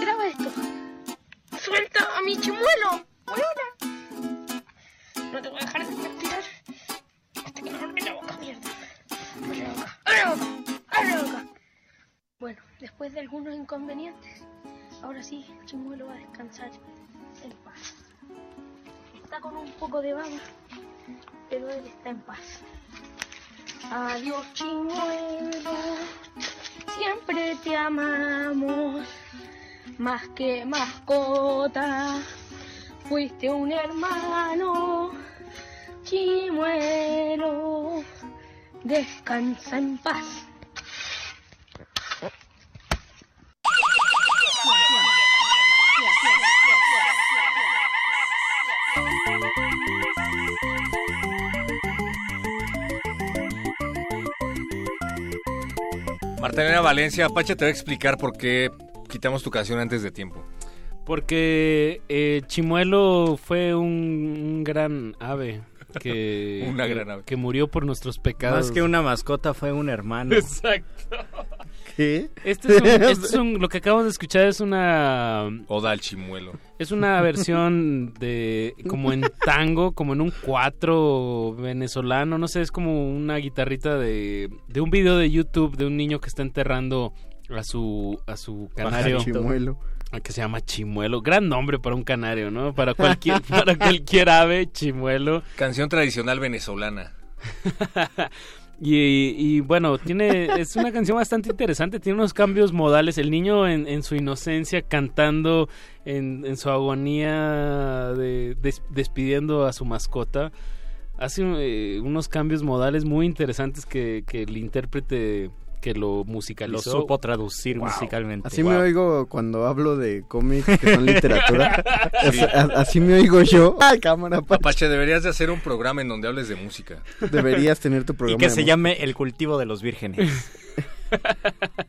Graba esto. ¡Suelta a mi chimuelo! ¡Weona! No te voy a dejar de respirar hasta que no la boca, mierda. Abre la boca, Bueno, después de algunos inconvenientes, ahora sí, el chimuelo va a descansar en paz. Está con un poco de baba, pero él está en paz. Adiós, chimuelo, siempre te amamos, más que mascota, fuiste un hermano, chimuelo, descansa en paz. Marta Valencia, Pacha te va a explicar por qué quitamos tu canción antes de tiempo. Porque eh, Chimuelo fue un, un gran ave que, Una gran ave. que murió por nuestros pecados. Más que una mascota fue un hermano. Exacto. ¿Qué? Este es, un, este es un- lo que acabamos de escuchar es una Oda al chimuelo. es una versión de como en tango, como en un cuatro venezolano, no sé, es como una guitarrita de, de un video de YouTube de un niño que está enterrando a su a su canario Chimuelo. Ah, que se llama Chimuelo, gran nombre para un canario, ¿no? Para cualquier para cualquier ave, Chimuelo. Canción tradicional venezolana. Y, bueno, tiene es una canción bastante interesante, tiene unos cambios modales. El niño en, en su inocencia cantando en, en su agonía de, des- despidiendo a su mascota. Hace eh, unos cambios modales muy interesantes que, que el intérprete que lo musicalizó. Lo supo traducir musicalmente. Así me oigo cuando hablo de cómics que son literatura. Así- me oigo yo. Ay, cámara, pa- Apache, deberías de hacer un programa en donde hables de música. Deberías tener tu Y programa. que de se música. llame El cultivo de los vírgenes.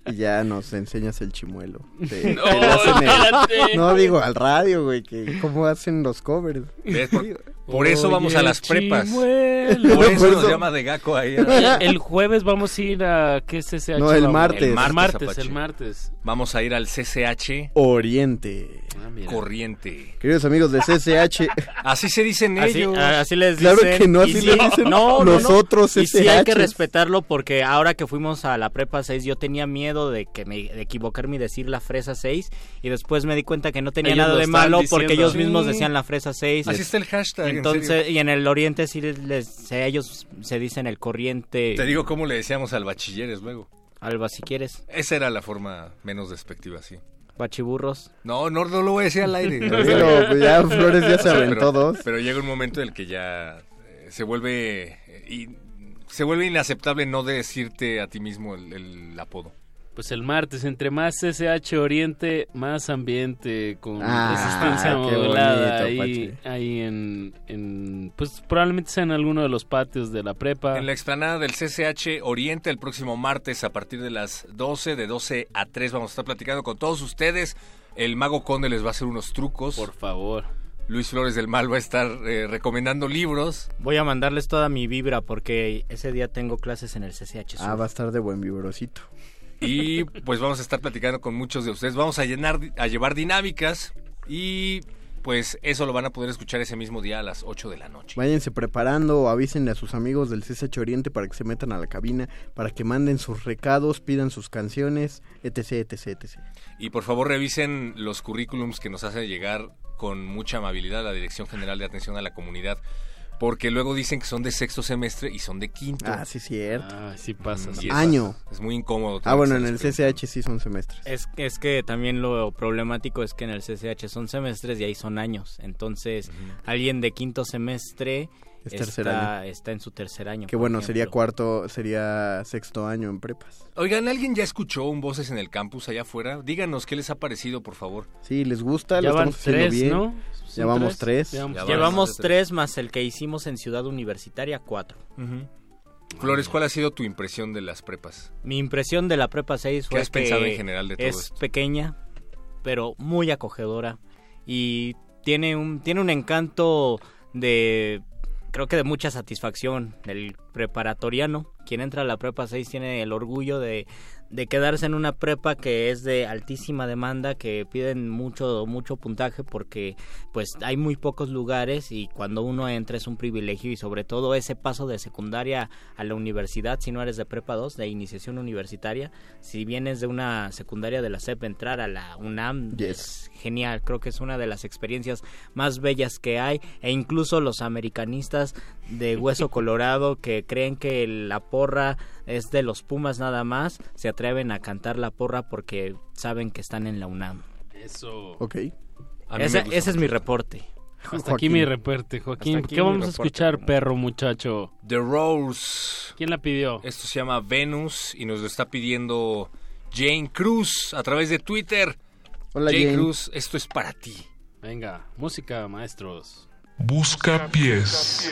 Y ya nos enseñas el chimuelo. de- No, que espérate. no, digo, al radio, güey, que cómo hacen los covers. ¿Ves? Por, por eso vamos a las prepas. Chimuelo. Por eso nos llama de Gaco ahí. El, el jueves vamos a ir a ¿qué es SH? No, el martes. El martes, martes, el martes. Vamos a ir al CCH Oriente. Ah. Corriente. Queridos amigos de CCH, Así se dicen Así, ellos. así les Claro dicen. que no, así sí- le dicen no, no, los no. otros Y sí hay que respetarlo porque ahora que fuimos a la prepa 6 yo tenía miedo de que me de equivocarme y decir la fresa 6 y después me di cuenta que no tenía Ellos nada de malo porque ellos mismos Sí. decían la fresa 6. Así está el hashtag. En Entonces, serio. y en el oriente sí les, ellos se dicen el corriente Te digo cómo le decíamos al bachilleres luego. alba si quieres, Esa era la forma menos despectiva, sí. bachiburros. No, no, no lo voy a decir al aire. Dilo, pues ya Flores ya se O sea, aventó pero, dos. pero llega un momento en el que ya eh, se vuelve eh, y se vuelve inaceptable no decirte a ti mismo el, el apodo. Pues el martes, entre más SH Oriente, más ambiente con Ah, resistencia modulada bonito, ahí, Pachi. ahí en, en, pues probablemente sea en alguno de los patios de la prepa. En la explanada del CCH Oriente el próximo martes a partir de las 12, de 12 a 3 vamos a estar platicando con todos ustedes. El mago Conde les va a hacer unos trucos. Por favor. Luis Flores del Mal va a estar eh, recomendando libros. Voy a mandarles toda mi vibra porque ese día tengo clases en el CCH. Ah, va a estar de buen vibrosito. Y pues vamos a estar platicando con muchos de ustedes. Vamos a llenar, a llevar dinámicas y pues eso lo van a poder escuchar ese mismo día a las 8 de la noche. Váyanse preparando o avísenle a sus amigos del CSH Oriente para que se metan a la cabina, para que manden sus recados, pidan sus canciones, etc, etc, etc. Y por favor revisen los currículums que nos hace llegar con mucha amabilidad la Dirección General de Atención a la Comunidad. Porque luego dicen que son de sexto semestre y son de quinto. Ah, sí, cierto. Ah, sí pasa. Y es- Año. Es muy incómodo. Ah, bueno, en el CCH sí son semestres. Es, es que también lo problemático es que en el CCH son semestres y ahí son años. Entonces, alguien de quinto semestre Es tercer está, año. está en su tercer año. Que bueno, sería cuarto, sería sexto año en prepas. Oigan, ¿alguien ya escuchó un Voces en el Campus allá afuera? Díganos qué les ha parecido, por favor. Sí, les gusta, Ya lo van estamos haciendo tres, bien. ¿no? Ya ¿Son vamos tres? Llevamos tres más el que hicimos en Ciudad Universitaria, cuatro. Flores, ¿cuál ha sido tu impresión de las prepas? Mi impresión de la Prepa 6 ¿Qué fue has que pensado en general de todo es esto? pequeña, pero muy acogedora y tiene un tiene un encanto de creo que de mucha satisfacción el preparatoriano. Quien entra a la Prepa 6 tiene el orgullo de de quedarse en una prepa que es de altísima demanda, que piden mucho mucho puntaje porque pues hay muy pocos lugares y cuando uno entra es un privilegio y sobre todo ese paso de secundaria a la universidad, si no eres de prepa 2, de iniciación universitaria, si vienes de una secundaria de la SEP, entrar a la UNAM es genial, creo que es una de las experiencias más bellas que hay e incluso los americanistas de hueso colorado que creen que la porra es de los Pumas nada más, se atreven a cantar la porra porque saben que están en la UNAM. Eso. Ok. Ese, es mi reporte. Hasta aquí mi reporte, Joaquín. Aquí ¿Qué vamos a escuchar, perro muchacho? The Rose. ¿Quién la pidió? Esto se llama Venus y nos lo está pidiendo Jane Cruz a través de Twitter. Hola, Jane, Jane. Cruz, esto es para ti. Venga, música, maestros. Busca pies.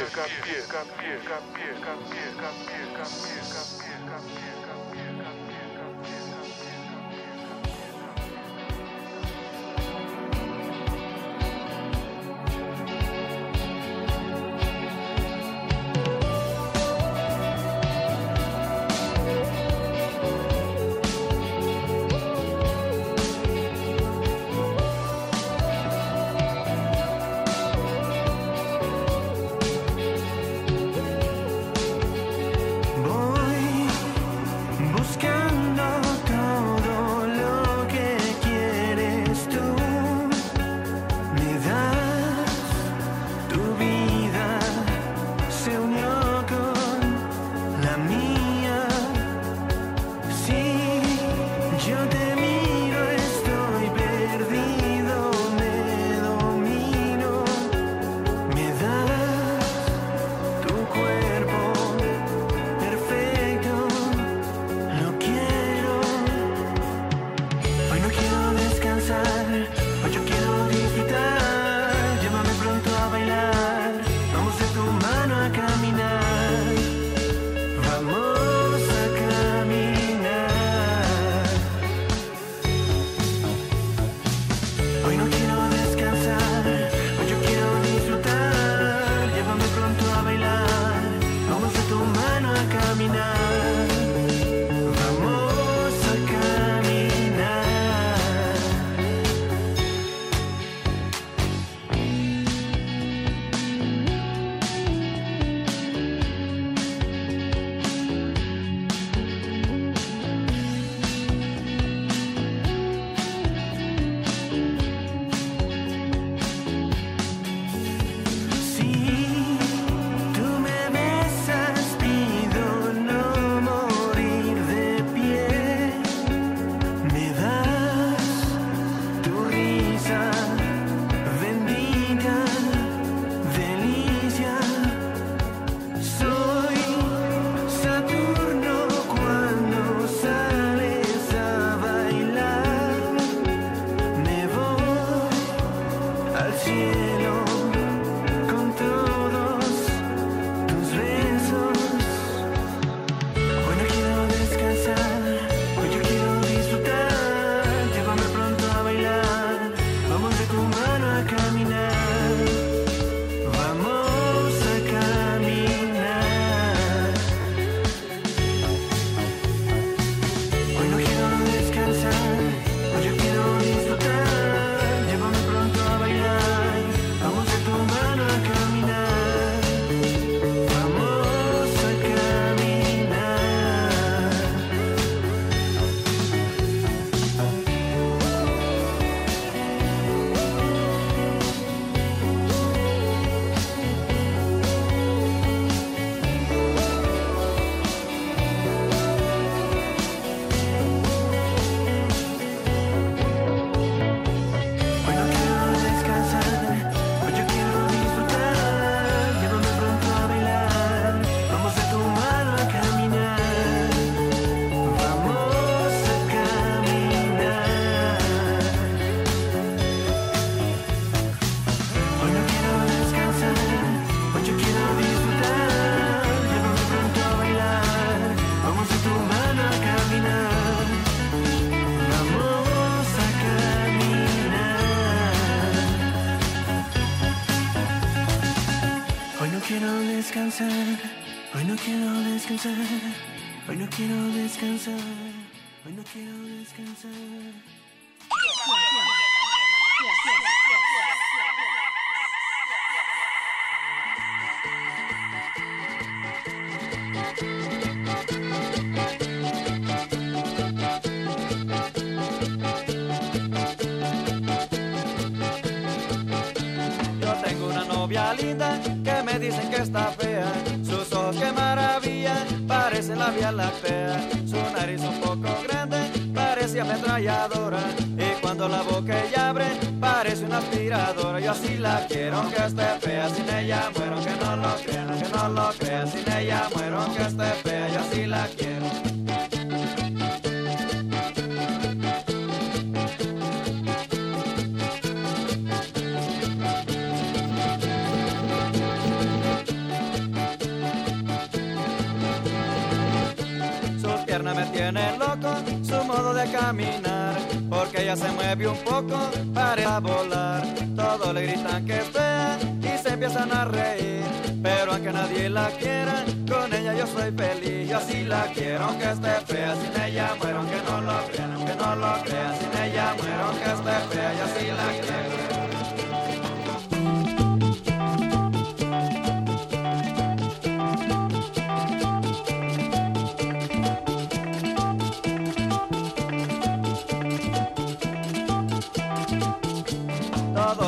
Se mueve un poco, para volar. Todos le gritan que es fea y se empiezan a reír, pero aunque nadie la quiera, con ella yo soy feliz. Yo así la quiero, aunque esté fea, sin ella muero, aunque no lo crean, aunque no lo crean, sin ella muero, aunque esté fea, yo así la quiero.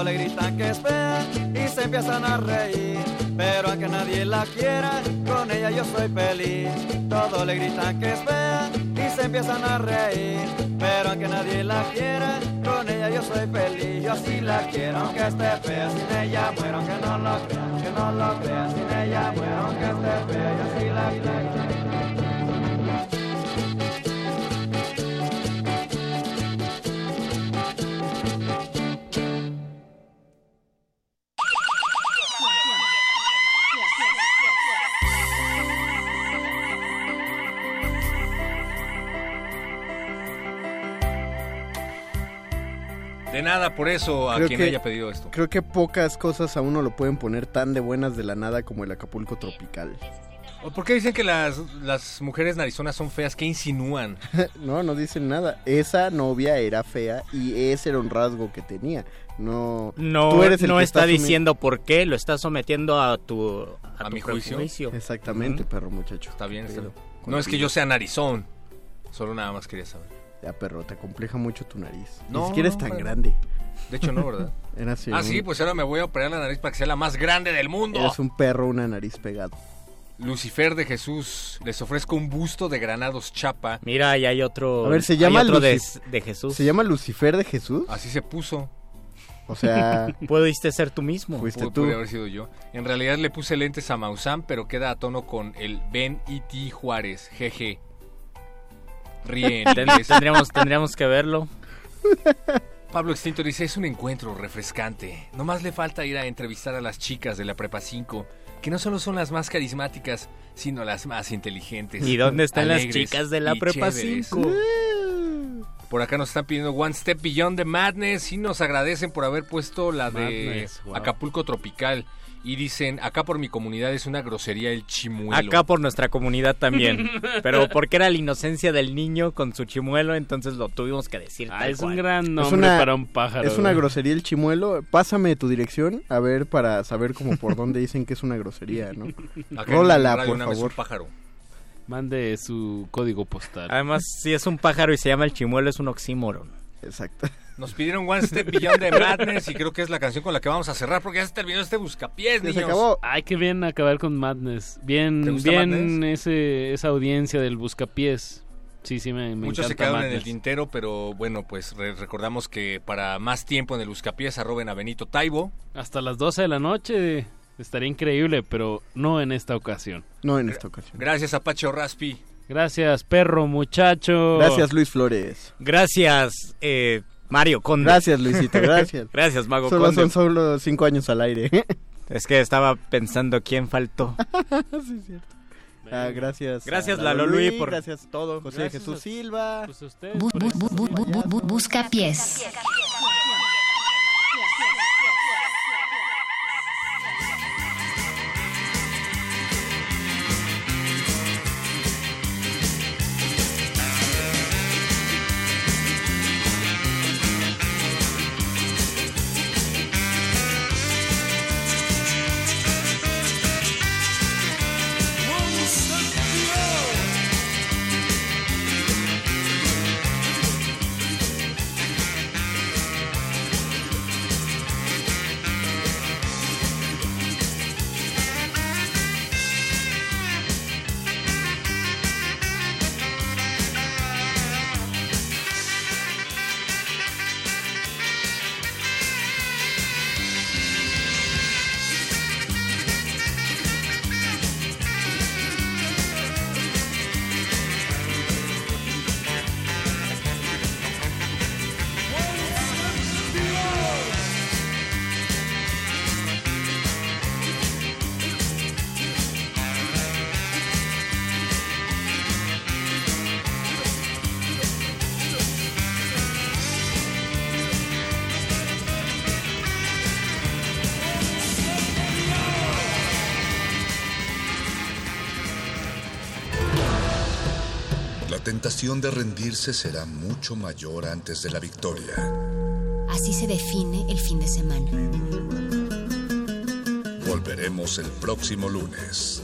Le gritan que es y se empiezan a reír. Pero aunque nadie la quiera, con ella yo soy feliz. Todos le gritan que es y se empiezan a reír. Pero aunque nadie la quiera, con ella yo soy feliz. Yo así la quiero, aunque esté fea. Sin ella muero, aunque no lo crea, aunque no lo crea. Sin ella muero, aunque esté fea. Yo así la quiero. Nada por eso a Creo quien que- haya pedido esto. Creo que pocas cosas a uno lo pueden poner tan de buenas de la nada como el Acapulco tropical. ¿O ¿Por qué dicen que las, las mujeres narizonas son feas? ¿Qué insinúan? no, no dicen nada. Esa novia era fea y ese era un rasgo que tenía. No, No, tú eres el no que está diciendo por qué, lo está sometiendo a tu, a ¿A tu mi juicio? Exactamente, perro muchacho. Está bien. está bien. No es que yo sea narizón. Solo nada más quería saber. Ya, perro, te compleja mucho tu nariz. No, Ni siquiera es tan grande. De hecho, no, ¿verdad? Era así, ah, un- sí, pues ahora me voy a operar la nariz para que sea la más grande del mundo. Eres un perro, una nariz pegado. Lucifer de Jesús, les ofrezco un busto de Granados Chapa. Mira, y hay otro, A ver, se llama otro de, Lucif- de Jesús. ¿Se llama Lucifer de Jesús? Así se puso. O sea, Pudiste ser tú mismo. Fuiste Pude, tú. pude haber sido yo. En realidad le puse lentes a Maussan, pero queda a tono con el Ben E.T. Juárez. Jeje. Ríen. Ten- tendríamos, tendríamos que verlo. Pablo Extinto dice, es un encuentro refrescante. Nomás le falta ir a entrevistar a las chicas de la Prepa 5, que no solo son las más carismáticas, sino las más inteligentes. ¿Y dónde están las chicas de la Prepa chéveres. 5? Por acá nos están pidiendo One Step Beyond the Madness y nos agradecen por haber puesto la de Madness, wow. Acapulco Tropical. Y dicen, acá por mi comunidad es una grosería el chimuelo. Acá por nuestra comunidad también. Pero porque era la inocencia del niño con su chimuelo, entonces lo tuvimos que decir. Ah, tal es un gran Es nombre una- para un pájaro. Es una güey. grosería el chimuelo. Pásame tu dirección, a ver, para saber como por dónde dicen que es una grosería, ¿no? Acá Rólala, por Unam es un favor. pájaro. Mande su código postal. Además, si es un pájaro y se llama el chimuelo, es un oxímoron. Exacto. Nos pidieron One Step Beyond the Madness y creo que es la canción con la que vamos a cerrar porque ya se terminó este buscapiés, Ya se niños. acabó. Ay, qué bien acabar con Madness. ¿Te Bien, bien Madness? ese, esa audiencia del buscapiés. Sí, sí, me, me Muchos se encanta quedaron en el Madness. tintero, pero bueno, pues re- recordamos que para más tiempo en el buscapiés arroben a Benito Taibo. Hasta las 12 de la noche estaría increíble, pero no en esta ocasión. No en esta ocasión. Gracias a Pacho Raspi. Gracias, perro, muchacho. Gracias, Luis Flores. Gracias, eh, Mario Conde. Gracias, Luisito, gracias. Gracias, Mago Solo Conde. son solo cinco años al aire. Es que estaba pensando quién faltó. sí, es cierto. Ah, gracias. Gracias, a Lalo Luis, por Gracias todo. José Gracias Jesús a- Silva. Pues a ustedes Bu- bu- bu- bu- bu- bu- busca pies. Tentación de rendirse será mucho mayor antes de la victoria. Así se define el fin de semana. Volveremos el próximo lunes.